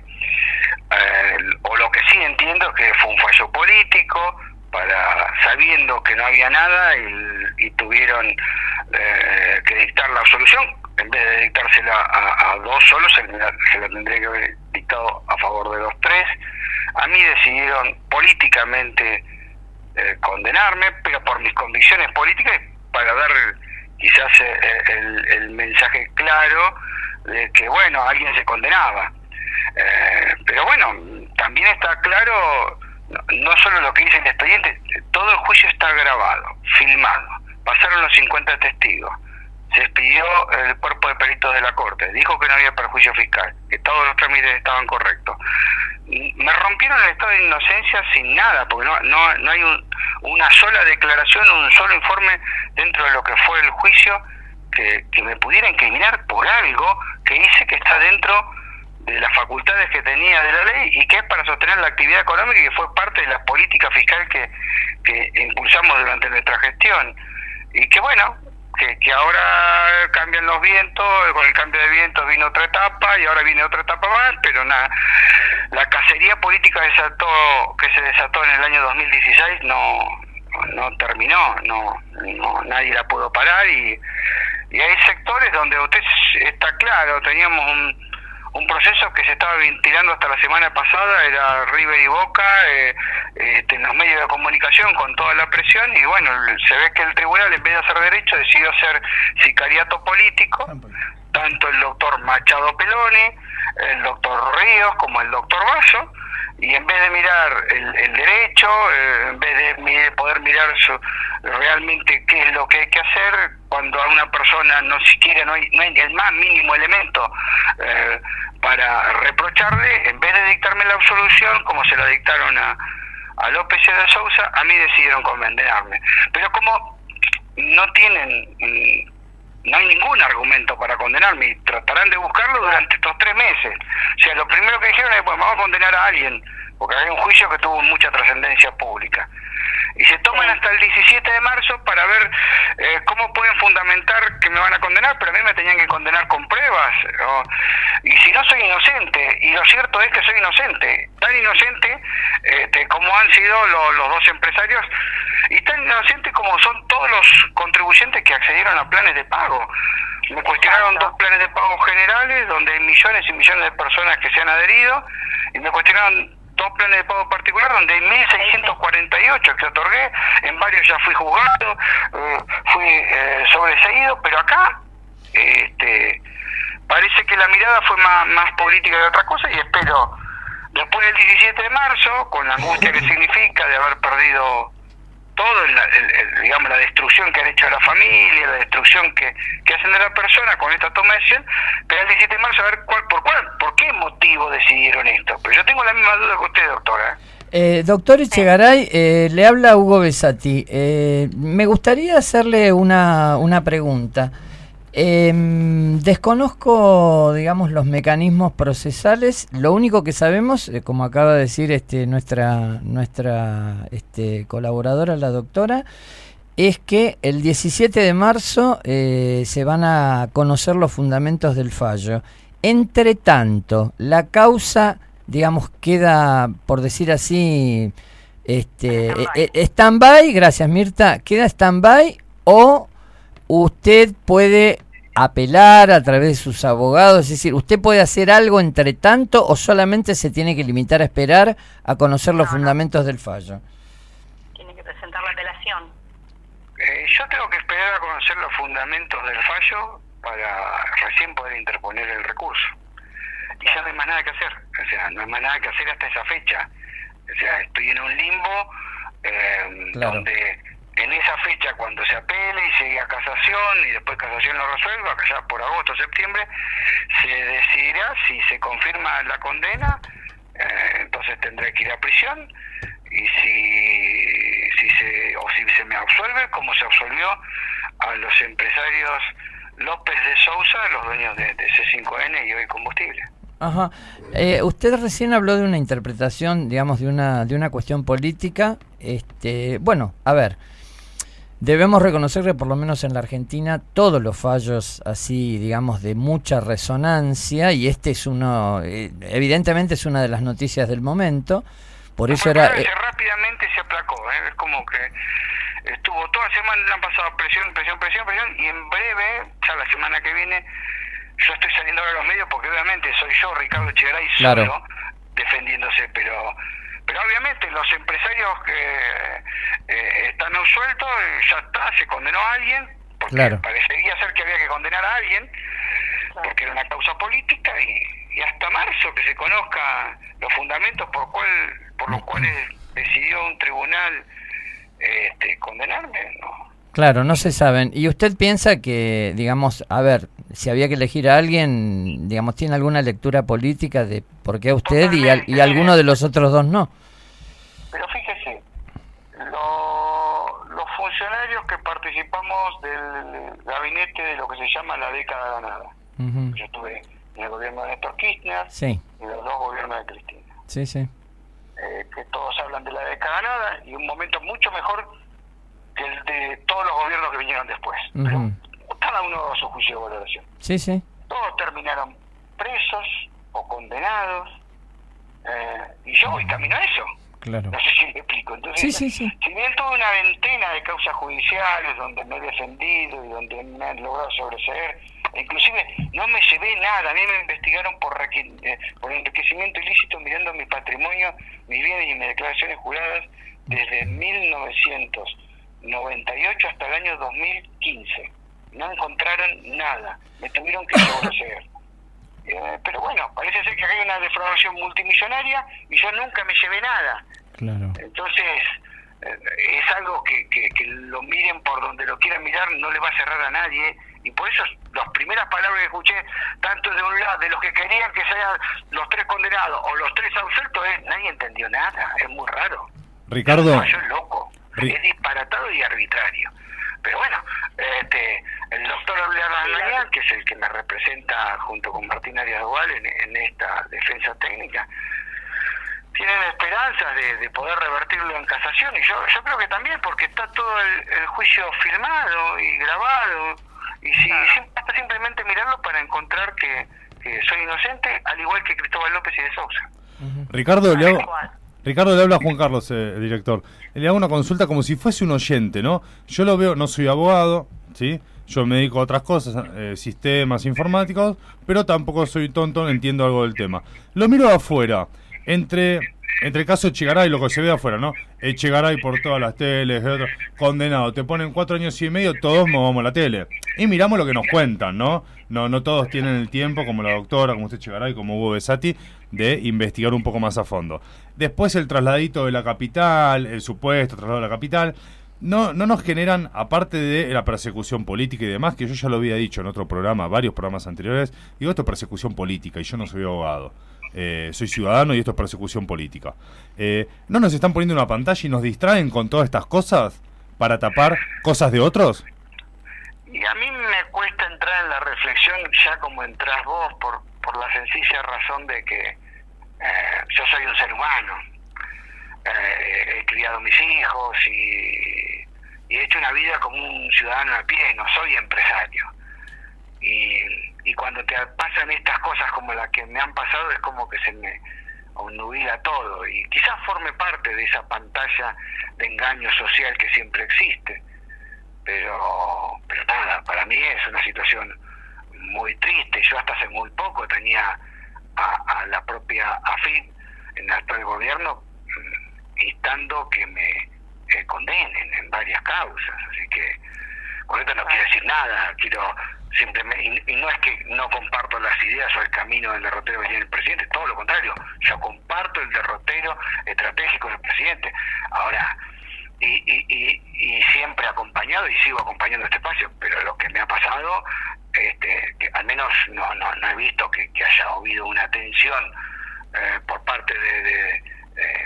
eh, o lo que sí entiendo es que fue un fallo político, para sabiendo que no había nada y, tuvieron eh, que dictar la absolución, en vez de dictársela a, dos solos, se, la tendría que haber dictado a favor de los tres. A mí decidieron políticamente eh, condenarme, pero por mis convicciones políticas para dar quizás eh, el, mensaje claro de que, bueno, alguien se condenaba. Eh, pero bueno, también está claro, no, solo lo que dice el expediente, todo el juicio está grabado, filmado. Pasaron los 50 testigos. Se expidió el cuerpo de peritos de la Corte. Dijo que no había perjuicio fiscal, que todos los trámites estaban correctos me rompieron el estado de inocencia sin nada, porque no, no, no hay una sola declaración, un solo informe dentro de lo que fue el juicio que, que me pudiera incriminar por algo que dice que está dentro de las facultades que tenía de la ley y que es para sostener la actividad económica y que fue parte de la política fiscal que, que impulsamos durante nuestra gestión. Y que bueno, que, que ahora cambian los vientos, con el cambio de vientos vino otra etapa y ahora viene otra etapa más, pero nada, la cacería política desató, que se desató en el año 2016 no, no terminó, no, no nadie la pudo parar y, y hay sectores donde usted está claro, teníamos un un proceso que se estaba ventilando hasta la semana pasada, era River y Boca, eh, este, en los medios de comunicación con toda la presión y bueno, se ve que el tribunal en vez de hacer derecho decidió hacer sicariato político, tanto el doctor Machado Peloni, el doctor Ríos como el doctor Vaso, y en vez de mirar el, derecho, eh, en vez de poder mirar realmente qué es lo que hay que hacer, cuando a una persona no siquiera no hay, no hay el más mínimo elemento eh, para reprocharle, en vez de dictarme la absolución, como se la dictaron a, a López y de Sousa, a mí decidieron condenarme. Pero como no tienen, mm, no hay ningún argumento para condenarme y tratarán de buscarlo durante estos tres meses. O sea, lo primero que dijeron es, pues vamos a condenar a alguien, porque hay un juicio que tuvo mucha trascendencia pública. Y se toman hasta el 17 de marzo para ver eh, cómo pueden fundamentar que me van a condenar, pero a mí me tenían que condenar con pruebas. Y si no soy inocente, y lo cierto es que soy inocente, tan inocente este, como han sido los dos empresarios, y tan inocente como son todos los contribuyentes que accedieron a planes de pago. Me cuestionaron dos planes de pago generales, donde hay millones y millones de personas que se han adherido, y me cuestionaron dos planes de pago particular donde hay 1.648 que otorgué, en varios ya fui juzgado, eh, fui eh, sobreseído, pero acá este, parece que la mirada fue más, más política de otra cosa y espero, después del 17 de marzo, con la angustia que significa de haber perdido todo, el, digamos, la destrucción que han hecho de la familia, la destrucción que, que hacen de la persona con esta toma de decisión, pero el 17 de marzo a ver cuál, por, cuál, por qué motivo decidieron esto. Pero yo tengo la misma duda que usted, doctora. Eh, doctor Echegaray, eh, le habla Hugo Besati. Eh, me gustaría hacerle una, una pregunta. Eh, desconozco, digamos, los mecanismos procesales. Lo único que sabemos, eh, como acaba de decir este, nuestra, nuestra este, colaboradora, la doctora, es que el 17 de marzo eh, se van a conocer los fundamentos del fallo. Entre tanto, la causa, digamos, queda, por decir así, este, eh, stand-by, gracias Mirta, queda stand-by o usted puede apelar a través de sus abogados, es decir, usted puede hacer algo entre tanto o solamente se tiene que limitar a esperar a conocer los fundamentos del fallo. Tiene que presentar la apelación. Eh, yo tengo que esperar a conocer los fundamentos del fallo para recién poder interponer el recurso. Y ya no hay más nada que hacer, o sea, no hay más nada que hacer hasta esa fecha. O sea, estoy en un limbo eh, donde en esa fecha cuando se apele y sigue a casación y después casación lo resuelva, allá por agosto, septiembre, se decidirá si se confirma la condena, eh, entonces tendré que ir a prisión y si, si se, o si se me absuelve, como se absolvió a los empresarios López de Sousa, los dueños de, C5N y hoy combustible. Ajá. Eh, usted recién habló de una interpretación, digamos, de una de una cuestión política. Este, bueno, a ver, Debemos reconocer que por lo menos en la Argentina todos los fallos así, digamos, de mucha resonancia, y este es uno, eh, evidentemente es una de las noticias del momento, por eso era... Eh, rápidamente se aplacó, ¿eh? es como que estuvo toda la semana, le han pasado presión, presión, presión, presión, y en breve, ya la semana que viene, yo estoy saliendo ahora a los medios porque obviamente soy yo, Ricardo Chegaray, solo, defendiéndose, pero pero obviamente los empresarios que eh, están absueltos, eh, ya está, se condenó a alguien, porque parecería ser que había que condenar a alguien, porque era una causa política, y, hasta marzo que se conozca los fundamentos por, cual, por los cuales decidió un tribunal este, condenarme, ¿no? Claro, no se saben. ¿Y usted piensa que, digamos, a ver, si había que elegir a alguien, digamos, tiene alguna lectura política de por qué a usted y, y alguno de los otros dos no? Pero fíjese, los funcionarios que participamos del gabinete de lo que se llama la década ganada, yo estuve en el gobierno de Néstor Kirchner sí. y los dos gobiernos de Cristina. Sí, sí. Eh, que todos hablan de la década ganada y un momento mucho mejor que el de todos los gobiernos que vinieron después. Cada uno a su juicio de valoración. Sí, sí. Todos terminaron presos o condenados eh, y yo voy camino a eso. Claro. No sé si me explico. Entonces, sí, sí, si bien tuve una ventena de causas judiciales donde me he defendido y donde me han logrado sobreseer, inclusive no me llevé nada, a mí me investigaron por, eh, por enriquecimiento ilícito mirando mi patrimonio, mis bienes y mis declaraciones juradas desde 1998 hasta el año 2015. No encontraron nada, me tuvieron que sobreseer. Eh, pero bueno, parece ser que hay una defraudación multimillonaria y yo nunca me llevé nada. Claro. Entonces, eh, es algo que, que, lo miren por donde lo quieran mirar, no le va a cerrar a nadie. Y por eso las primeras palabras que escuché, tanto de un lado, de los que querían que sean los tres condenados o los tres absueltos, es nadie entendió nada. Es muy raro. Ricardo. es loco. es disparatado y arbitrario. Pero bueno, este, el doctor Abler que es el que me representa junto con Martín Arias Duval en, esta defensa técnica, tienen esperanzas de, poder revertirlo en casación y yo, yo creo que también porque está todo el, juicio filmado y grabado y si basta simplemente mirarlo para encontrar que, soy inocente al igual que Cristóbal López y de Sousa. Ricardo, le Ricardo, le habla Juan Carlos, eh, director. Le hago una consulta como si fuese un oyente, ¿no? Yo lo veo, no soy abogado, ¿sí? Yo me dedico a otras cosas, eh, sistemas informáticos, pero tampoco soy tonto, entiendo algo del tema. Lo miro afuera, entre, entre el caso de Chegaray, lo que se ve afuera, ¿no? Chegaray por todas las teles, otro, condenado, te ponen cuatro años y medio, todos movamos la tele. Y miramos lo que nos cuentan, ¿no? No, no todos tienen el tiempo, como la doctora, como usted Chegaray, como Hugo Besati, de investigar un poco más a fondo. Después el trasladito de la capital, el supuesto traslado de la capital, no, no nos generan, aparte de la persecución política y demás, que yo ya lo había dicho en otro programa, varios programas anteriores, digo esto es persecución política y yo no soy abogado. Eh, soy ciudadano y esto es persecución política. Eh, ¿No nos están poniendo una pantalla y nos distraen con todas estas cosas para tapar cosas de otros? Y a mí me cuesta entrar en la reflexión ya como entras vos por, por la sencilla razón de que eh, yo soy un ser humano, eh, he criado mis hijos y, he hecho una vida como un ciudadano a pie, no soy empresario. Y, y cuando te pasan estas cosas como las que me han pasado es como que se me obnubila todo y quizás forme parte de esa pantalla de engaño social que siempre existe. Pero, pero nada, para mí es una situación muy triste. Yo hasta hace muy poco tenía a, la propia AFIP en el actual gobierno mm, instando que me eh, condenen en varias causas. Así que con esto no quiero decir nada, quiero simplemente, y, no es que no comparto las ideas o el camino del derrotero que tiene el presidente, todo lo contrario, yo comparto el derrotero estratégico del presidente. Ahora, y, y, y, siempre acompañado y sigo acompañando este espacio, pero lo que me ha pasado este, al menos no, no, no he visto que, haya habido una atención eh, por parte de,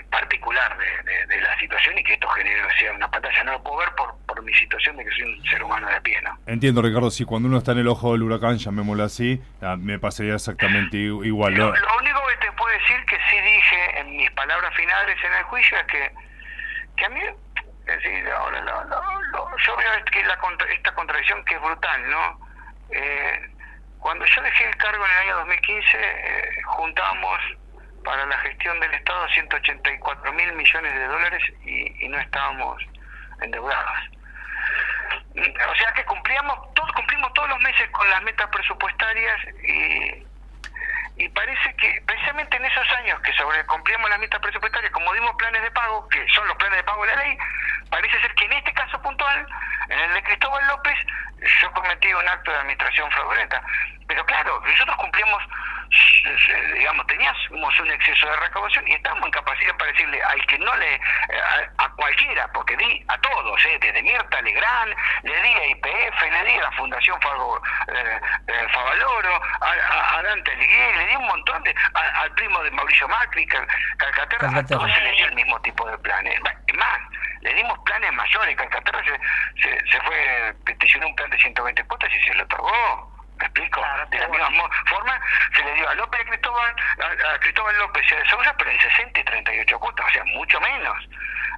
particular de, la situación y que esto genere sea una pantalla. No lo puedo ver por, por mi situación de que soy un ser humano de pie, ¿no? Entiendo, Ricardo, si cuando uno está en el ojo del huracán, llamémoslo así, ah, me pasaría exactamente igual. Lo, único que te puedo decir que sí dije en mis palabras finales en el juicio es que, que a mí es decir, ahora yo veo que la, esta contradicción que es brutal, ¿no? Eh, cuando yo dejé el cargo en el año 2015, eh, juntamos para la gestión del Estado 184 mil millones de dólares y, no estábamos endeudados. O sea que cumplíamos, todos, cumplimos todos los meses con las metas presupuestarias y, y parece que precisamente en esos años que sobre cumplíamos las metas presupuestarias, como dimos planes de pago, que son los planes de pago de la ley, parece ser que en este caso puntual, en el de Cristóbal López, yo cometí un acto de administración fraudulenta. Pero claro, nosotros cumplimos, digamos, teníamos un exceso de recaudación y estábamos en capacidad para decirle al que no le, eh, a, cualquiera, porque di a todos, eh, desde Mirta Legrand, le di a IPF, le di a la Fundación eh, eh, Favaloro, a, Dante Alighieri, le di un montón de, al primo de Mauricio Macri, Calcaterra, a todos se les dio el mismo tipo de planes. Más, le dimos planes mayores, Calcaterra se, se, se fue, peticionó un plan de 120 cuotas y se lo otorgó. ¿Me explico? de la misma forma se le dio a López Cristóbal, a, Cristóbal López y a de Sousa, pero en 60 y 38 cuotas, o sea, mucho menos.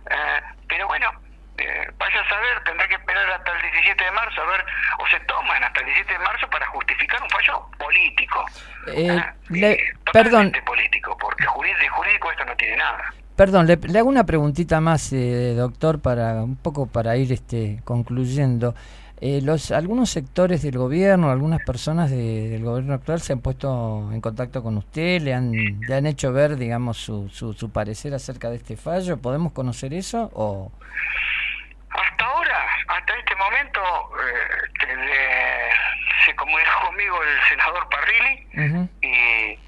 Eh, pero bueno, eh, vaya a saber, tendrá que esperar hasta el 17 de marzo, a ver, o se toman hasta el 17 de marzo para justificar un fallo político. Eh, eh perdón. político, porque de jurídico esto no tiene nada. Perdón, le, le hago una preguntita más, eh, doctor, para un poco para ir este concluyendo. Eh, los algunos sectores del gobierno, algunas personas del gobierno actual se han puesto en contacto con usted, le han, le han hecho ver, digamos, su, su, su parecer acerca de este fallo. ¿Podemos conocer eso o...? Hasta ahora, hasta este momento, eh, se comunicó conmigo el senador Parrilli y,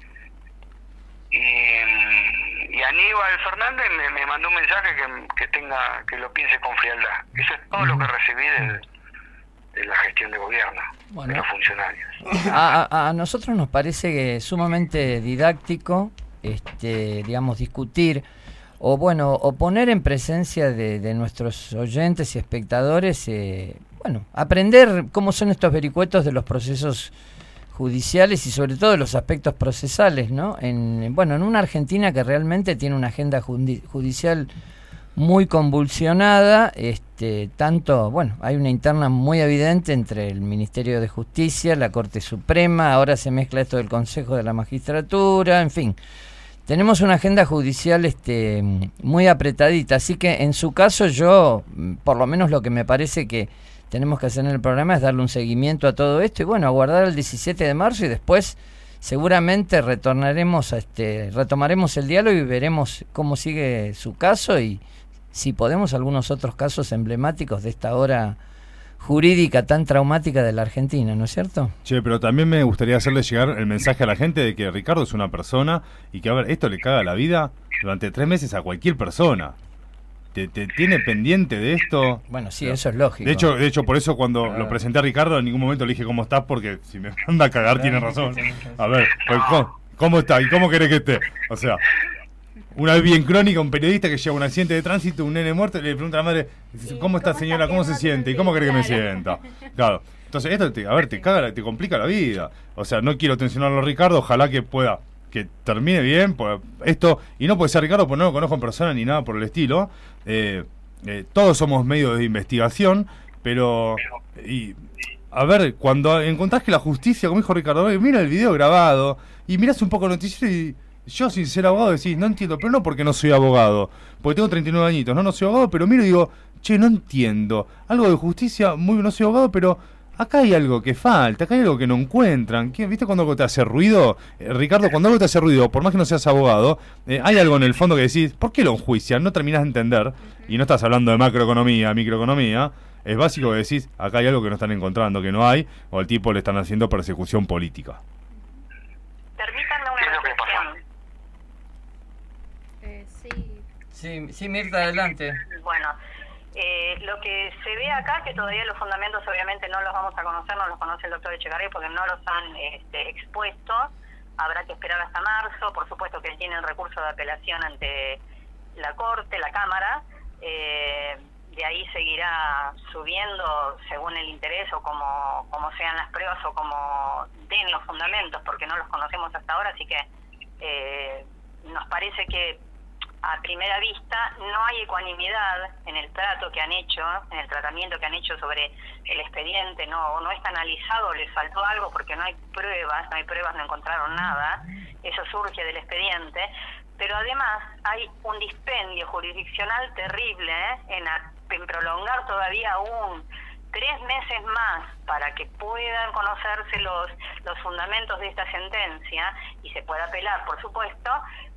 y, Aníbal Fernández me, mandó un mensaje que, tenga que lo piense con frialdad. Eso es todo lo que recibí del, de la gestión de gobierno, de los funcionarios. A, a, nosotros nos parece que sumamente didáctico, este, digamos, discutir o bueno, o poner en presencia de, nuestros oyentes y espectadores, eh, bueno, aprender cómo son estos vericuetos de los procesos judiciales y sobre todo de los aspectos procesales, ¿no? En, bueno, en una Argentina que realmente tiene una agenda judicial muy convulsionada, este, tanto, bueno, hay una interna muy evidente entre el Ministerio de Justicia, la Corte Suprema, ahora se mezcla esto del Consejo de la Magistratura, en fin. Tenemos una agenda judicial este, muy apretadita, así que en su caso yo, por lo menos lo que me parece que tenemos que hacer en el programa es darle un seguimiento a todo esto y bueno, aguardar el 17 de marzo y después seguramente retornaremos a este, retomaremos el diálogo y veremos cómo sigue su caso y si podemos algunos otros casos emblemáticos de esta hora jurídica tan traumática de la Argentina, ¿no es cierto? Che, pero también me gustaría hacerle llegar el mensaje a la gente de que Ricardo es una persona y que, a ver, esto le caga la vida durante tres meses a cualquier persona. Te, tiene pendiente de esto. Bueno, sí, eso es lógico. De hecho, de hecho por eso cuando lo presenté a Ricardo en ningún momento le dije cómo estás, porque si me manda a cagar tiene razón. A ver, pues, ¿cómo, ¿cómo está? ¿Y cómo querés que esté? O sea, una vez bien crónica, un periodista que lleva un accidente de tránsito, un nene muerto, le pregunta a la madre, ¿cómo está señora? ¿Cómo se siente? ¿Y cómo cree que me sienta? Claro. Entonces, esto, te, a ver, te caga, te complica la vida. O sea, no quiero tensionarlo a Ricardo, ojalá que pueda, que termine bien. Pues, esto, y no puede ser Ricardo, porque no lo conozco en persona ni nada por el estilo. Eh, eh, todos somos medios de investigación, pero... Y, a ver, cuando encontrás que la justicia, como dijo Ricardo, mira el video grabado y miras un poco el noticiero y yo, sin ser abogado, decís, no entiendo, pero no porque no soy abogado, porque tengo 39 añitos, no, no soy abogado, pero miro y digo, che, no entiendo. Algo de justicia, muy no soy abogado, pero acá hay algo que falta, acá hay algo que no encuentran. ¿Viste cuando algo te hace ruido? Eh, Ricardo, cuando algo te hace ruido, por más que no seas abogado, eh, hay algo en el fondo que decís, ¿por qué lo enjuician? No terminas de entender, y no estás hablando de macroeconomía, microeconomía. Es básico que decís, acá hay algo que no están encontrando, que no hay, o al tipo le están haciendo persecución política. Sí, sí, Mirta, adelante. Bueno, eh, lo que se ve acá, que todavía los fundamentos obviamente no los vamos a conocer, no los conoce el doctor Echegaray porque no los han este, expuesto, habrá que esperar hasta marzo, por supuesto que tiene el recurso de apelación ante la Corte, la Cámara, eh, de ahí seguirá subiendo según el interés o como, como sean las pruebas o como den los fundamentos, porque no los conocemos hasta ahora, así que eh, nos parece que a primera vista no hay ecuanimidad en el trato que han hecho, en el tratamiento que han hecho sobre el expediente, no, no está analizado, les faltó algo porque no hay pruebas, no hay pruebas, no encontraron nada, eso surge del expediente, pero además hay un dispendio jurisdiccional terrible ¿eh? en, en prolongar todavía un tres meses más para que puedan conocerse los, los fundamentos de esta sentencia y se pueda apelar, por supuesto,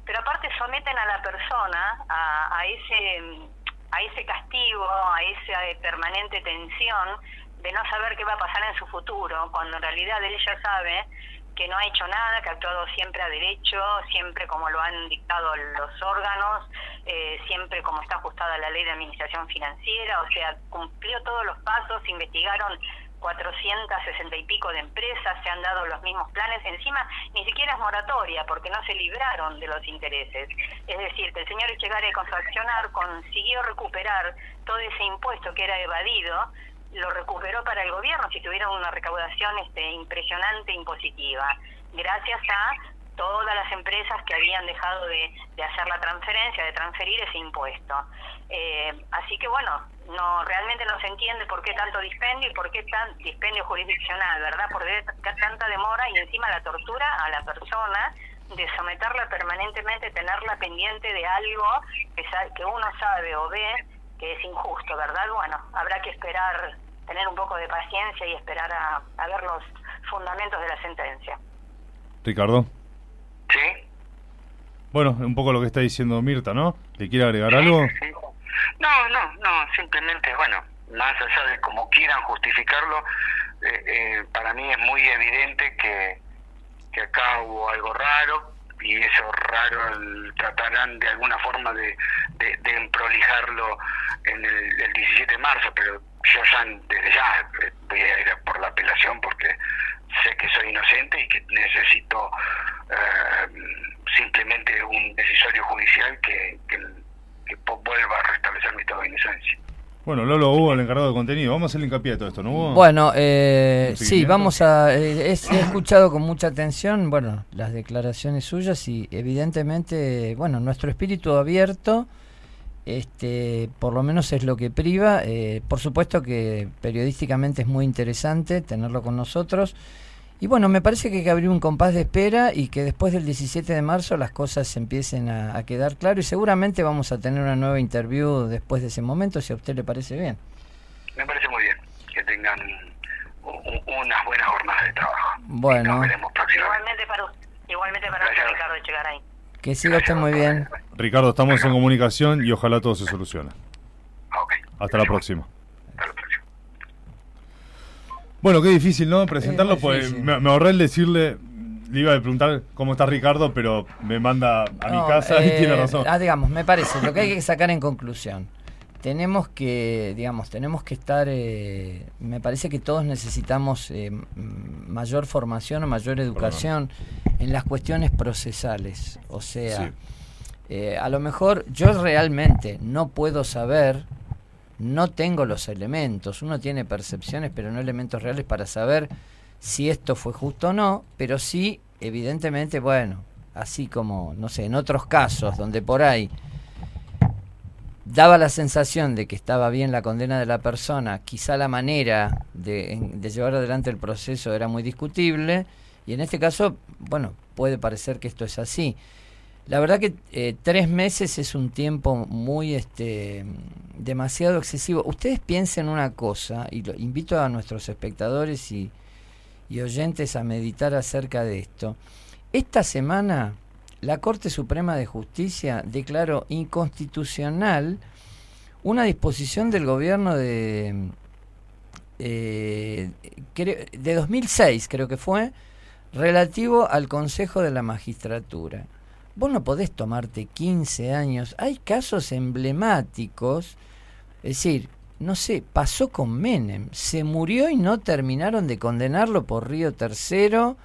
pero aparte someten a la persona a, a ese a ese castigo, a esa eh, permanente tensión de no saber qué va a pasar en su futuro, cuando en realidad él ya sabe que no ha hecho nada, que ha actuado siempre a derecho, siempre como lo han dictado los órganos, eh, siempre como está ajustada la ley de administración financiera, o sea, cumplió todos los pasos, investigaron 460 y pico de empresas, se han dado los mismos planes, encima ni siquiera es moratoria porque no se libraron de los intereses. Es decir, que el señor Echegare con su accionar consiguió recuperar todo ese impuesto que era evadido lo recuperó para el gobierno, si tuvieron una recaudación este, impresionante, impositiva, gracias a todas las empresas que habían dejado de, hacer la transferencia, de transferir ese impuesto. Eh, así que bueno, no realmente no se entiende por qué tanto dispendio y por qué tan dispendio jurisdiccional, ¿verdad? Por qué tanta demora y encima la tortura a la persona de someterla permanentemente, tenerla pendiente de algo que, que uno sabe o ve que es injusto, ¿verdad? Bueno, habrá que esperar, tener un poco de paciencia y esperar a, a ver los fundamentos de la sentencia. Ricardo. Sí. Bueno, un poco lo que está diciendo Mirta, ¿no? ¿Le quiere agregar algo? No, no, no, simplemente, bueno, más allá de cómo quieran justificarlo, eh, eh, para mí es muy evidente que, que acá hubo algo raro y eso raro tratarán de alguna forma de, de, en el, el, 17 de marzo, pero yo ya desde ya eh, voy a ir por la apelación porque sé que soy inocente y que necesito eh, simplemente un decisorio judicial que, vuelva a restablecer mi estado de inocencia. Bueno, Lolo Hugo, el encargado de contenido, vamos a hacer hincapié de todo esto, ¿no Hugo? Bueno, eh, sí, vamos a... Eh, he, escuchado con mucha atención, bueno, las declaraciones suyas y evidentemente, bueno, nuestro espíritu abierto, este, por lo menos es lo que priva. Eh, por supuesto que periodísticamente es muy interesante tenerlo con nosotros. Y bueno, me parece que hay que abrir un compás de espera y que después del 17 de marzo las cosas empiecen a, quedar claro y seguramente vamos a tener una nueva interview después de ese momento, si a usted le parece bien. Me parece muy bien, que tengan unas buenas jornadas de trabajo. Bueno. Igualmente para, igualmente para usted, Ricardo ahí. Que siga usted muy bien. Ricardo, estamos en comunicación y ojalá todo se solucione. Hasta la próxima. Bueno, qué difícil, ¿no? Presentarlo, pues me, ahorré el decirle, le iba a preguntar cómo está Ricardo, pero me manda a mi casa y tiene eh, razón. Ah, digamos, me parece, lo que hay que sacar en conclusión. Tenemos que, digamos, tenemos que estar, eh, me parece que todos necesitamos eh, mayor formación o mayor educación en las cuestiones procesales. O sea, a lo mejor yo realmente no puedo saber no tengo los elementos. Uno tiene percepciones, pero no elementos reales para saber si esto fue justo o no, pero sí, evidentemente, bueno, así como, no sé, en otros casos donde por ahí daba la sensación de que estaba bien la condena de la persona, quizá la manera de, de llevar adelante el proceso era muy discutible, y en este caso, bueno, puede parecer que esto es así. La verdad que eh, tres meses es un tiempo muy, este, demasiado excesivo. Ustedes piensen una cosa, y lo invito a nuestros espectadores y, y oyentes a meditar acerca de esto. Esta semana la Corte Suprema de Justicia declaró inconstitucional una disposición del gobierno de, eh, de 2006, creo que fue, relativo al Consejo de la Magistratura. Vos no podés tomarte 15 años. Hay casos emblemáticos. Es decir, no sé, pasó con Menem. Se murió y no terminaron de condenarlo por Río Tercero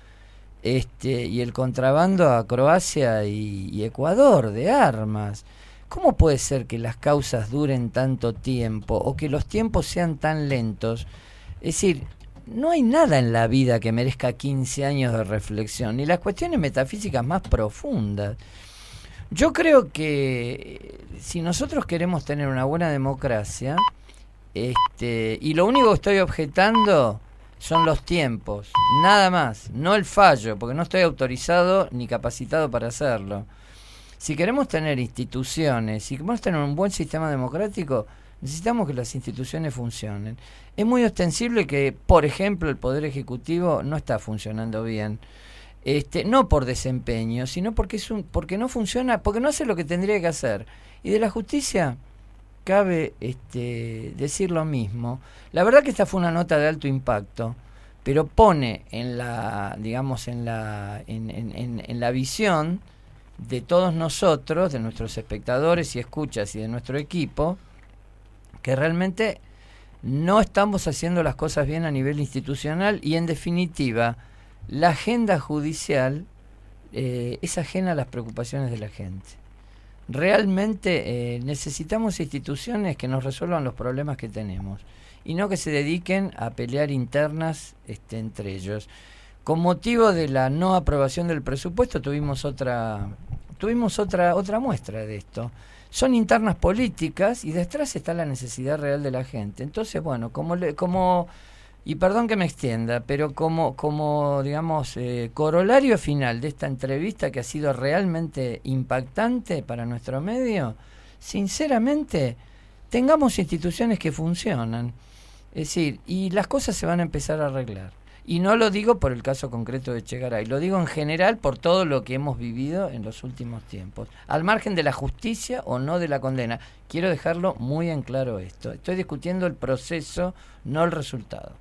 este, y el contrabando a Croacia y, Ecuador de armas. ¿Cómo puede ser que las causas duren tanto tiempo o que los tiempos sean tan lentos? Es decir, no hay nada en la vida que merezca 15 años de reflexión, ni las cuestiones metafísicas más profundas. Yo creo que eh, si nosotros queremos tener una buena democracia, este, y lo único que estoy objetando son los tiempos, nada más, no el fallo, porque no estoy autorizado ni capacitado para hacerlo. Si queremos tener instituciones, si queremos tener un buen sistema democrático, necesitamos que las instituciones funcionen. Es muy ostensible que, por ejemplo, el Poder Ejecutivo no está funcionando bien. Este, no por desempeño, sino porque, es un, porque no funciona, porque no hace lo que tendría que hacer. Y de la justicia cabe este, decir lo mismo. La verdad que esta fue una nota de alto impacto, pero pone en la, digamos, en la, en, en, en la visión de todos nosotros, de nuestros espectadores y escuchas y de nuestro equipo, que realmente no estamos haciendo las cosas bien a nivel institucional y en definitiva la agenda judicial eh, es ajena a las preocupaciones de la gente. realmente eh, necesitamos instituciones que nos resuelvan los problemas que tenemos y no que se dediquen a pelear internas este, entre ellos. Con motivo de la no aprobación del presupuesto tuvimos otra tuvimos otra otra muestra de esto. Son internas políticas y detrás está la necesidad real de la gente. Entonces, bueno, como como y perdón que me extienda, pero como, como digamos, eh, corolario final de esta entrevista que ha sido realmente impactante para nuestro medio, sinceramente, tengamos instituciones que funcionan. Es decir, y las cosas se van a empezar a arreglar. Y no lo digo por el caso concreto de Chegaray, lo digo en general por todo lo que hemos vivido en los últimos tiempos. Al margen de la justicia o no de la condena. Quiero dejarlo muy en claro esto. Estoy discutiendo el proceso, no el resultado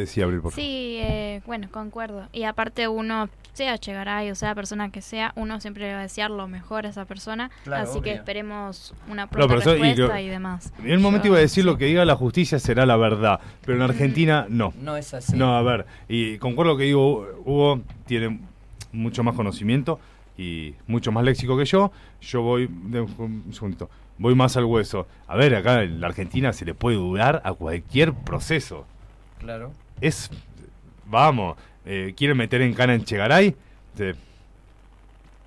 decía Abril, por Sí, eh, bueno, concuerdo. Y aparte uno, sea Chegaray o sea persona que sea, uno siempre le va a desear lo mejor a esa persona. así que esperemos una pronta respuesta y, demás. En un momento iba a decir lo que diga la justicia será la verdad, pero en Argentina no. No es así. No, a ver, y concuerdo que digo, Hugo tiene mucho más conocimiento y mucho más léxico que yo. Yo voy, un segundito, voy más al hueso. A ver, acá en la Argentina se le puede dudar a cualquier proceso. Claro es, vamos, eh, quieren meter en cana en Chegaray.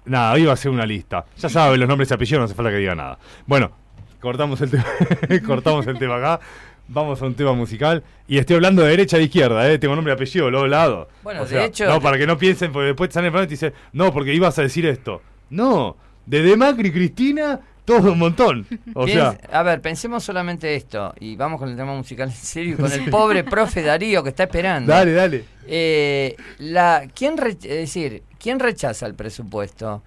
nada, hoy va a ser una lista. Ya saben los nombres y apellidos, no hace falta que diga nada. Bueno, cortamos el tema, cortamos el tema acá. Vamos a un tema musical. Y estoy hablando de derecha a de izquierda, ¿eh? Tengo nombre y apellido, los lado. Bueno, de hecho. No, para que no piensen, porque después salen el y dicen, no, porque ibas a decir esto. No, de Demacri Cristina todo un montón. O sea, a ver, pensemos solamente esto y vamos con el tema musical en serio con el pobre profe Darío que está esperando. Dale, dale. Eh, la, ¿quién es decir, quién rechaza el presupuesto?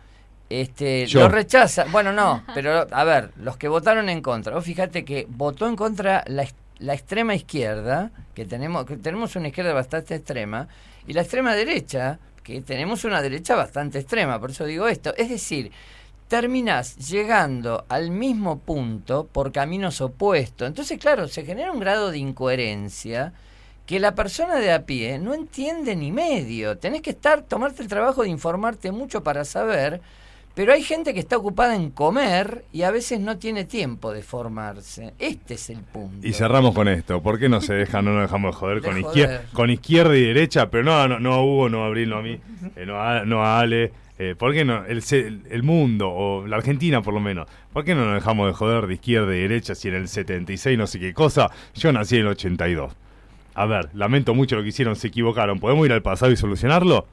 Este, lo rechaza. Bueno, no, pero a ver, los que votaron en contra. Vos fíjate que votó en contra la, la extrema izquierda, que tenemos, que tenemos una izquierda bastante extrema, y la extrema derecha, que tenemos una derecha bastante extrema. Por eso digo esto. Es decir, terminás llegando al mismo punto por caminos opuestos. Entonces, claro, se genera un grado de incoherencia que la persona de a pie no entiende ni medio. Tenés que estar, tomarte el trabajo de informarte mucho para saber, pero hay gente que está ocupada en comer y a veces no tiene tiempo de formarse. Este es el punto. Y cerramos con esto. ¿Por qué no se deja, no nos dejamos de joder, con, Izquierda, con izquierda y derecha? Pero no, no, no a Hugo, no a Abril, no a mí, eh, no, a, no a Ale eh, ¿Por qué no? El, el, mundo, o la Argentina por lo menos, ¿por qué no nos dejamos de joder de izquierda y derecha si en el 76 no sé qué cosa? Yo nací en el 82. A ver, lamento mucho lo que hicieron, se equivocaron. ¿Podemos ir al pasado y solucionarlo?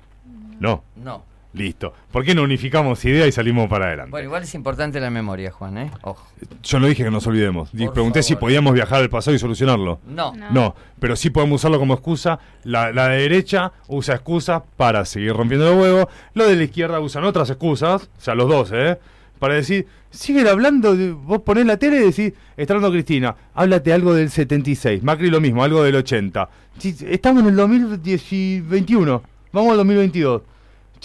No. No. Listo. ¿Por qué no unificamos ideas y salimos para adelante? Bueno, igual es importante la memoria, Juan, ¿eh? Ojo. Yo no dije que nos olvidemos. Pregunté si podíamos viajar al pasado y solucionarlo. No. no. pero sí podemos usarlo como excusa. La, la derecha usa excusas para seguir rompiendo los huevos. Lo de la izquierda usan otras excusas, o sea, los dos, ¿eh? Para decir, siguen hablando, de, vos ponés la tele y decís, está hablando Cristina, háblate algo del 76, Macri lo mismo, algo del 80. Estamos en el 2021, vamos al 2022.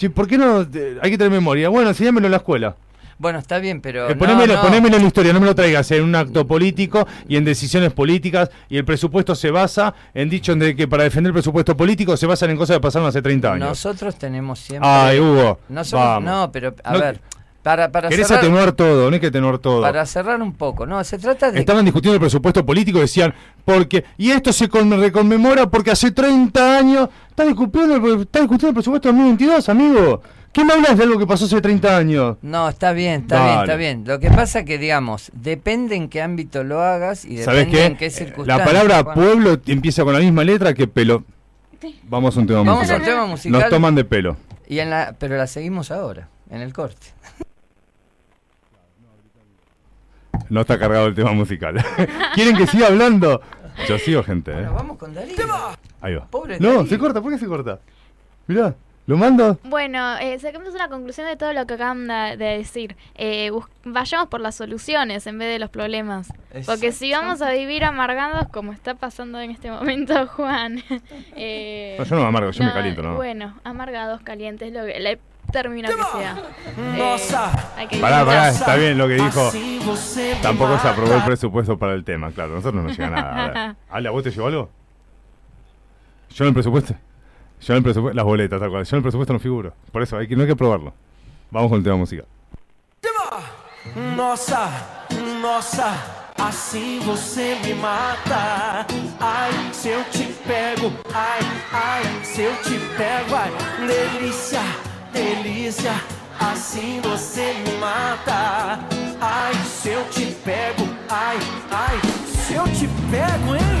¿Por qué no? Hay que tener memoria. Bueno, enséñamelo en la escuela. Bueno, está bien, pero. Eh, ponémelo, en la historia, no me lo traigas en un acto político y en decisiones políticas. Y el presupuesto se basa en dicho de que para defender el presupuesto político se basan en cosas que pasaron hace 30 años. Nosotros tenemos siempre. Ay, Hugo. No, pero a ver. Para, para Querés atenuar todo, no hay que atenuar todo. Para cerrar un poco, no, se trata de... Estaban discutiendo el presupuesto político y decían, porque, y esto se reconmemora porque hace 30 años, está discutiendo, el, está discutiendo el presupuesto de 2022, amigo. ¿Qué me hablas de algo que pasó hace 30 años? No, está bien, está bien, está bien. Lo que pasa que, digamos, depende en qué ámbito lo hagas y depende en qué circunstancias. La palabra pueblo empieza con la misma letra que pelo. Vamos a un tema Vamos A un tema musical. Nos toman de pelo. Y en la, pero la seguimos ahora, en el corte. No está cargado el tema musical. ¿Quieren que siga hablando? Yo sigo, gente. ¿eh? vamos con Darío. Ahí va. no, se corta. ¿Por qué se corta? Mirá. ¿Lo mando? Bueno, eh, saquemos una conclusión de todo lo que acaban de, decir. Eh, vayamos por las soluciones en vez de los problemas. Porque si vamos a vivir amargados, como está pasando en este momento, Juan. Eh, no, yo no me amargo, yo me caliento, ¿no? Bueno, amargados, calientes, lo que, término que sea. Eh, pará, pará, está bien lo que dijo. Tampoco se aprobó el presupuesto para el tema, claro, nosotros no nos llega nada. Ale, ¿a vos te llegó algo? Yo en el presupuesto. Yo en el presupuesto, las boletas, tal cual. Yo en el presupuesto no figuro. Por eso hay que, no hay que probarlo. Vamos con el tema musical. Nossa, nossa, assim você me mata. Ai, se eu te pego, ai, ai, se eu te pego, ai, delícia, delícia, assim você me mata. Ai, se eu te pego, ai, ai, se eu te pego, hein?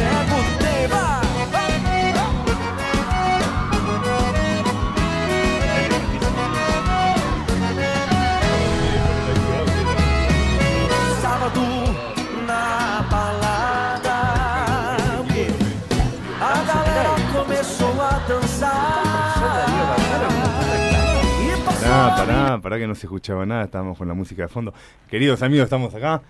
Pará, pará que no se escuchaba nada, estábamos con la música de fondo. Queridos amigos, estamos acá.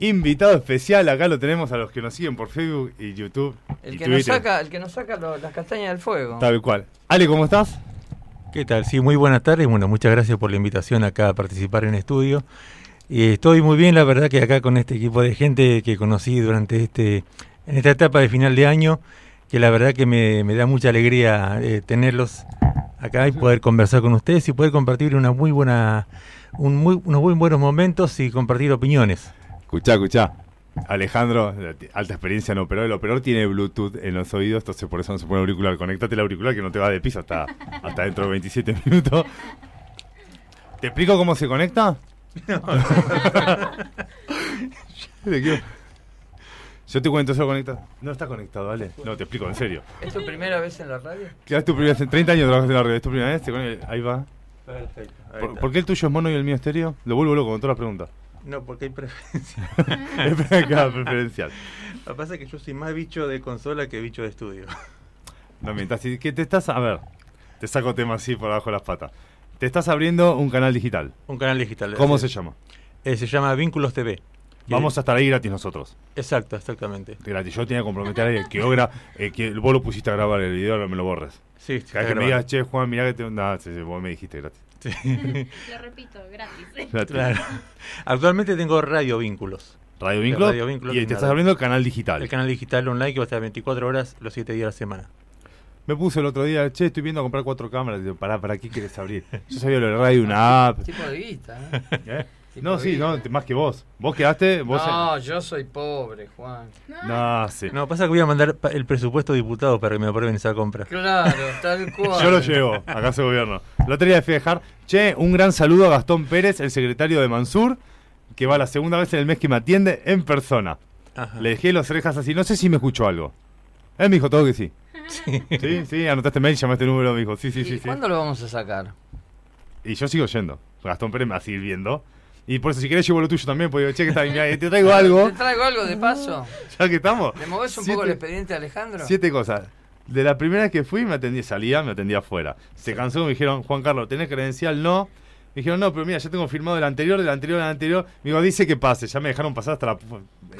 Invitado especial, acá lo tenemos a los que nos siguen por Facebook y YouTube. El y que nos saca, el que nos saca lo- las castañas del fuego. Tal cual. Ale, ¿cómo estás? ¿Qué tal? Sí, muy buenas tardes. Bueno, muchas gracias por la invitación acá a participar en estudio. Y estoy muy bien, la verdad, que acá con este equipo de gente que conocí durante este, en esta etapa de final de año, que la verdad que me, me da mucha alegría eh, tenerlos acá y poder conversar con ustedes y poder compartir una muy buena, un muy, unos muy buenos momentos y compartir opiniones. Escuchá, escuchá. Alejandro, alta experiencia en operador. El operador tiene Bluetooth en los oídos, entonces por eso no se pone auricular. Conectate el auricular que no te va de piso hasta, hasta dentro de 27 minutos. ¿Te explico cómo se conecta? Quiero- Yo te cuento, eso conecta. No está conectado, ¿vale? No, te explico, en serio. ¿Es tu primera vez en la radio? Claro, es tu primera vez, 30 años trabajas en la red, es tu primera vez, te ahí va. Perfecto. ¿Por, por qué el tuyo es mono y el mío estéreo? Lo vuelvo loco con todas las preguntas. No, porque hay preferencia. Es cada preferencial. Lo que pasa es que yo soy más bicho de consola que bicho de estudio. No mientas, si- que te estás, a ver, te saco tema así por abajo de las patas. Te estás abriendo un canal digital. Un canal digital. ¿Cómo se llama? Eh, se llama Vínculos TV. Vamos a estar ahí gratis nosotros. Exacto, exactamente. Gratis. Yo tenía que comprometer a alguien que obra, eh, que vos lo pusiste a grabar el video, no me lo borres. Sí, Cada vez que me digas, che, Juan, mirá que te. No, sí, sí, vos me dijiste gratis. Lo repito, gratis. Gratis. Claro. Actualmente tengo Radio Vínculos. Radio Vínculos. Radio Vínculos y te estás abriendo el canal digital. El canal digital online que va a estar 24 horas los 7 días de la semana. Me puse el otro día, che, estoy viendo a comprar cuatro cámaras. Digo, pará, ¿para qué quieres abrir? Yo sabía lo de radio, una app. Tipo de guita, ¿eh? ¿Eh? No, de sí, no, te- más que vos. Vos quedaste, vos. No, yo soy pobre, Juan. No, sí. No, pasa que voy a mandar el presupuesto diputado para que me aprueben esa compra. Claro, tal cual. Yo lo llevo, acá se gobierno. La otra día fui a dejar, che, un gran saludo a Gastón Pérez, el secretario de Mansur, que va la segunda vez en el mes que me atiende en persona. Ajá. Le dejé las orejas así, no sé si me escuchó algo. Él me dijo todo que sí. Sí, sí, anotaste mail, llamaste el número, me dijo, sí, sí, ¿Y sí, sí. cuándo lo vamos a sacar? Y yo sigo yendo. Gastón Pérez me va a seguir viendo. Y por eso, si querés, llevo lo tuyo también, porque digo, che, que está bien, te traigo algo. ¿Te traigo algo de paso? Ya que estamos. ¿Le movés un Siete- poco el expediente, Alejandro? Siete cosas. De la primera vez que fui, me atendí, salía, me atendía afuera. Se cansó, me dijeron, Juan Carlos, ¿tenés credencial? No. Me dijeron, no, pero mira, ya tengo firmado del anterior, del anterior, del anterior. Me digo, dice que pase. Ya me dejaron pasar hasta la.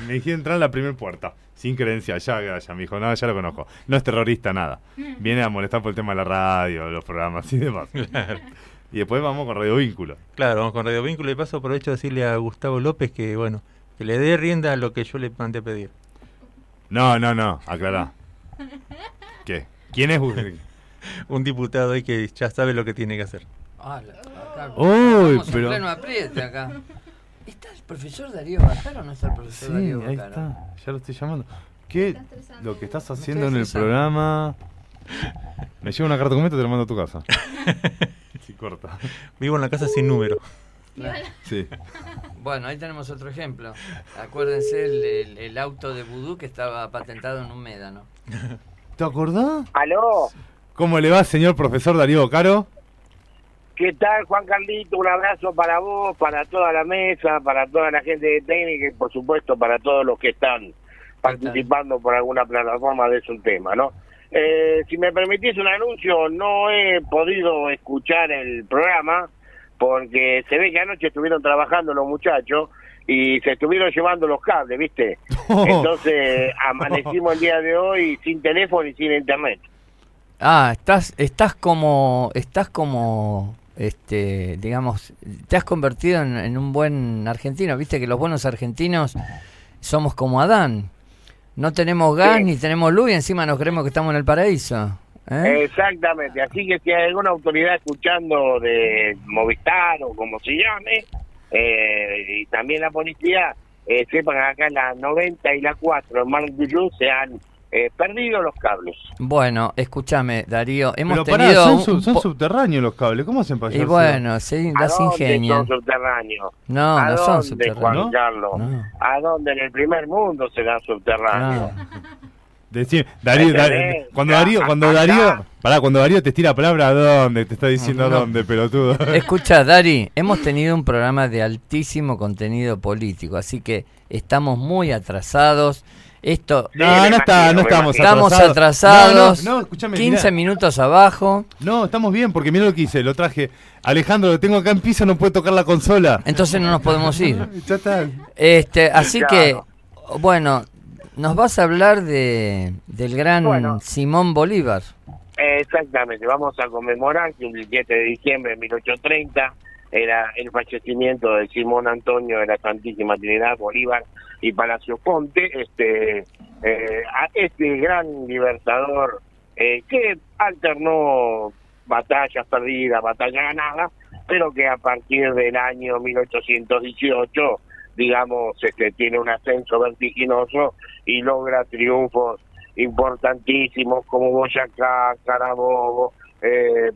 Me dijeron entrar en la primera puerta, sin credencial. Ya, ya me dijo, no, ya lo conozco. No es terrorista, nada. Viene a molestar por el tema de la radio, los programas y demás. Y después vamos con Radio Vínculo. Claro, vamos con Radio Vínculo y paso aprovecho a decirle a Gustavo López que, bueno, que le dé rienda a lo que yo le mandé a pedir. No, no, no, aclará. ¿Qué? ¿Quién es? Un diputado ahí que ya sabe lo que tiene que hacer. Ah, Uy, pero- en pleno apriete acá. ¿Está el profesor Darío Bajaro o no está el profesor Sí, Darío ahí Bajaro? está, ya lo estoy llamando. ¿Qué? Lo que estás haciendo en el programa. Me lleva una carta de documento y te la mando a tu casa. Corta. Vivo en la casa sin número. Sí. Bueno, ahí tenemos otro ejemplo. Acuérdense el, el- el auto de vudú que estaba patentado en un médano. ¿Te acordás? ¿Aló? ¿Cómo le va, señor profesor Darío Caro? ¿Qué tal, Juan Carlito? Un abrazo para vos, para toda la mesa, para toda la gente de técnica y, por supuesto, para todos los que están participando por alguna plataforma de ese tema, ¿no? Eh, si me permitís un anuncio, no he podido escuchar el programa porque se ve que anoche estuvieron trabajando los muchachos y se estuvieron llevando los cables, ¿viste? Entonces amanecimos el día de hoy sin teléfono y sin internet. Ah, estás estás como estás como este digamos te has convertido en, un buen argentino, ¿viste que los buenos argentinos somos como Adán? No tenemos gas ni tenemos luz y encima nos creemos que estamos en el paraíso. ¿eh? Exactamente, así que si hay alguna autoridad escuchando de Movistar o como se llame, eh, y también la policía, eh, sepan acá en la 90 y la 4 en Mar se han eh, perdido los cables. Bueno, escúchame, Darío, hemos tenido... son, subterráneos los cables, ¿cómo hacen para Y bueno, sí, las son subterráneos? No, no son subterráneos. ¿A dónde? En el primer mundo serán subterráneos. Darío, cuando Darío, cuando Darío, pará, cuando Darío te tira palabra, ¿a dónde? Te está diciendo dónde, pelotudo. Escucha, Dari, hemos tenido un programa de altísimo contenido político, así que estamos muy atrasados. Esto no, no, está, no estamos Estamos atrasados. 15 minutos abajo. No, estamos bien, porque mira lo que hice, lo traje. Alejandro, lo tengo acá en piso, no puede tocar la consola. Entonces no nos podemos ir. ya está. Este, así que, bueno, nos vas a hablar de del gran Simón Bolívar. Exactamente, vamos a conmemorar que el 17 de diciembre de 1830 era el fallecimiento de Simón Antonio de la Santísima Trinidad Bolívar y Palacio Ponte, este, eh, a este gran libertador eh, que alternó batallas perdidas, batallas ganadas, pero que a partir del año 1818, digamos, este, tiene un ascenso vertiginoso y logra triunfos importantísimos como Boyacá, Carabobo, eh,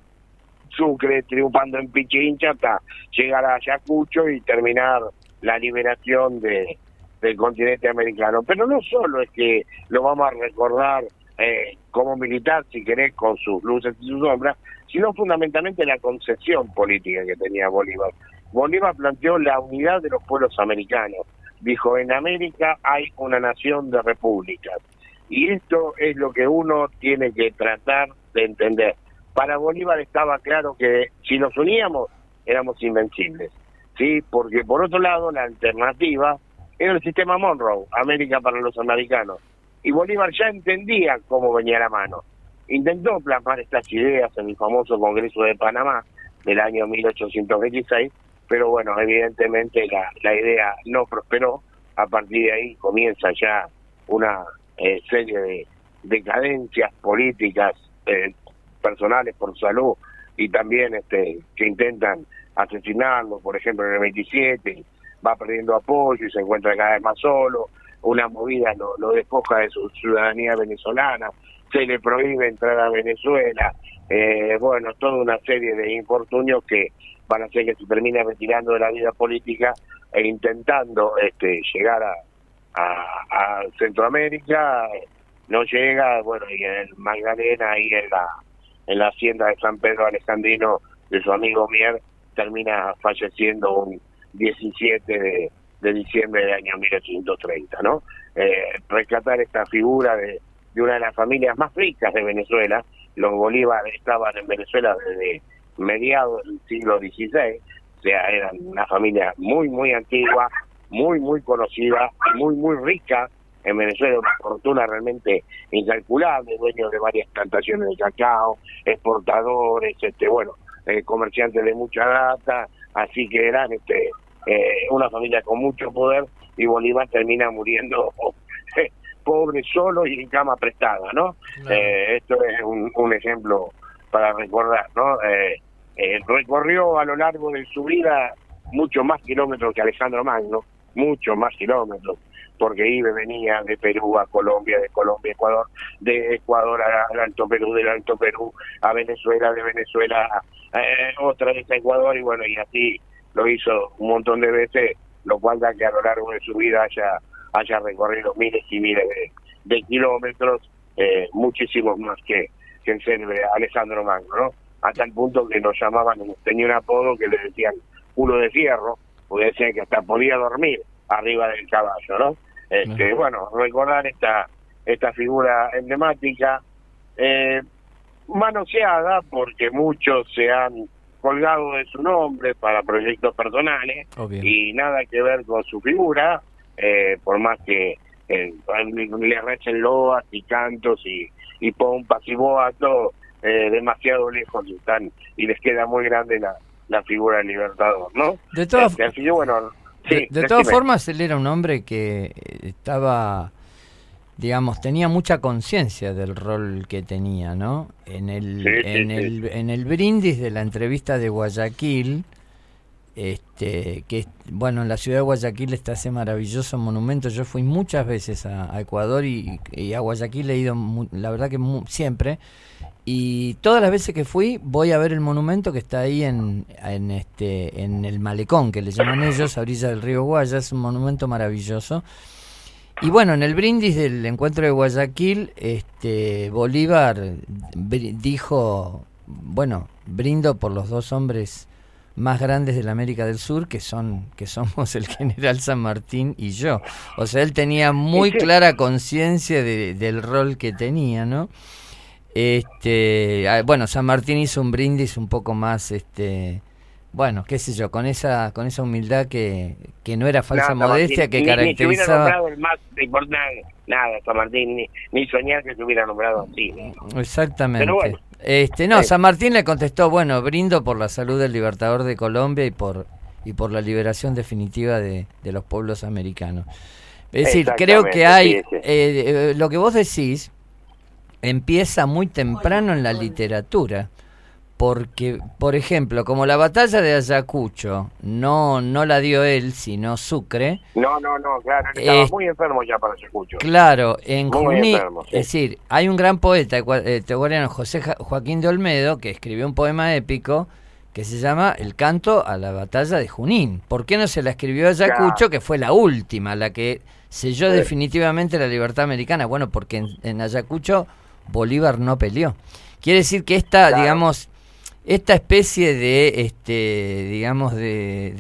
Sucre, triunfando en Pichincha hasta llegar a Ayacucho y terminar la liberación de, del continente americano. Pero no solo es que lo vamos a recordar eh, como militar, si querés, con sus luces y sus sombras, sino fundamentalmente la concepción política que tenía Bolívar. Bolívar planteó la unidad de los pueblos americanos. Dijo, en América hay una nación de repúblicas. Y esto es lo que uno tiene que tratar de entender. Para Bolívar estaba claro que si nos uníamos éramos invencibles. ¿sí? Porque por otro lado, la alternativa era el sistema Monroe, América para los americanos. Y Bolívar ya entendía cómo venía la mano. Intentó plasmar estas ideas en el famoso Congreso de Panamá del año 1826, pero bueno, evidentemente la, la idea no prosperó. A partir de ahí comienza ya una eh, serie de decadencias políticas eh, personales por salud y también este que intentan asesinarlo, por ejemplo en el 27 va perdiendo apoyo y se encuentra cada vez más solo, una movida lo, despoja de su ciudadanía venezolana, se le prohíbe entrar a Venezuela, eh, bueno, toda una serie de infortunios que van a hacer que se termine retirando de la vida política e intentando este, llegar a, a, Centroamérica, no llega, bueno, y en Magdalena, ahí en la, en la hacienda de San Pedro Alejandrino de su amigo Mier, termina falleciendo un 17 de, de diciembre del año 1830, ¿no? Eh, rescatar esta figura de, una de las familias más ricas de Venezuela, los Bolívar estaban en Venezuela desde mediados del siglo XVI, o sea, eran una familia muy, muy antigua, muy, muy conocida, muy, muy rica en Venezuela, una fortuna realmente incalculable, dueños de varias plantaciones de cacao, exportadores, este, bueno, eh, comerciantes de mucha data, así que eran este, eh, una familia con mucho poder y Bolívar termina muriendo pobre, solo y en cama prestada, ¿no? Eh, esto es un, un, ejemplo para recordar, ¿no? Eh, recorrió a lo largo de su vida mucho más kilómetros que Alejandro Magno, mucho más kilómetros, porque iba venía de Perú a Colombia, de Colombia a Ecuador, de Ecuador al Alto Perú, del Alto Perú a Venezuela, de Venezuela eh, otra vez a Ecuador, y bueno, y así lo hizo un montón de veces, lo cual da que a lo largo de su vida haya, haya recorrido miles y miles de, kilómetros, eh, muchísimos más que, que el célebre Alejandro Magno, ¿no? hasta el punto que nos llamaban, tenía un apodo que le decían culo de fierro, porque decían que hasta podía dormir arriba del caballo, ¿no? Este, Bueno, recordar esta, esta figura emblemática, eh, manoseada porque muchos se han colgado de su nombre para proyectos personales y nada que ver con su figura, eh, por más que eh, le rechen loas y cantos y, y pompas y boatos, eh, demasiado lejos están y les queda muy grande la, la figura del Libertador, ¿no? De todas, este, bueno, de, todas formas, él era un hombre que estaba digamos, tenía mucha conciencia del rol que tenía, ¿no? En el, en, el, en el brindis de la entrevista de Guayaquil, este, que bueno, en la ciudad de Guayaquil está ese maravilloso monumento. Yo fui muchas veces a, Ecuador y, a Guayaquil he ido, la verdad que siempre. Y todas las veces que fui voy a ver el monumento que está ahí en, en, este, en el malecón, que le llaman ellos, a orilla del río Guaya. Es un monumento maravilloso. Y bueno, en el brindis del encuentro de Guayaquil, este, Bolívar dijo, bueno, brindo por los dos hombres más grandes de la América del Sur, que son que somos el general San Martín y yo. O sea, él tenía muy clara conciencia de, del rol que tenía, ¿no? Este, ah, bueno, San Martín hizo un brindis un poco más, este, bueno, qué sé yo, con esa con esa humildad que, que no era falsa modestia, que caracterizaba... Ni, nombrado el más importante, nada, San Martín, ni, ni soñar que se hubiera nombrado así. Exactamente. este, no, San Martín le contestó, bueno, brindo por la salud del libertador de Colombia y por y por la liberación definitiva de, de los pueblos americanos. Es decir, creo que hay, eh, eh, lo que vos decís empieza muy temprano en la literatura porque, por ejemplo, como la batalla de Ayacucho no no la dio él, sino Sucre. No, no, no, claro, estaba muy enfermo ya para Ayacucho. Claro, en Junín, es decir, hay un gran poeta ecuatoriano, eh, José Joaquín de Olmedo, que escribió un poema épico que se llama El canto a la batalla de Junín. ¿Por qué no se la escribió a Ayacucho, que fue la última, la que selló definitivamente la libertad americana? Bueno, porque en, Ayacucho Bolívar no peleó. Quiere decir que esta, digamos, esta especie de, este, digamos, de,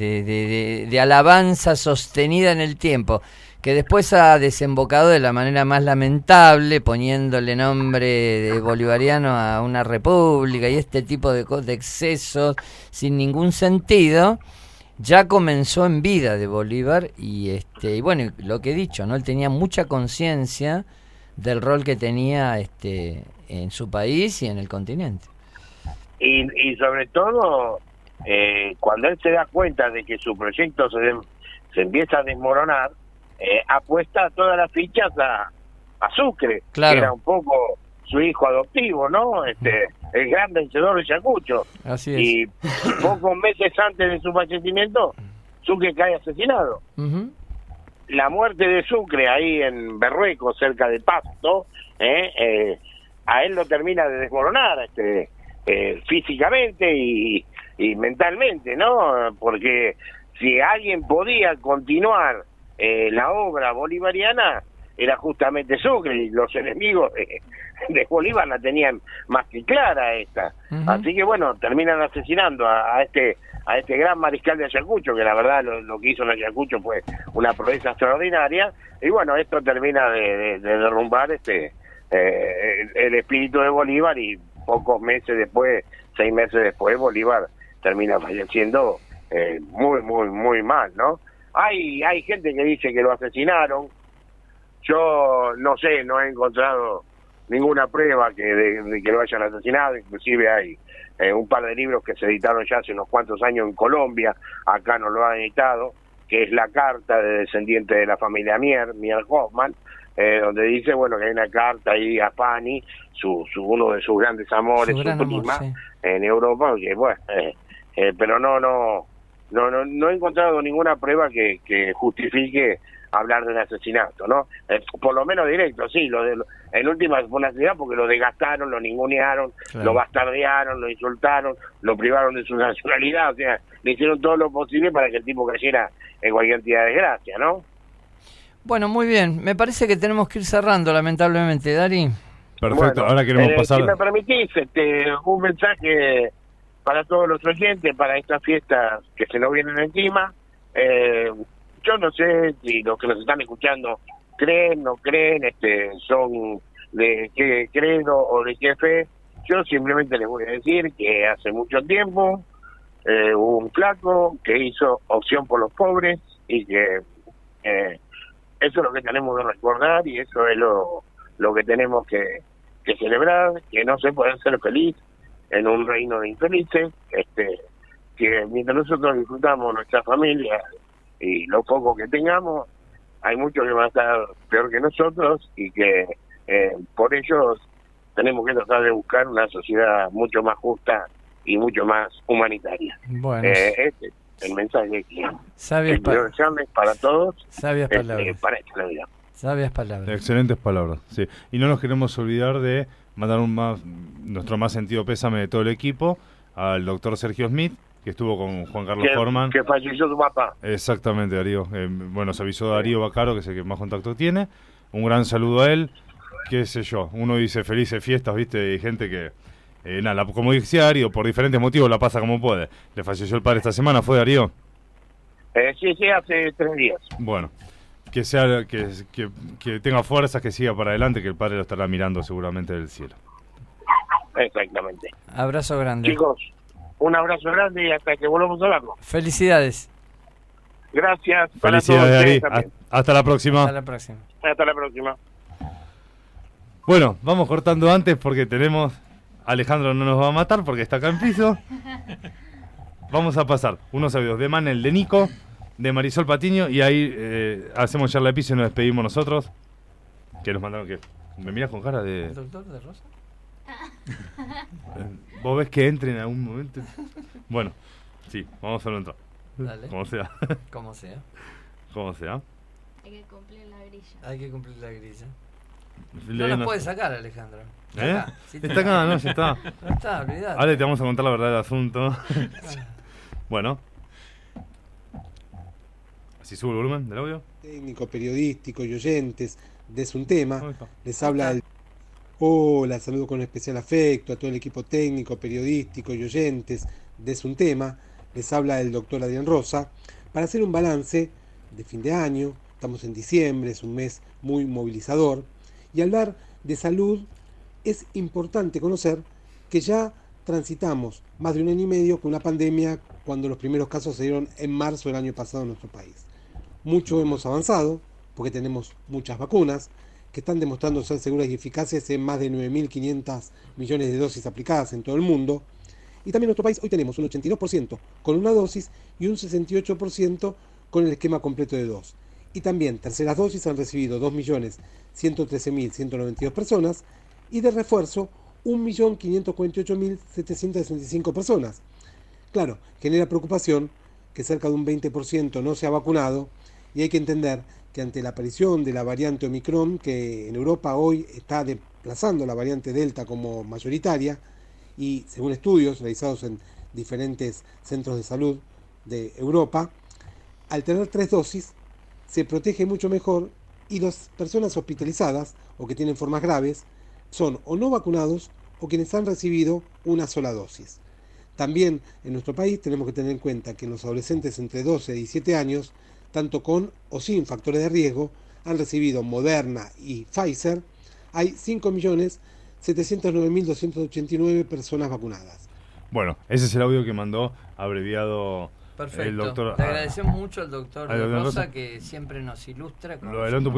de, alabanza sostenida en el tiempo, que después ha desembocado de la manera más lamentable, poniéndole nombre de bolivariano a una república y este tipo de, de excesos sin ningún sentido, ya comenzó en vida de Bolívar y, este, y bueno, lo que he dicho, ¿no? Él tenía mucha conciencia del rol que tenía este, en su país y en el continente. Y, y sobre todo, eh, cuando él se da cuenta de que su proyecto se, se empieza a desmoronar, eh, apuesta todas las fichas a, a Sucre, que era un poco su hijo adoptivo, ¿no? Este, el gran vencedor de Chacucho. Así es. Y pocos meses antes de su fallecimiento, Sucre cae asesinado. La muerte de Sucre ahí en Berrueco, cerca de Pasto, ¿eh? eh a él lo termina de desmoronar este eh, físicamente y, mentalmente, ¿no? Porque si alguien podía continuar eh, la obra bolivariana, era justamente Sucre y los enemigos de, Bolívar la tenían más que clara esta. Así que bueno, terminan asesinando a, este a este gran mariscal de Ayacucho, que la verdad lo, que hizo en Ayacucho fue una proeza extraordinaria, y bueno, esto termina de, derrumbar este eh, el, espíritu de Bolívar y pocos meses después, seis meses después, Bolívar termina falleciendo eh, muy, muy, muy mal, ¿no? Hay, hay gente que dice que lo asesinaron. Yo no sé, no he encontrado ninguna prueba que de, que lo hayan asesinado. Inclusive hay eh, un par de libros que se editaron ya hace unos cuantos años en Colombia, acá no lo han editado, que es la carta de descendiente de la familia Mier, Mier Hoffman, eh, donde dice bueno que hay una carta ahí a Pani, su, su uno de sus grandes amores, su, prima, en Europa, que bueno, eh, eh, pero no, no, no, no, no he encontrado ninguna prueba que, que justifique hablar de un asesinato, ¿no? por lo menos directo, sí, lo de, en última fue una ciudad porque lo desgastaron, lo ningunearon, lo bastardearon, lo insultaron, lo privaron de su nacionalidad, o sea, le hicieron todo lo posible para que el tipo cayera en cualquier de desgracia, ¿no? Bueno, muy bien. Me parece que tenemos que ir cerrando, lamentablemente, Dari. Perfecto, ahora queremos eh, pasar. Si me permitís, este, un mensaje para todos los oyentes, para estas fiestas que se nos vienen encima. Eh, yo no sé si los que nos están escuchando creen, no creen, este, son de qué credo o de qué fe. Yo simplemente les voy a decir que hace mucho tiempo eh, hubo un flaco que hizo opción por los pobres y que eh, eso es lo que tenemos que recordar y eso es lo, lo que tenemos que, que celebrar, que no se puede ser feliz en un reino de infelices, este, que mientras nosotros disfrutamos nuestra familia y lo poco que tengamos, hay muchos que van a estar peor que nosotros y que eh, por ellos tenemos que tratar de buscar una sociedad mucho más justa y mucho más humanitaria. Bueno. Eh, este el mensaje que Sabias para todos. Sabias este, palabras. para esta Navidad. Sabias palabras. Excelentes palabras, sí. Y no nos queremos olvidar de mandar un más, nuestro más sentido pésame de todo el equipo al doctor Sergio Smith, que estuvo con Juan Carlos Que, Forman. que falleció su papá. Exactamente, Darío. Eh, bueno, se avisó Darío Bacaro, que es el que más contacto tiene. Un gran saludo a él. Qué sé yo, uno dice felices fiestas, viste, y gente que, eh, nada, como dice Darío, por diferentes motivos la pasa como puede. Le falleció el padre esta semana, ¿fue Darío? Eh, sí, sí, hace tres días. Bueno, que sea que, que, que tenga fuerzas, que siga para adelante, que el padre lo estará mirando seguramente del cielo. Exactamente. Abrazo grande. Chicos, un abrazo grande y hasta que volvamos a hablarlo. Felicidades. Gracias. para Felicidades, todos también. Ha- Hasta la próxima. Hasta la próxima. Hasta la próxima. Bueno, vamos cortando antes porque tenemos. Alejandro no nos va a matar porque está acá en piso. Vamos a pasar unos audios de Manel, de Nico, de Marisol Patiño y ahí eh, hacemos charla de piso y nos despedimos nosotros. Que nos mandaron que. ¿Me miras con cara de.? ¿Doctor de Rosa? Eh, ¿Vos ves que entre en algún momento? Bueno, sí, vamos a entrar. Dale. Como sea. Como sea. Como sea. Hay que cumplir la grilla. Hay que cumplir la grilla. No nos no- puede sacar, Alejandro. ¿Eh? Acá, sí, está acá, no, ya está. No está, olvidate. Ahora te vamos a contar la verdad del asunto. bueno. ¿Así sube el volumen del audio? técnico, periodístico y oyentes de Es un tema. Les habla el... Hola, saludo con especial afecto a todo el equipo técnico, periodístico y oyentes de Es un tema. Les habla el doctor Adrián Rosa para hacer un balance de fin de año. Estamos en diciembre, es un mes muy movilizador. Y hablar de salud es importante conocer que ya transitamos más de un año y medio con una pandemia cuando los primeros casos se dieron en marzo del año pasado en nuestro país. Mucho hemos avanzado porque tenemos muchas vacunas que están demostrando ser seguras y eficaces en más de 9.500 millones de dosis aplicadas en todo el mundo. Y también en nuestro país hoy tenemos un 82% con una dosis y un 68% con el esquema completo de dos. Y también terceras dosis han recibido 2.113.192 personas y de refuerzo 1.548.765 personas. Claro, genera preocupación que cerca de un 20% no se ha vacunado y hay que entender que ante la aparición de la variante Omicron, que en Europa hoy está desplazando la variante Delta como mayoritaria, y según estudios realizados en diferentes centros de salud de Europa, al tener tres dosis se protege mucho mejor y las personas hospitalizadas o que tienen formas graves son o no vacunados o quienes han recibido una sola dosis. También en nuestro país tenemos que tener en cuenta que los adolescentes entre 12 y 17 años, tanto con o sin factores de riesgo, han recibido Moderna y Pfizer, hay 5.709.289 personas vacunadas. Bueno, ese es el audio que mandó abreviado Perfecto. el doctor. Le agradecemos mucho al doctor al doctor Rosa Rosa. que siempre nos ilustra. con Lo adelanto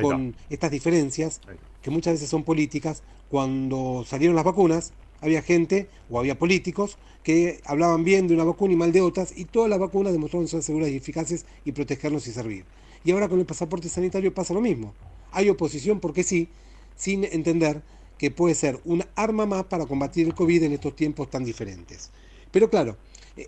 con estas diferencias que muchas veces son políticas. Cuando salieron las vacunas, había gente o había políticos que hablaban bien de una vacuna y mal de otras, y todas las vacunas demostraron ser seguras y eficaces y protegernos y servir. Y ahora con el pasaporte sanitario pasa lo mismo. Hay oposición porque sí, sin entender que puede ser un arma más para combatir el COVID en estos tiempos tan diferentes. Pero claro,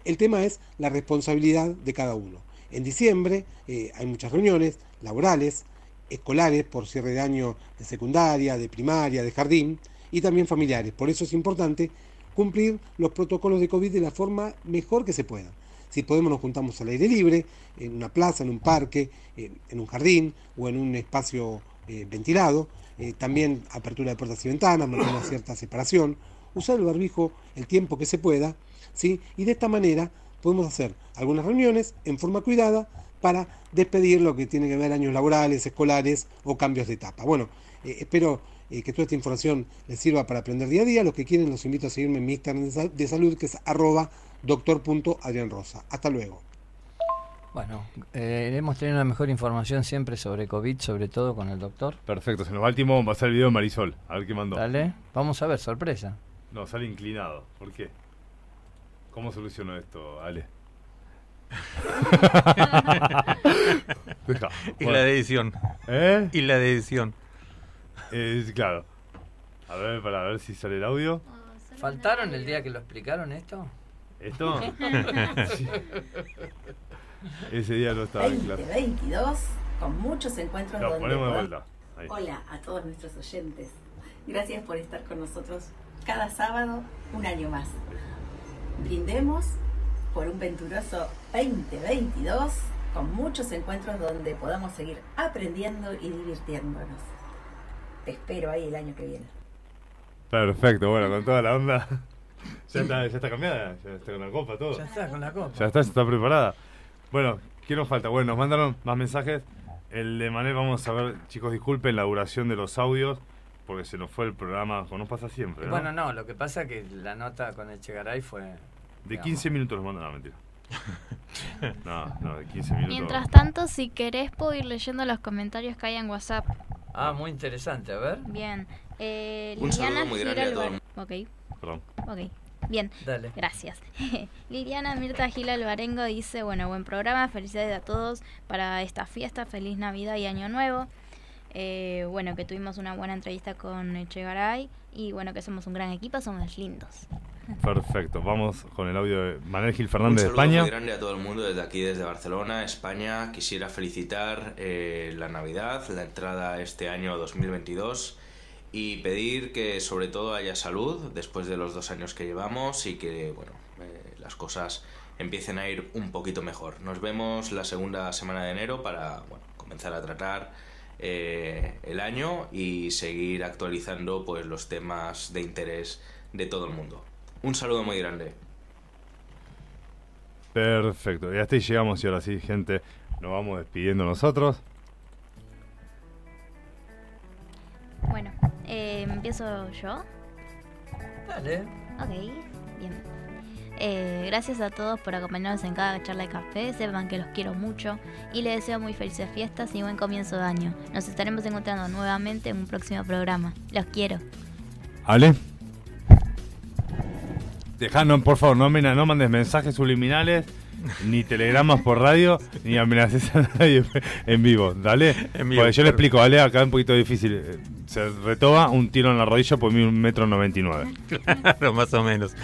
el tema es la responsabilidad de cada uno. En diciembre eh, hay muchas reuniones laborales, escolares por cierre de año de secundaria, de primaria, de jardín y también familiares. Por eso es importante cumplir los protocolos de COVID de la forma mejor que se pueda. Si podemos nos juntamos al aire libre, en una plaza, en un parque, en, un jardín o en un espacio ventilado, también apertura de puertas y ventanas, mantener una cierta separación, usar el barbijo el tiempo que se pueda, ¿sí? y de esta manera podemos hacer algunas reuniones en forma cuidada para despedir lo que tiene que ver años laborales, escolares o cambios de etapa. Bueno, espero que toda esta información les sirva para aprender día a día. Los que quieren los invito a seguirme en mi Instagram de salud que es arroba doctor.adrianrosa. Hasta luego. Bueno, eh, hemos tenido una mejor información siempre sobre COVID, sobre todo con el doctor. Perfecto, se nos va el tiempo, va a ser el video de Marisol, a ver qué mandó. Dale, vamos a ver, sorpresa. No, sale inclinado, ¿por qué? ¿Cómo soluciono esto, Ale? y la de edición. ¿Eh? Y la de edición. Eh, claro. A ver, para ver si sale el audio. ¿Faltaron el día que lo explicaron esto? ¿Esto? Ese día no estaba en clase. 22, con muchos encuentros Lo donde ponemos de vuelta. Ahí. Hola a todos nuestros oyentes. Gracias por estar con nosotros cada sábado un año más. Brindemos por un venturoso 2022 con muchos encuentros donde podamos seguir aprendiendo y divirtiéndonos. Te espero ahí el año que viene. Perfecto, bueno, con toda la onda. Ya está, ya está cambiada, ya está con la copa, todo. Ya está, con la copa. Ya está, está preparada. Bueno, ¿qué nos falta? Bueno, nos mandaron más mensajes. El de Manel, vamos a ver, chicos, disculpen la duración de los audios, porque se nos fue el programa, como nos pasa siempre. ¿no? Bueno, no, lo que pasa es que la nota con el Chegaray fue. De 15 minutos nos mandan, no, mentira. no, no, de 15 minutos. Mientras tanto, si querés, puedo ir leyendo los comentarios que hay en WhatsApp. Ah, muy interesante, a ver. Bien. Eh, Un Liliana muy Gil Ok. Perdón. Ok. Bien, Dale. gracias. Liliana Mirta Gil Alvarengo dice, bueno, buen programa, felicidades a todos para esta fiesta, feliz Navidad y Año Nuevo. Eh, bueno, que tuvimos una buena entrevista con Echegaray y bueno, que somos un gran equipo, somos lindos. Perfecto, vamos con el audio de Manuel Gil Un Fernández de saludo España. muy grande a todo el mundo desde aquí, desde Barcelona, España. Quisiera felicitar eh, la Navidad, la entrada este año 2022 y pedir que sobre todo haya salud después de los dos años que llevamos y que bueno eh, las cosas empiecen a ir un poquito mejor. Nos vemos la segunda semana de enero para bueno, comenzar a tratar eh, el año y seguir actualizando pues los temas de interés de todo el mundo. Un saludo muy grande. Perfecto, y hasta ahí llegamos y ahora sí, gente, nos vamos despidiendo nosotros. Bueno, eh, empiezo yo. Dale. Ok, bien. Eh, gracias a todos por acompañarnos en cada charla de café. Sepan que los quiero mucho y les deseo muy felices fiestas y buen comienzo de año. Nos estaremos encontrando nuevamente en un próximo programa. Los quiero. Ale. Dejanos, por favor, no, no mandes mensajes subliminales, ni telegramas por radio, ni amenaces a nadie en vivo. Dale. En vivo, Porque yo le explico, Ale, acá es un poquito difícil. Eh, Se retoba un tiro en la rodilla por un metro noventa y nueve. Claro, más o menos.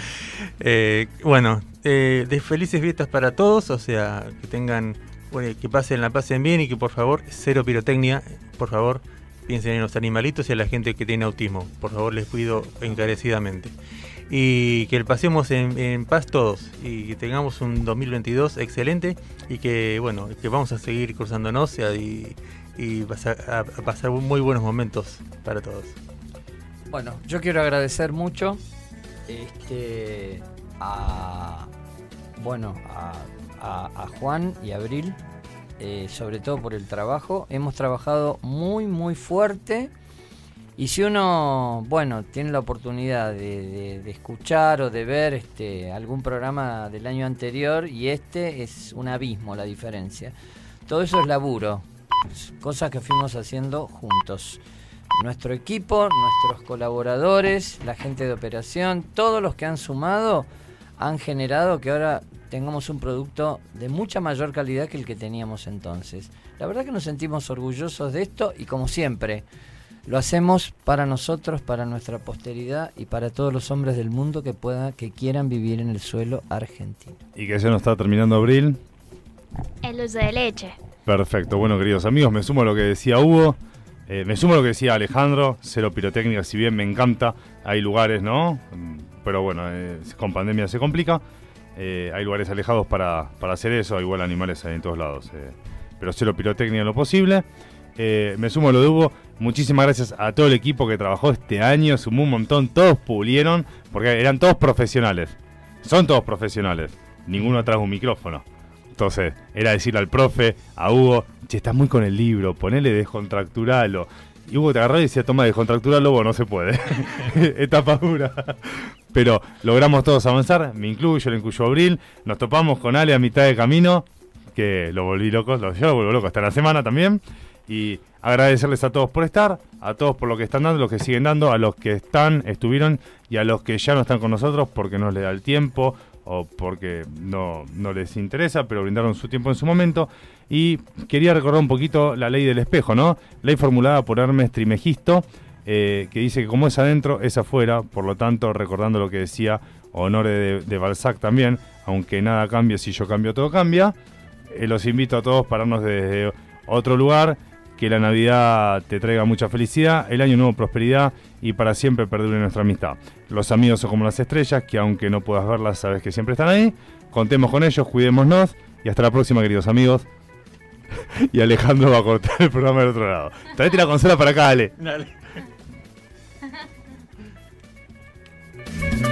Eh, bueno, eh, de felices fiestas para todos, o sea, que tengan, bueno, que pasen, la pasen bien y que por favor, cero pirotecnia, por favor, piensen en los animalitos y a la gente que tiene autismo, por favor, les pido encarecidamente. Y que pasemos en, en paz todos y que tengamos un 2022 excelente y que, bueno, que vamos a seguir cruzándonos y, y pasar- a- a pasar muy buenos momentos para todos. Bueno, yo quiero agradecer mucho este, a, bueno, a, a- a Juan y Abril, eh, sobre todo por el trabajo. Hemos trabajado muy, muy fuerte. Y si uno, bueno, tiene la oportunidad de, de- de escuchar o de ver este, algún programa del año anterior y este es un abismo la diferencia. Todo eso es laburo, cosas que fuimos haciendo juntos nuestro equipo, nuestros colaboradores, la gente de operación, todos los que han sumado han generado que ahora tengamos un producto de mucha mayor calidad que el que teníamos entonces. La verdad que nos sentimos orgullosos de esto y como siempre, lo hacemos para nosotros, para nuestra posteridad y para todos los hombres del mundo que puedan, que quieran vivir en el suelo argentino. Y que ya nos está terminando abril. El dulce de leche. Perfecto, bueno queridos amigos, me sumo a lo que decía Hugo, eh, me sumo a lo que decía Alejandro, cero pirotécnica, si bien me encanta, hay lugares, ¿no? Mm, Pero bueno, eh, con pandemia se complica, eh, hay lugares alejados para, para hacer eso, igual animales hay en todos lados, pero cero pirotécnica en lo posible. me sumo a lo de Hugo. Muchísimas gracias a todo el equipo que trabajó este año, sumó un montón, todos pulieron, porque eran todos profesionales. Son todos profesionales, ninguno trajo un micrófono. Entonces, era decirle al profe, a Hugo, che, estás muy con el libro, ponele descontracturalo. Y Hugo te agarró y decía, toma, descontracturalo, vos no se puede. Etapa dura. Pero logramos todos avanzar, me incluyo, le incluyo a Abril, nos topamos con Ale a mitad de camino, que lo volví loco, lo, yo lo vuelvo loco hasta la semana también. Y agradecerles a todos por estar, a todos por lo que están dando, los que siguen dando, a los que están, estuvieron y a los que ya no están con nosotros porque no les da el tiempo o porque no, no les interesa, pero brindaron su tiempo en su momento. Y quería recordar un poquito la ley del espejo, ¿no? Ley formulada por Hermes Trimegisto, eh, que dice que como es adentro, es afuera, por lo tanto, recordando lo que decía Honore de, Balzac también, aunque nada cambie, si yo cambio, todo cambia. Eh, los invito a todos a pararnos desde otro lugar, que la Navidad te traiga mucha felicidad, el año nuevo prosperidad y para siempre perdure nuestra amistad. Los amigos son como las estrellas, que aunque no puedas verlas, sabes que siempre están ahí. Contemos con ellos, cuidémonos y hasta la próxima, queridos amigos. y Alejandro va a cortar el programa del otro lado. Traete la consola para acá, Ale. Dale.